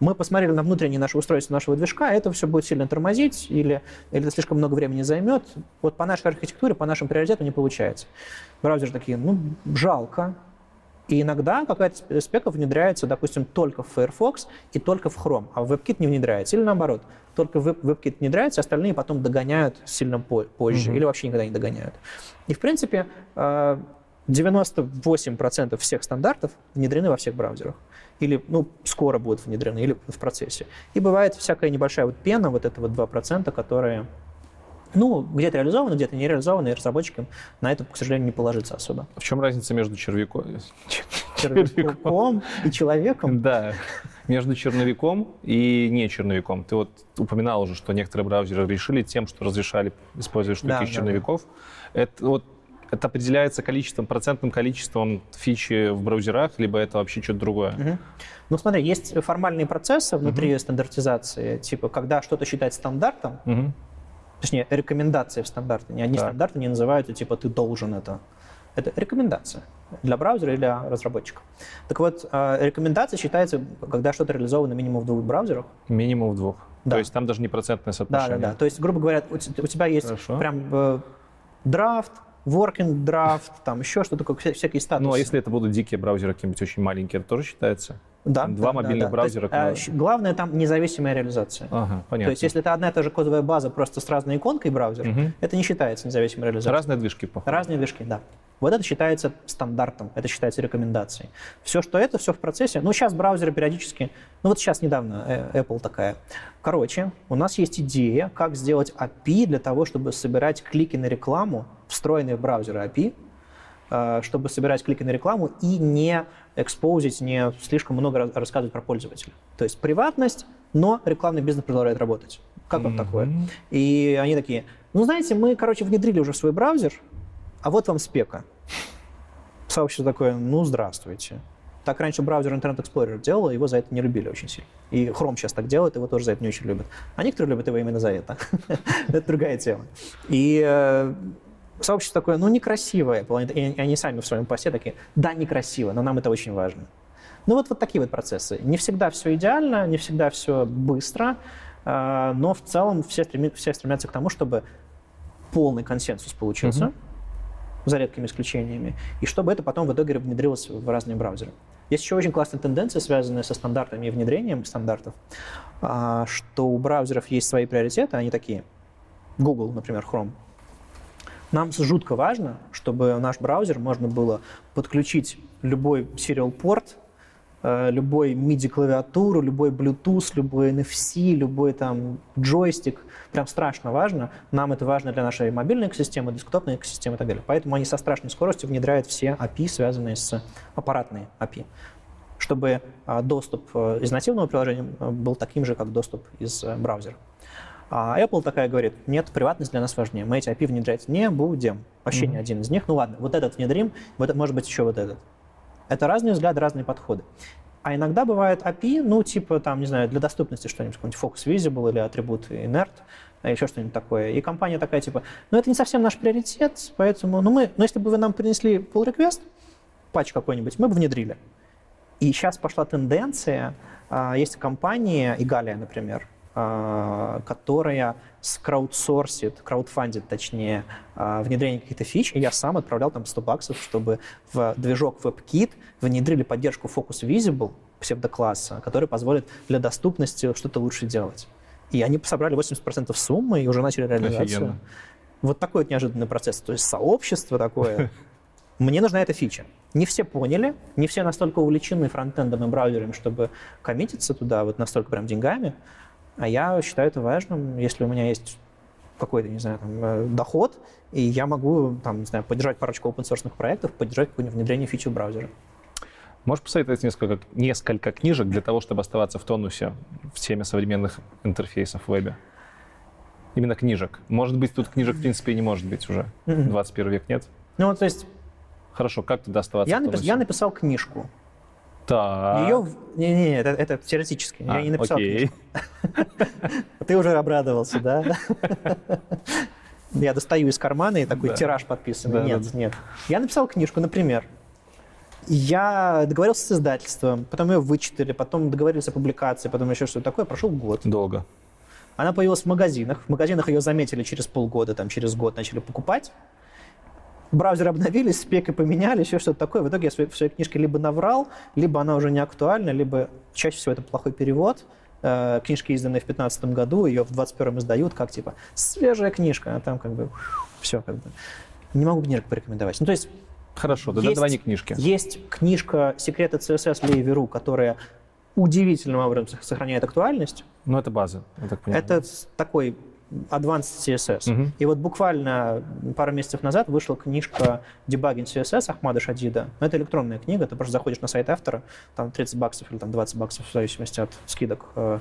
Мы посмотрели на внутреннее наше устройство нашего движка, это все будет сильно тормозить или, или это слишком много времени займет. Вот по нашей архитектуре, по нашим приоритетам не получается. Браузеры такие, ну, жалко. И иногда какая-то спека внедряется, допустим, только в Firefox и только в Chrome, а в WebKit не внедряется. Или наоборот, только в WebKit внедряется, остальные потом догоняют сильно позже mm-hmm. или вообще никогда не догоняют. И, в принципе, 98% э, всех стандартов внедрены во всех браузерах или ну, скоро будут внедрены, или в процессе. И бывает всякая небольшая вот пена, вот это вот 2%, которые ну, где-то реализованы, где-то не реализованы, и разработчикам на это, к сожалению, не положится особо. В чем разница между червяком, червяком и человеком? Да, между черновиком и не черновиком. Ты вот упоминал уже, что некоторые браузеры решили тем, что разрешали использовать штуки да, из черновиков. Да. Это вот это определяется количеством, процентным количеством фичи в браузерах, либо это вообще что-то другое? Угу. Ну, смотри, есть формальные процессы внутри угу. стандартизации, типа, когда что-то считать стандартом, угу. точнее, рекомендации в стандарте. Одни да. стандарты не называют, типа, ты должен это. Это рекомендация для браузера или для разработчика. Так вот, а, рекомендация считается, когда что-то реализовано минимум в двух браузерах. Минимум в двух. Да. То есть там даже не процентное соотношение. Да, да, да. То есть, грубо говоря, у тебя есть Хорошо. прям э, драфт, working draft, там еще что-то, всякие статусы. Ну, а если это будут дикие браузеры какие-нибудь очень маленькие, это тоже считается? Да. Два да, мобильных да, да. браузера. Есть, а, главное там независимая реализация. Ага, понятно. То есть, если это одна и та же кодовая база, просто с разной иконкой браузер, угу. это не считается независимой реализацией. Разные движки, походу. Разные движки, да. Вот это считается стандартом, это считается рекомендацией. Все, что это, все в процессе. Ну, сейчас браузеры периодически... Ну, вот сейчас недавно э, Apple такая. Короче, у нас есть идея, как сделать API для того, чтобы собирать клики на рекламу, встроенные в браузеры API, э, чтобы собирать клики на рекламу и не экспозить, не слишком много рассказывать про пользователя. То есть приватность, но рекламный бизнес продолжает работать. Как mm-hmm. вам такое? И они такие, ну, знаете, мы, короче, внедрили уже свой браузер, а вот вам спека. Сообщество такое, ну, здравствуйте. Так раньше браузер Internet Explorer делал, его за это не любили очень сильно. И Chrome сейчас так делает, его тоже за это не очень любят. А некоторые любят его именно за это. это другая тема. И э, сообщество такое, ну, некрасивое. И они сами в своем посте такие, да, некрасиво, но нам это очень важно. Ну, вот, вот такие вот процессы. Не всегда все идеально, не всегда все быстро, э, но в целом все, стреми, все стремятся к тому, чтобы полный консенсус получился. Mm-hmm за редкими исключениями, и чтобы это потом в итоге внедрилось в разные браузеры. Есть еще очень классная тенденция, связанная со стандартами и внедрением стандартов, а, что у браузеров есть свои приоритеты, они такие. Google, например, Chrome. Нам жутко важно, чтобы наш браузер можно было подключить любой serial порт Э, любой MIDI-клавиатуру, любой Bluetooth, любой NFC, любой там джойстик. Прям страшно важно. Нам это важно для нашей мобильной экосистемы, десктопной экосистемы и так далее. Поэтому они со страшной скоростью внедряют все API, связанные с аппаратной API чтобы э, доступ э, из нативного приложения был таким же, как доступ из браузера. А Apple такая говорит, нет, приватность для нас важнее, мы эти API внедрять не будем. Вообще mm-hmm. ни один из них. Ну ладно, вот этот внедрим, вот, может быть, еще вот этот. Это разные взгляды, разные подходы. А иногда бывает API, ну, типа, там, не знаю, для доступности что-нибудь, какой-нибудь Focus Visible или атрибут Inert, а еще что-нибудь такое. И компания такая, типа, ну, это не совсем наш приоритет, поэтому, ну, мы, ну, если бы вы нам принесли pull request, патч какой-нибудь, мы бы внедрили. И сейчас пошла тенденция, а, есть компания, Игалия, например, а, которая скраудсорсит, краудфандит, точнее, а, внедрение каких-то фич, и я сам отправлял там 100 баксов, чтобы в движок WebKit внедрили поддержку Focus Visible, псевдокласса, который позволит для доступности что-то лучше делать. И они собрали 80% суммы и уже начали реализацию. Офигенно. Вот такой вот неожиданный процесс. То есть сообщество такое. Мне нужна эта фича. Не все поняли, не все настолько увлечены фронтендом и браузером, чтобы коммититься туда вот настолько прям деньгами. А я считаю это важным, если у меня есть какой-то, не знаю, там, э, доход, и я могу, там, не знаю, поддержать парочку open-source проектов, поддержать какое-нибудь внедрение фичи в браузере. Можешь посоветовать несколько, несколько книжек для того, чтобы оставаться в тонусе в теме современных интерфейсов в вебе? Именно книжек. Может быть, тут книжек, в принципе, не может быть уже. 21 век нет? Ну, вот, то есть... Хорошо, как тогда оставаться я в тонусе? Я написал книжку. Так. Ее... Не-не, это, это теоретически. А, я не написал окей. Ты уже обрадовался, да? Я достаю из кармана и такой тираж подписанный. Нет, нет. Я написал книжку, например. Я договорился с издательством, потом ее вычитали, потом договорились о публикации, потом еще что-то такое. Прошел год. Долго. Она появилась в магазинах. В магазинах ее заметили через полгода, там, через год начали покупать браузеры обновились, спеки поменяли, еще что-то такое. В итоге я в своей книжке либо наврал, либо она уже не актуальна, либо чаще всего это плохой перевод. Э, книжки изданы в 2015 году, ее в 2021 издают, как типа свежая книжка, а там как бы все как бы. Не могу книжек порекомендовать. Ну, то есть Хорошо, тогда есть, давай не книжки. Есть книжка «Секреты CSS Леви Ру», которая удивительным образом сохраняет актуальность. Ну, это база, я так понимаю. Это такой Advanced CSS. Угу. И вот буквально пару месяцев назад вышла книжка Debugging CSS Ахмада Шадида. Но это электронная книга, ты просто заходишь на сайт автора, там 30 баксов или там 20 баксов в зависимости от скидок э,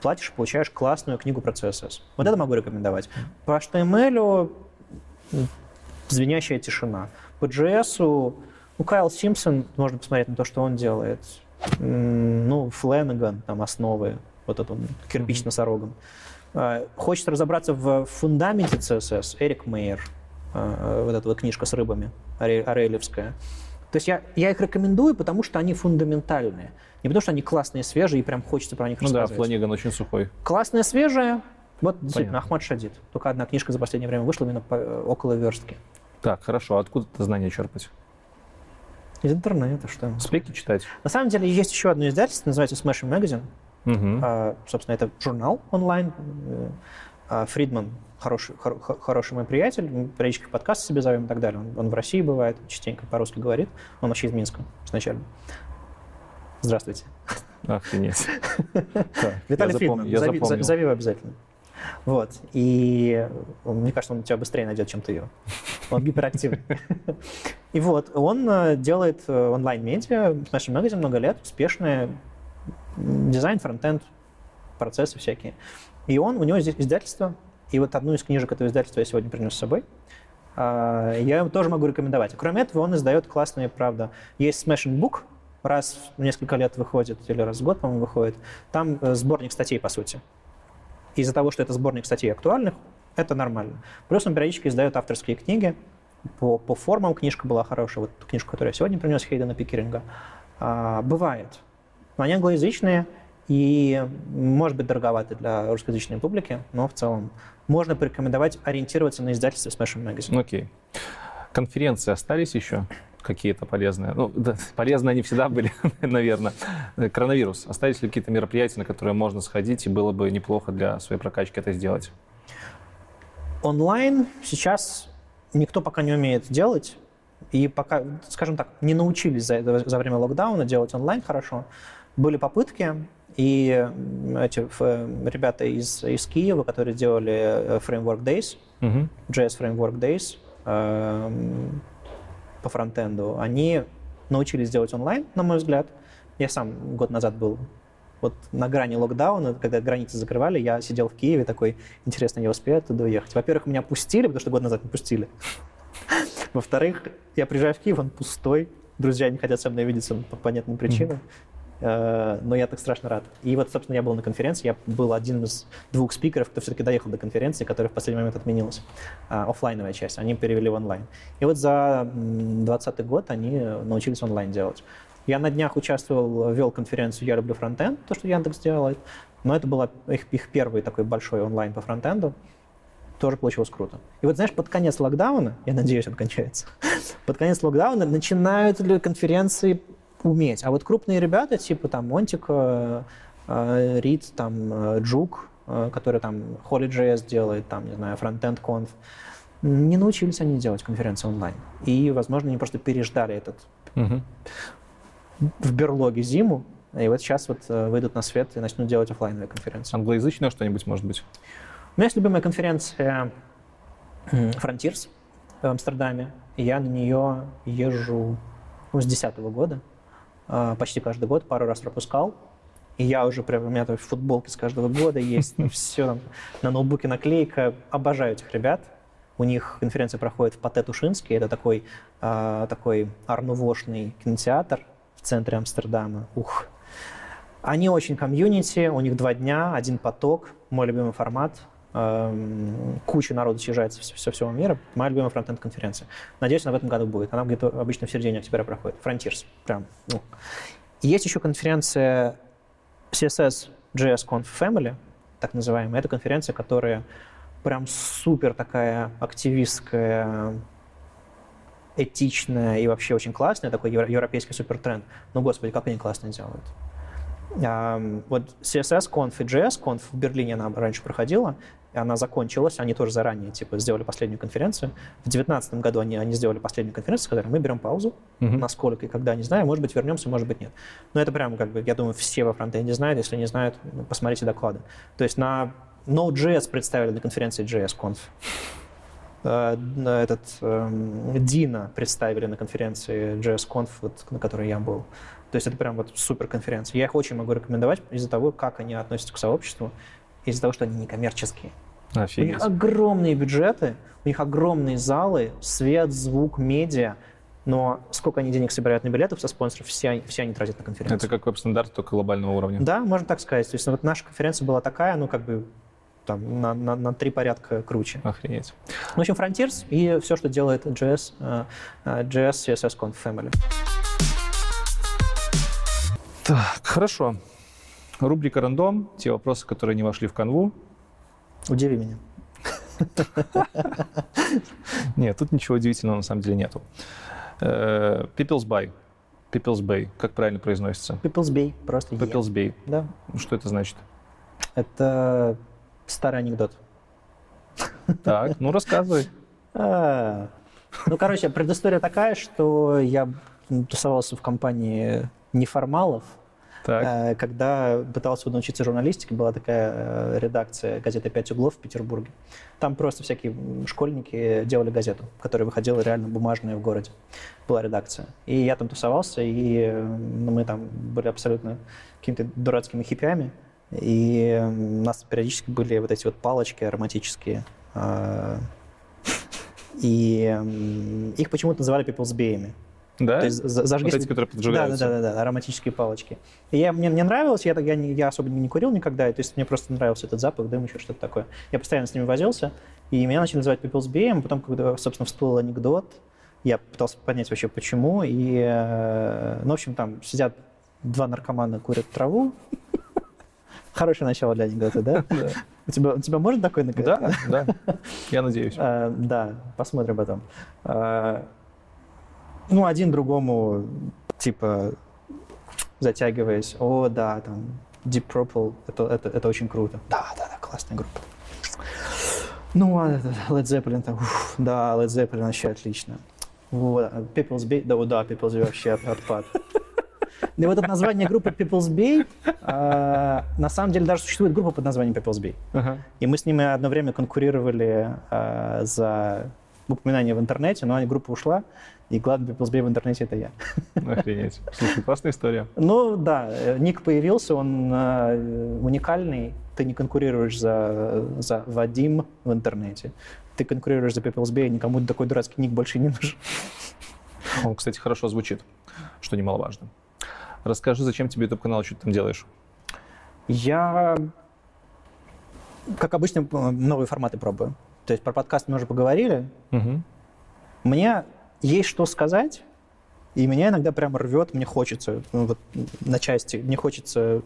платишь, получаешь классную книгу про CSS. Вот это могу рекомендовать. По HTML звенящая тишина. По JS ну, Кайл Симпсон, можно посмотреть на то, что он делает. Ну, Фленнеган, там основы, вот этот он, кирпич mm-hmm. носорогом. Хочется разобраться в фундаменте CSS, Эрик Мейер, а, вот эта вот книжка с рыбами, Арелевская. То есть я, я их рекомендую, потому что они фундаментальные. Не потому что они классные, свежие, и прям хочется про них ну рассказывать. Ну да, Фланиган очень сухой. Классная, свежая. Вот действительно, Понятно. Ахмад Шадид. Только одна книжка за последнее время вышла именно по, э, около верстки. Так, хорошо. А откуда это знание черпать? Из интернета, что? Спеки читать? На самом деле есть еще одно издательство, называется Smashing Magazine. Угу. Собственно, это журнал онлайн. А, Фридман хороший, хор, хороший мой приятель, мы периодически подкасты себе зовем и так далее. Он, он в России бывает, частенько по-русски говорит. Он вообще из Минска изначально. Здравствуйте. Охренеть. Виталий Фридман, зови, зови его обязательно. Вот. И мне кажется, он тебя быстрее найдет, чем ты его. Он гиперактивный. И вот, он э, делает э, онлайн-медиа, нашем магазине много лет, успешные, дизайн, фронтенд, процессы всякие. И он, у него здесь издательство, и вот одну из книжек этого издательства я сегодня принес с собой. А, я ему тоже могу рекомендовать. Кроме этого, он издает классные, правда. Есть Smashing Book, раз в несколько лет выходит, или раз в год, по-моему, выходит. Там э, сборник статей, по сути. Из-за того, что это сборник статей актуальных, это нормально. Плюс он периодически издает авторские книги. По, по формам книжка была хорошая. Вот книжку, которую я сегодня принес, Хейдена Пикеринга. А, бывает. Но они англоязычные и, может быть, дороговаты для русскоязычной публики, но в целом можно порекомендовать ориентироваться на издательство Smashing Magazine. Окей. Okay. Конференции остались еще? какие-то полезные. Ну, да, полезные они всегда были, наверное. Коронавирус. Остались ли какие-то мероприятия, на которые можно сходить, и было бы неплохо для своей прокачки это сделать? Онлайн сейчас никто пока не умеет делать. И пока, скажем так, не научились за, за время локдауна делать онлайн хорошо. Были попытки, и эти ребята из, из Киева, которые делали э, Framework Days, uh-huh. JS Framework Days э, по фронтенду, они научились делать онлайн, на мой взгляд. Я сам год назад был вот на грани локдауна, когда границы закрывали, я сидел в Киеве такой, интересно, я успею оттуда уехать. Во-первых, меня пустили, потому что год назад не пустили. Во-вторых, я приезжаю в Киев, он пустой, друзья не хотят со мной видеться по понятным причинам. Э, но я так страшно рад. И вот, собственно, я был на конференции, я был один из двух спикеров, кто все-таки доехал до конференции, которая в последний момент отменилась. А, офлайновая часть, они перевели в онлайн. И вот за 2020 год они научились онлайн делать. Я на днях участвовал, вел конференцию «Я люблю фронтенд», то, что Яндекс делает, но это был их, их первый такой большой онлайн по фронтенду тоже получилось круто. И вот, знаешь, под конец локдауна, я надеюсь, он кончается, под конец локдауна начинают ли конференции уметь. А вот крупные ребята, типа там Монтик, э, э, Рид, там э, Джук, который там Holy.js делает, там, не знаю, Frontend Conf, не научились они делать конференции онлайн. И, возможно, они просто переждали этот угу. в берлоге зиму, и вот сейчас вот выйдут на свет и начнут делать офлайновые конференции. Англоязычная что-нибудь, может быть? У меня есть любимая конференция Frontiers в Амстердаме. Я на нее езжу ну, с 2010 года. А, почти каждый год, пару раз пропускал. И я уже прям, у меня там футболки с каждого года есть, все там, на ноутбуке наклейка. Обожаю этих ребят. У них конференция проходит в Пате Тушинске. Это такой, э, такой арнувошный кинотеатр в центре Амстердама. Ух. Они очень комьюнити, у них два дня, один поток, мой любимый формат. Эм, куча народу съезжается со, всего мира. Моя любимая фронтенд конференция. Надеюсь, она в этом году будет. Она где-то обычно в середине октября проходит. Frontiers. Прям. Ну. Есть еще конференция CSS JS Conf Family, так называемая. Это конференция, которая прям супер такая активистская, этичная и вообще очень классная, такой европейский супертренд. Ну, господи, как они классно делают. Вот CSS Conf и JS Conf в Берлине она раньше проходила, и она закончилась, они тоже заранее типа сделали последнюю конференцию. В 2019 году они, они сделали последнюю конференцию, сказали, мы берем паузу, uh-huh. насколько и когда, не знаю, может быть, вернемся, может быть, нет. Но это прям, как бы, я думаю, все во фронтенде знают, если не знают, ну, посмотрите доклады. То есть на Node.js представили на конференции JS Conf. Э, этот Дина эм, представили на конференции JS Conf, вот, на которой я был. То есть это прям вот супер конференция. Я их очень могу рекомендовать из-за того, как они относятся к сообществу, из-за того, что они некоммерческие. Офигеть. У них огромные бюджеты, у них огромные залы, свет, звук, медиа, но сколько они денег собирают на билетов со спонсоров, все, все они тратят на конференцию. Это как веб-стандарт, только глобального уровня. Да, можно так сказать. То есть вот наша конференция была такая, ну как бы там, на, на, на три порядка круче. Охренеть. Ну, в общем, Frontiers и все, что делает JS, uh, uh, JS CSS Conf Family. Так, хорошо. Рубрика «Рандом». Те вопросы, которые не вошли в канву. Удиви меня. Нет, тут ничего удивительного на самом деле нету. Э, People's Bay. People's Bay. Как правильно произносится? People's Bay. Просто People's Bay. Да. Что это значит? Это старый анекдот. Так, ну рассказывай. А, ну, короче, предыстория такая, что я тусовался в компании неформалов, так. Э, когда пытался научиться журналистике, была такая э, редакция газеты «Пять углов» в Петербурге. Там просто всякие школьники делали газету, которая выходила реально бумажная в городе. Была редакция. И я там тусовался, и ну, мы там были абсолютно какими-то дурацкими хиппями. И у нас периодически были вот эти вот палочки ароматические. И их почему-то называли people's беями. Да? То есть зажгли... Вот эти, которые поджигаются. Да, да, да, да, ароматические палочки. И я, мне, мне нравилось, я, я, я особо не, курил никогда, то есть мне просто нравился этот запах, дым, еще что-то такое. Я постоянно с ними возился, и меня начали называть Beam, потом, когда, собственно, всплыл анекдот, я пытался понять вообще почему, и, э, ну, в общем, там сидят два наркомана, курят траву, Хорошее начало для анекдота, да? У тебя, у тебя может такой анекдот? Да, да. Я надеюсь. А, да, посмотрим потом. А, ну, один другому, типа, затягиваясь, о, да, там, Deep Purple, это, это, это очень круто. Да, да, да, классная группа. Ну, а Led Zeppelin, там, уф, да, Led Zeppelin вообще отлично. Вот, People's Bay, да, да, People's Bay вообще отпад. И вот это название группы People's Bay, э, на самом деле даже существует группа под названием People's Bay. Uh-huh. И мы с ними одно время конкурировали э, за упоминание в интернете, но группа ушла, и главный Bay в интернете — это я. Охренеть. Слушай, классная история. Ну да, ник появился, он э, уникальный. Ты не конкурируешь за, за Вадим в интернете. Ты конкурируешь за People's Bay, никому такой дурацкий ник больше не нужен. Он, кстати, хорошо звучит, что немаловажно. Расскажи, зачем тебе YouTube-канал, что ты там делаешь? Я, как обычно, новые форматы пробую. То есть про подкаст мы уже поговорили. Угу. Мне есть что сказать, и меня иногда прямо рвет, мне хочется, ну, вот, на части, мне хочется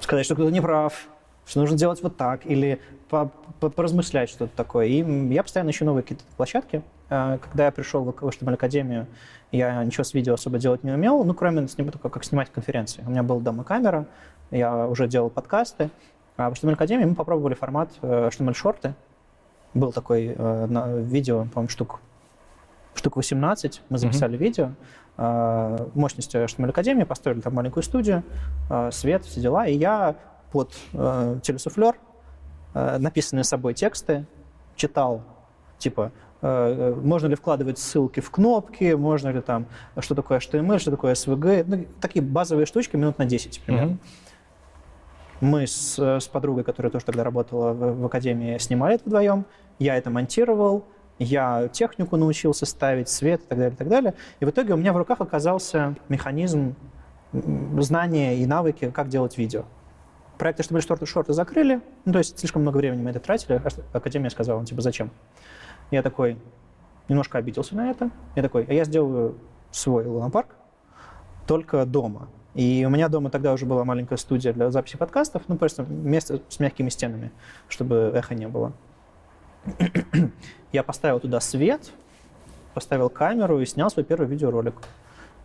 сказать, что кто-то не прав, что нужно делать вот так, или поразмышлять что-то такое. И я постоянно ищу новые какие-то площадки. Э, когда я пришел в HTML Академию, я ничего с видео особо делать не умел, ну, кроме только как снимать конференции. У меня была дома камера, я уже делал подкасты. А в HTML Академии мы попробовали формат HTML-шорты. Был такой на видео, по-моему, штук штук 18, мы записали mm-hmm. видео, э, мощностью HTML Академии, построили там маленькую студию, э, свет, все дела, и я под э, телесуфлер э, написанные собой тексты читал, типа, э, можно ли вкладывать ссылки в кнопки, можно ли там, что такое HTML, что такое SVG, ну, такие базовые штучки минут на 10 примерно. Mm-hmm. Мы с, с подругой, которая тоже тогда работала в, в академии, снимали это вдвоем. Я это монтировал, я технику научился ставить, свет и так далее, и так далее. И в итоге у меня в руках оказался механизм знания и навыки, как делать видео. Проекты HTML шорты, шорты закрыли, ну, то есть слишком много времени мы это тратили. Академия сказала, ну, типа, зачем? Я такой немножко обиделся на это. Я такой, а я сделаю свой лунопарк только дома. И у меня дома тогда уже была маленькая студия для записи подкастов, ну, просто место с мягкими стенами, чтобы эхо не было. Я поставил туда свет, поставил камеру и снял свой первый видеоролик,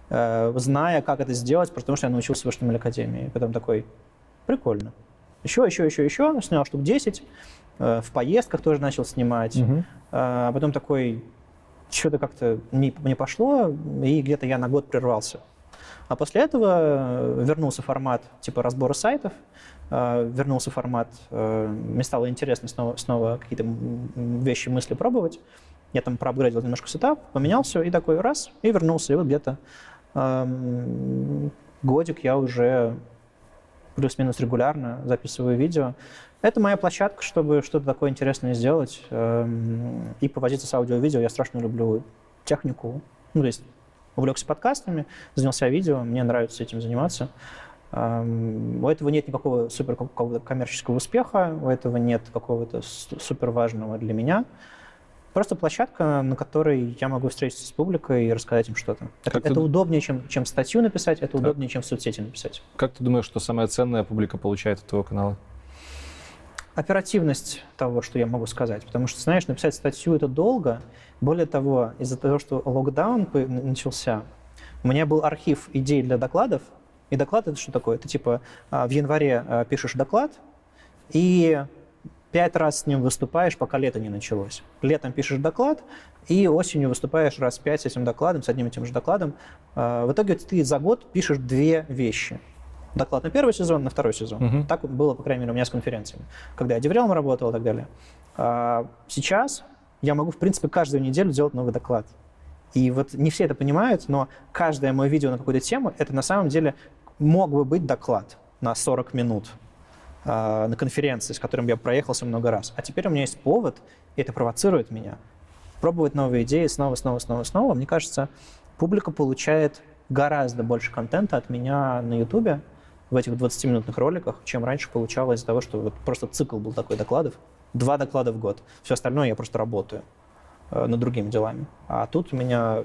э, зная, как это сделать, потому что я научился в HTML Академии. И потом такой, прикольно. Еще, еще, еще, еще, снял штук 10, э, в поездках тоже начал снимать. Угу. А потом такой, что-то как-то не, не пошло, и где-то я на год прервался. А после этого вернулся формат типа разбора сайтов, Э, вернулся формат, э, мне стало интересно снова, снова какие-то вещи, мысли пробовать. Я там проапгрейдил немножко сетап, поменял все, и такой раз, и вернулся. И вот где-то эм, годик я уже плюс-минус регулярно записываю видео. Это моя площадка, чтобы что-то такое интересное сделать эм, и повозиться с аудио-видео. Я страшно люблю технику. Ну, то есть увлекся подкастами, занялся видео, мне нравится этим заниматься. У этого нет никакого супер коммерческого успеха, у этого нет какого-то супер важного для меня. Просто площадка, на которой я могу встретиться с публикой и рассказать им что-то. Это, это удобнее, чем, чем статью написать, это удобнее, как? чем в соцсети написать. Как ты думаешь, что самое ценное публика получает от твоего канала? Оперативность того, что я могу сказать. Потому что, знаешь, написать статью это долго. Более того, из-за того, что локдаун начался, у меня был архив идей для докладов, и доклад это что такое? Это типа а, в январе а, пишешь доклад, и пять раз с ним выступаешь, пока лето не началось. Летом пишешь доклад, и осенью выступаешь раз пять с этим докладом, с одним и тем же докладом. А, в итоге ты за год пишешь две вещи. Доклад на первый сезон, на второй сезон. Uh-huh. Так было, по крайней мере, у меня с конференциями. Когда я деврелом работал и так далее. Сейчас я могу, в принципе, каждую неделю делать новый доклад. И вот не все это понимают, но каждое мое видео на какую-то тему, это на самом деле мог бы быть доклад на 40 минут э, на конференции, с которым я проехался много раз. А теперь у меня есть повод, и это провоцирует меня. Пробовать новые идеи снова, снова, снова, снова. Мне кажется, публика получает гораздо больше контента от меня на YouTube в этих 20-минутных роликах, чем раньше получалось из-за того, что вот просто цикл был такой докладов. Два доклада в год. Все остальное я просто работаю э, над другими делами. А тут у меня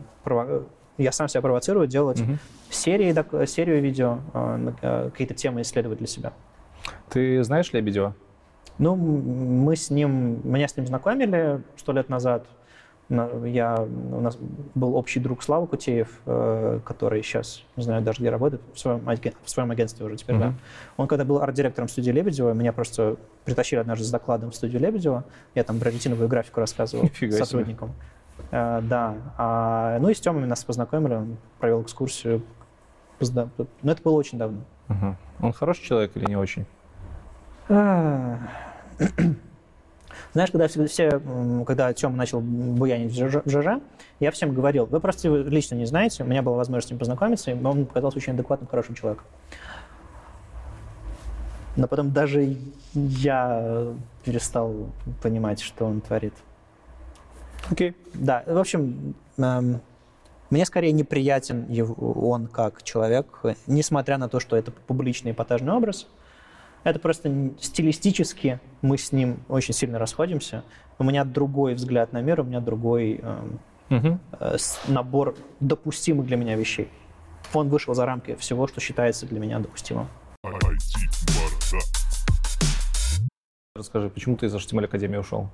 я сам себя провоцирую делать угу. серии, серию видео, э, э, какие-то темы исследовать для себя. Ты знаешь Лебедева? Ну, мы с ним, меня с ним знакомили сто лет назад. Я, у нас был общий друг Слава Кутеев, э, который сейчас, не знаю даже где работает, в своем, в своем агентстве уже теперь, uh-huh. да. Он когда был арт-директором студии Лебедева, меня просто притащили однажды с докладом в студию Лебедева. Я там про ретиновую графику рассказывал сотрудникам. Себе. Э, да. А, ну и с Тёмой нас познакомили, он провел экскурсию. Но ну, это было очень давно. Угу. Он хороший человек или не очень? Знаешь, когда все, все когда Тёма начал буянить в ЖЖ, я всем говорил, вы просто его лично не знаете, у меня была возможность с ним познакомиться, и он показался очень адекватным, хорошим человеком. Но потом даже я перестал понимать, что он творит. Окей. Okay. Да, в общем, эм, мне скорее неприятен его, он как человек, несмотря на то, что это публичный эпатажный образ. Это просто стилистически мы с ним очень сильно расходимся. У меня другой взгляд на мир, у меня другой эм, uh-huh. э, набор допустимых для меня вещей. Он вышел за рамки всего, что считается для меня допустимым. Расскажи, почему ты из HTML Академии ушел?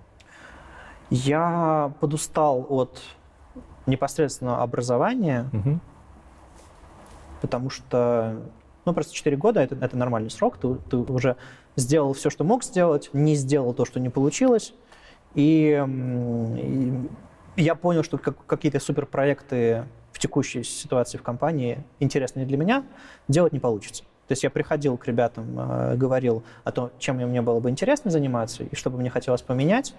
Я подустал от непосредственно образования, Угу. потому что, ну, просто 4 года это, это нормальный срок, ты, ты уже сделал все, что мог сделать, не сделал то, что не получилось, и, и я понял, что как- какие-то суперпроекты в текущей ситуации в компании интересные для меня делать не получится. То есть я приходил к ребятам, э, говорил о том, чем мне было бы интересно заниматься и что бы мне хотелось поменять,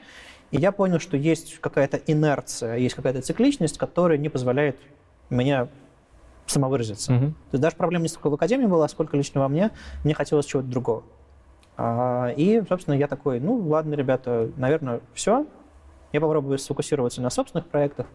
и я понял, что есть какая-то инерция, есть какая-то цикличность, которая не позволяет мне самовыразиться. Угу. То есть даже проблема не столько в академии была, сколько лично во мне. Мне хотелось чего-то другого. А, И, собственно, я такой, ну, ладно, ребята, наверное, все. Я попробую сфокусироваться на собственных проектах,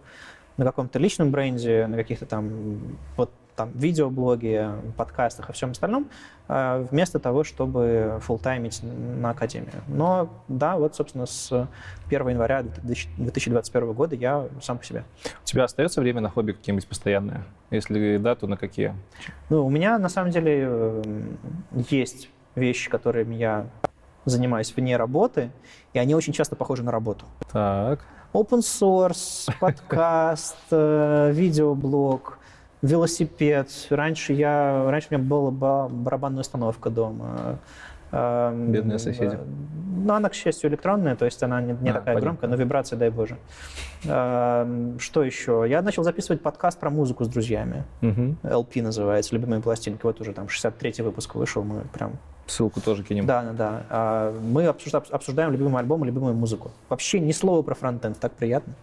на каком-то личном бренде, на каких-то там, вот там, видеоблоге, подкастах и всем остальном, а, вместо того, чтобы фултаймить на академию. Но, да, вот, собственно, с 1 января 2021 года я сам по себе. У тебя остается время на хобби какие-нибудь постоянные? Если да, то на какие? Ну, у меня на самом деле э, есть вещи, которыми я занимаюсь вне работы, и они очень часто похожи на работу. Так. Open source, подкаст, э, видеоблог, велосипед. Раньше я, раньше у меня была ба- барабанная установка дома. Эм, Бедные соседи. Ну, она, к счастью, электронная, то есть она не, не А, такая понятно. громкая, но вибрация, дай боже. Эм, Что еще? Я начал записывать подкаст про музыку с друзьями. Угу. LP называется, «Любимые пластинки». Вот уже там 63-й выпуск вышел, мы прям... Ссылку тоже кинем. Да, да, да. А, Мы обсужда- обсуждаем любимый альбом и любимую музыку. Вообще ни слова про фронтенд, так приятно.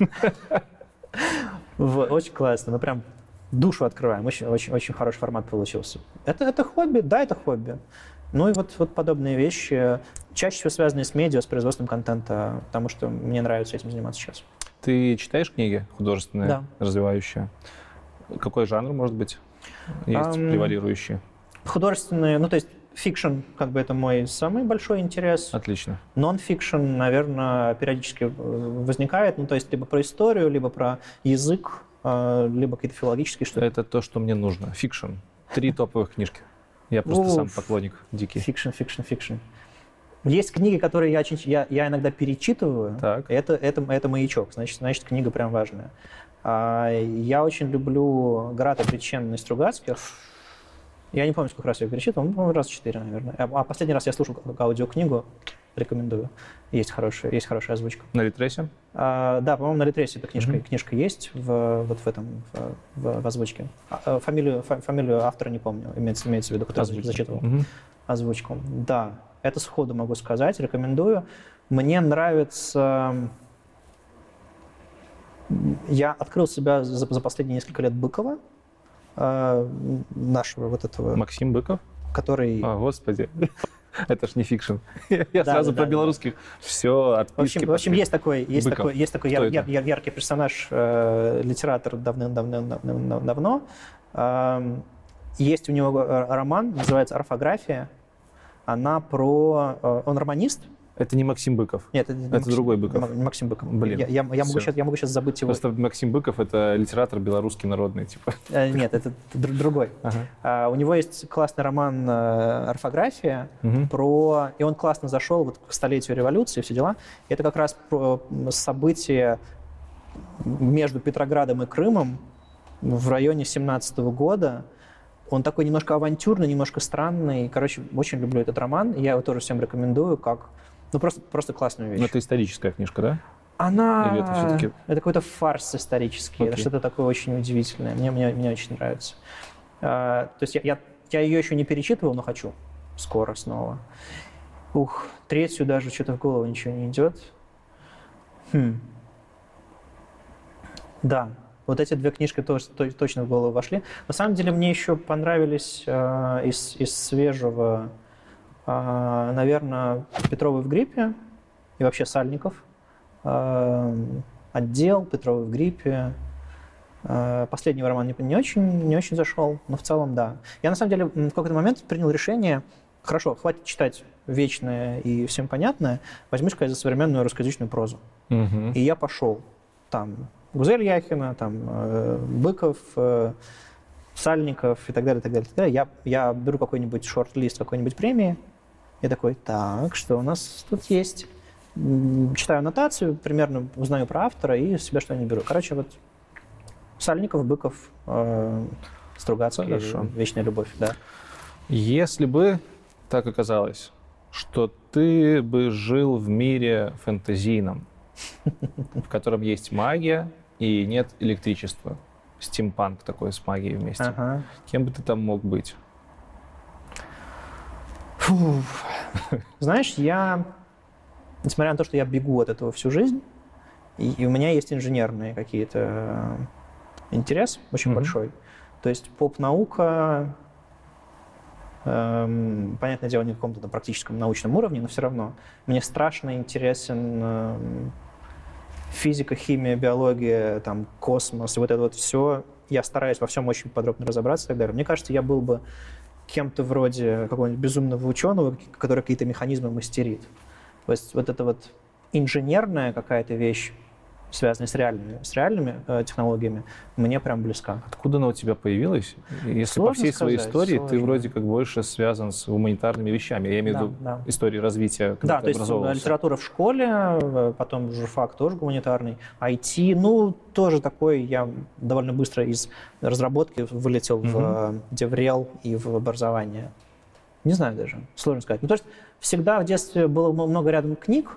Очень классно, мы прям душу открываем, очень, очень, очень хороший формат получился. Это, это хобби, да, это хобби. Ну и вот, вот подобные вещи, чаще всего связанные с медиа, с производством контента, потому что мне нравится этим заниматься сейчас. Ты читаешь книги художественные, Да. развивающие? Какой жанр, может быть, есть Ам, превалирующий? Художественные, ну то есть fiction, как бы это мой самый большой интерес. Отлично. Нон-фикшн, наверное, периодически э, возникает, ну, то есть либо про историю, либо про язык, либо какие-то филологические штуки. Это то, что мне нужно. Fiction. Три топовых книжки. Я просто сам поклонник дикий. Fiction, fiction, fiction. Есть книги, которые я, я, я иногда перечитываю. Так. Это, это, это маячок, значит, значит, книга прям важная. А, я очень люблю Терри Пратчетта и Стругацких. Я не помню, сколько раз я перечитывал, ну, раз четыре, наверное. А а последний раз я слушал аудиокнигу, рекомендую. Есть хорошая, есть хорошая озвучка. На Литресе? А, да, по-моему, на Литресе эта книжка, Мгм. книжка есть в, вот в этом, в, в- в озвучке. А, э, фамилию, фа- фамилию автора не помню, имеется, имеется в виду, который Озвучка. зачитывал Мгм. озвучку. Да, это сходу могу сказать, рекомендую. Мне нравится... Я открыл себя за, за последние несколько лет Быкова, э, нашего вот этого, Максим Быков? который... А, господи. Это ж не fiction. Я Да, сразу да, про да, белорусских. Все, В отписки. общем, в общем есть такой, есть Быков. такой, есть такой Кто яр- это? яр- яркий персонаж, э, литератор давным-давно. Эм, есть у него э, роман, называется «Орфография». Она про... э, он романист, Это не Максим Быков. Нет, это, не Это Максим- другой Быков. Максим Быков. Блин, Я, я- я могу сейчас, я могу сейчас забыть его. Просто Максим Быков это литератор белорусский народный, типа. Э, Нет, это др- другой. Ага. А, у него есть классный роман э, «Орфография», Мгм. про... и он классно зашел вот к столетию революции, все дела. Это как раз про события между Петроградом и Крымом в районе 17 года. Он такой немножко авантюрный, немножко странный. Короче, очень люблю этот роман. Я его тоже всем рекомендую, как ну просто, просто классную вещь. Ну, это историческая книжка, да? Она... Или это всё-таки- это какой-то фарс исторический, это Окей. что-то такое очень удивительное. Мне, мне, мне очень нравится. А, то есть я, я, я ее еще не перечитывал, но хочу скоро снова. Ух, третью даже что-то в голову ничего не идет. Хм. Да, вот эти две книжки тоже, то- точно в голову вошли. На самом деле мне еще понравились э, из, из свежего, наверное, Петровы в гриппе и вообще Сальников. Э, отдел Петровы в гриппе. Э, Последний роман не, не очень, не очень зашел, но в целом да. Я на самом деле в какой-то момент принял решение, хорошо, хватит читать вечное и всем понятное, возьмусь-ка я за современную русскоязычную прозу. Мгм. И я пошел. Там Гузель Яхина, там э, Быков, э, Сальников и так далее, так далее, так далее. Я, я беру какой-нибудь шорт-лист какой-нибудь премии, Я такой, так, что у нас тут есть? Читаю аннотацию, примерно узнаю про автора и себе что-нибудь беру. Короче, вот Сальников, Быков, э, Стругацкий, Хорошо. Вечная любовь, да. Если бы так оказалось, что ты бы жил в мире фэнтезийном, в котором есть магия и нет электричества, стимпанк такой с магией вместе, ага. кем бы ты там мог быть? Фу. Знаешь, я, несмотря на то, что я бегу от этого всю жизнь, и, и у меня есть инженерные какие-то э, интерес очень mm-hmm. большой. То есть поп-наука, эм, понятное дело, не на каком-то практическом научном уровне, но все равно мне страшно интересен эм, физика, химия, биология, там, космос, и вот это вот все. Я стараюсь во всем очень подробно разобраться и так далее. Мне кажется, я был бы кем-то вроде какого-нибудь безумного ученого, который какие-то механизмы мастерит. То есть вот это вот инженерная какая-то вещь, связанная с реальными, с реальными э, технологиями, мне прям близка. Откуда она у тебя появилась? Если сложно по всей сказать, своей истории сложно. ты вроде как больше связан с гуманитарными вещами. Я имею в виду да. истории развития, когда да, ты то есть литература в школе, э, потом журфак тоже гуманитарный, IT, ну, тоже такой, я довольно быстро из разработки вылетел угу. в Деврел и в образование. Не знаю даже, сложно сказать. Ну, то есть всегда в детстве было много рядом книг,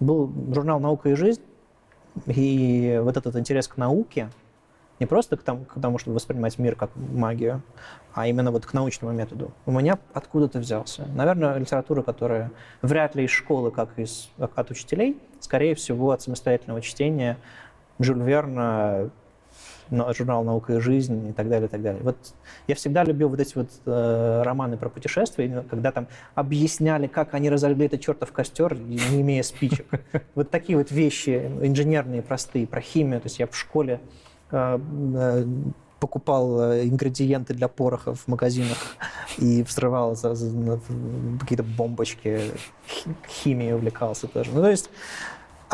был журнал «Наука и жизнь», и вот этот интерес к науке, не просто к тому, к тому, чтобы воспринимать мир как магию, а именно вот к научному методу, у меня откуда-то взялся. Наверное, литература, которая вряд ли из школы, как из, от учителей, скорее всего, от самостоятельного чтения Жюль Верна, журнал «Наука и жизнь» и так далее, и так далее. Вот я всегда любил вот эти вот э, романы про путешествия, когда там объясняли, как они разожгли этот чертов костер, не имея спичек. Вот такие вот вещи инженерные, простые, про химию. То есть я в школе э, э, покупал э, ингредиенты для пороха в магазинах и взрывал какие-то бомбочки, химией увлекался тоже. Ну, то есть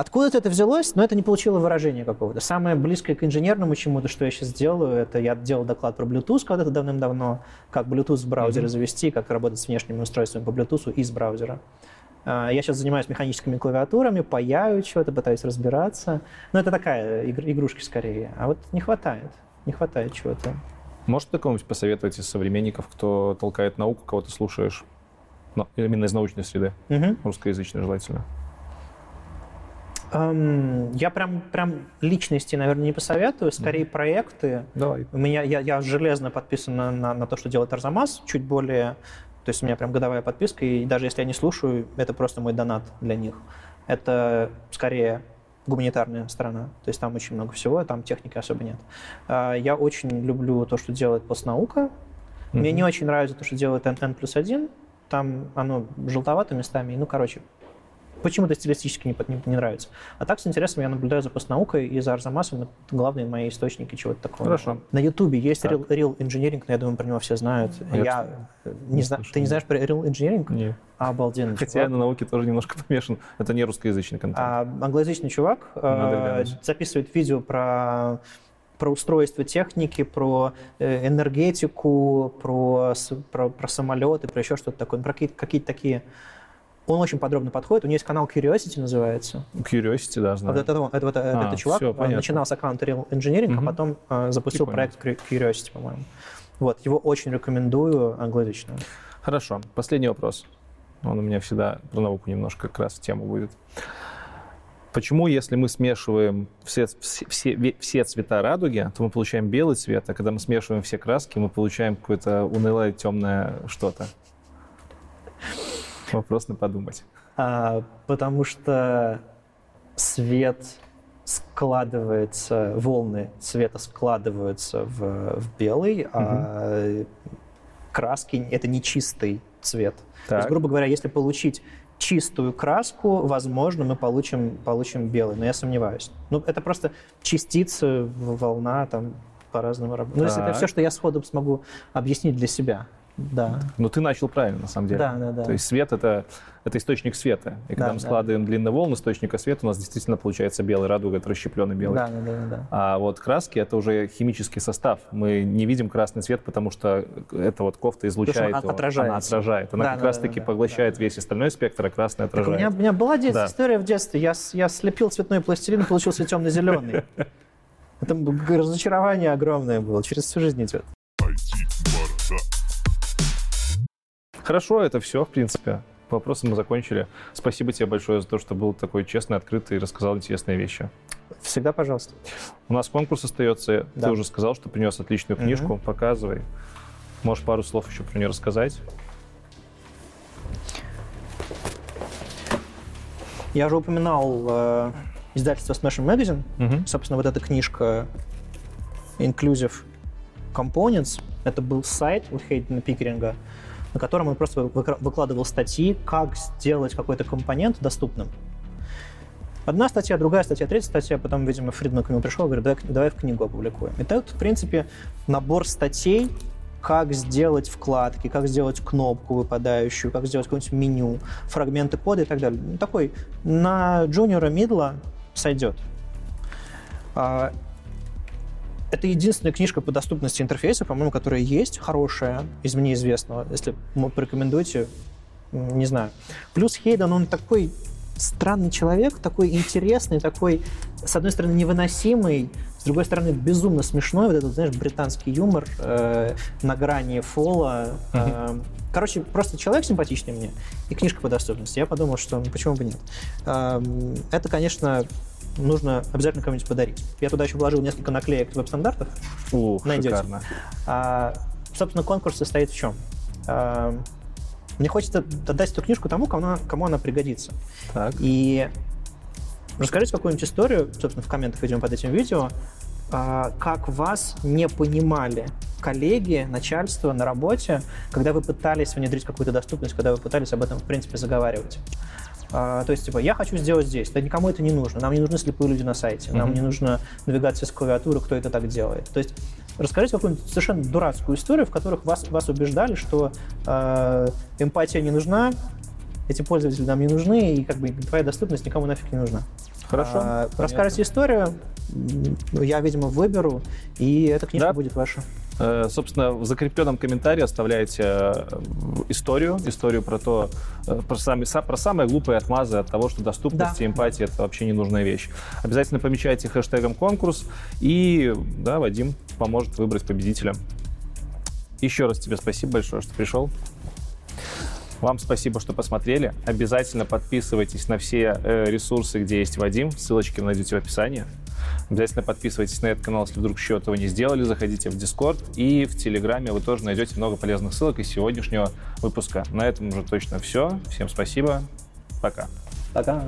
Откуда это взялось? Но это не получило выражения какого-то. Самое близкое к инженерному чему-то, что я сейчас делаю, это я делал доклад про Bluetooth когда-то давным-давно, как Bluetooth в браузере mm-hmm. завести, как работать с внешними устройствами по Bluetooth из браузера. А, я сейчас занимаюсь механическими клавиатурами, паяю что-то, пытаюсь разбираться. Но это такая игрушки скорее. А вот не хватает, не хватает чего-то. Можете кому-нибудь посоветовать из современников, кто толкает науку, кого ты слушаешь? Ну, именно из научной среды, угу. русскоязычной желательно. Эм, я прям, прям личности, наверное, не посоветую, скорее mm проекты. Давай. У меня, я, я железно подписан на, на, на то, что делает Арзамас, чуть более, то есть у меня прям годовая подписка, и даже если я не слушаю, это просто мой донат для них. Это скорее гуманитарная сторона, то есть там очень много всего, там техники особо нет. А, я очень люблю то, что делает постнаука. Mm-hmm. Мне не очень нравится то, что делает N плюс один, там оно желтовато местами, ну, короче, почему-то стилистически не, не, не нравится. А так с интересом я наблюдаю за постнаукой и за Арзамасом. Это главные мои источники чего-то такого. Хорошо. На Ютубе есть Real, Real Engineering, но я думаю, про него все знают. А я, не знаю, ты не знаешь про Real Engineering? Нет. Обалденно. Хотя чувак. я на науке тоже немножко помешан. Это не русскоязычный контент. А, англоязычный чувак э, записывает видео про про устройство техники, про э, энергетику, про, про, про самолеты, про еще что-то такое, про какие-то, какие-то такие он очень подробно подходит. У него есть канал Curiosity называется. Curiosity, да, знаю. Вот это, это, это, а, это чувак все, начинал с аккаунта Real Engineering, угу. а потом э, запустил Прикольно. проект Curiosity, по-моему. Вот, его очень рекомендую англоязычно. Хорошо. Последний вопрос. Он у меня всегда про науку немножко как раз в тему будет. Почему, если мы смешиваем все, все, все, все цвета радуги, то мы получаем белый цвет, а когда мы смешиваем все краски, мы получаем какое-то унылое темное что-то? Вопрос на подумать. А, потому что свет складывается, волны цвета складываются в, в белый, угу. а краски — это не чистый цвет. Так. То есть, грубо говоря, если получить чистую краску, возможно, мы получим, получим белый, но я сомневаюсь. Ну, это просто частицы, волна, там, по-разному работать. Ну, если это все, что я сходу смогу объяснить для себя. Да. Но ты начал правильно, на самом деле. Да, да, да. То есть свет это, это источник света. И когда Да, мы да. складываем длинный волн источника света, у нас действительно получается белый радуга, это расщепленный белый. Да, да, да, да. А вот краски это уже химический состав. Мы не видим красный цвет, потому что эта вот кофта излучает от- его. отражается. Она отражает. Она Да, как да, раз да, да, поглощает да. весь остальной спектр, а красный Так у отражает. меня, у меня была Да. история в детстве. Я, я слепил цветной пластилин, получился темно-зеленый. Это разочарование огромное было. Через всю жизнь идет. Хорошо, это все, в принципе. Вопросы мы закончили. Спасибо тебе большое за то, что был такой честный, открытый и рассказал интересные вещи. Всегда пожалуйста. У нас конкурс остается. Да. Ты уже сказал, что принес отличную книжку. Показывай. Можешь пару слов еще про нее рассказать? Я уже упоминал э, издательство Smashing Magazine. Мгм. Собственно, вот эта книжка Inclusive Components, это был сайт у Хейдена Пикеринга, на котором он просто выкладывал статьи, как сделать какой-то компонент доступным. Одна статья, другая статья, третья статья, потом, видимо, Фридман к нему пришел и говорит, давай, давай в книгу опубликуем. И тут, в принципе, набор статей, как сделать вкладки, как сделать кнопку выпадающую, как сделать какое-нибудь меню, фрагменты кода и так далее. Ну, такой на джуниора, мидла сойдет. Это единственная книжка по доступности интерфейса, по-моему, которая есть, хорошая, из мне известного. Если вы порекомендуете, не знаю. Плюс Хейден, он такой странный человек, такой интересный, такой, с одной стороны, невыносимый, с другой стороны, безумно смешной. Вот этот, знаешь, британский юмор э, на грани фола. Э, короче, просто человек симпатичный мне и книжка по доступности. Я подумал, что ну, почему бы нет. Эм, это, конечно, нужно обязательно кому-нибудь подарить. Я туда еще вложил несколько наклеек веб-стандартов. Ух, Найдете. шикарно. А, собственно, конкурс состоит в чем? А, мне хочется отдать эту книжку тому, кому она, кому она пригодится. Так. И расскажите какую-нибудь историю, собственно, в комментах видимо под этим видео, а, как вас не понимали коллеги, начальство на работе, когда вы пытались внедрить какую-то доступность, когда вы пытались об этом, в принципе, заговаривать. А, то есть, типа, я хочу сделать здесь. Да никому это не нужно. Нам не нужны слепые люди на сайте. Нам не нужна навигация с клавиатуры, кто это так делает. То есть, расскажите какую-нибудь совершенно дурацкую историю, в которых вас, вас убеждали, что э, эмпатия не нужна, эти пользователи нам не нужны, и как бы твоя доступность никому нафиг не нужна. Хорошо. А, расскажите историю, я, видимо, выберу, и эта книжка Да. будет ваша. Э, Собственно, в закрепленном комментарии оставляйте э, историю, историю про то, э, про, сами- са- про самые глупые отмазы от того, что доступность Да. и эмпатия это вообще ненужная вещь. Обязательно помечайте хэштегом конкурс, и да, Вадим поможет выбрать победителя. Еще раз тебе спасибо большое, что пришел. Вам спасибо, что посмотрели. Обязательно подписывайтесь на все э, ресурсы, где есть Вадим. Ссылочки вы найдете в описании. Обязательно подписывайтесь на этот канал, если вдруг еще этого не сделали. Заходите в Discord и в Телеграме вы тоже найдете много полезных ссылок из сегодняшнего выпуска. На этом уже точно все. Всем спасибо. Пока. Пока.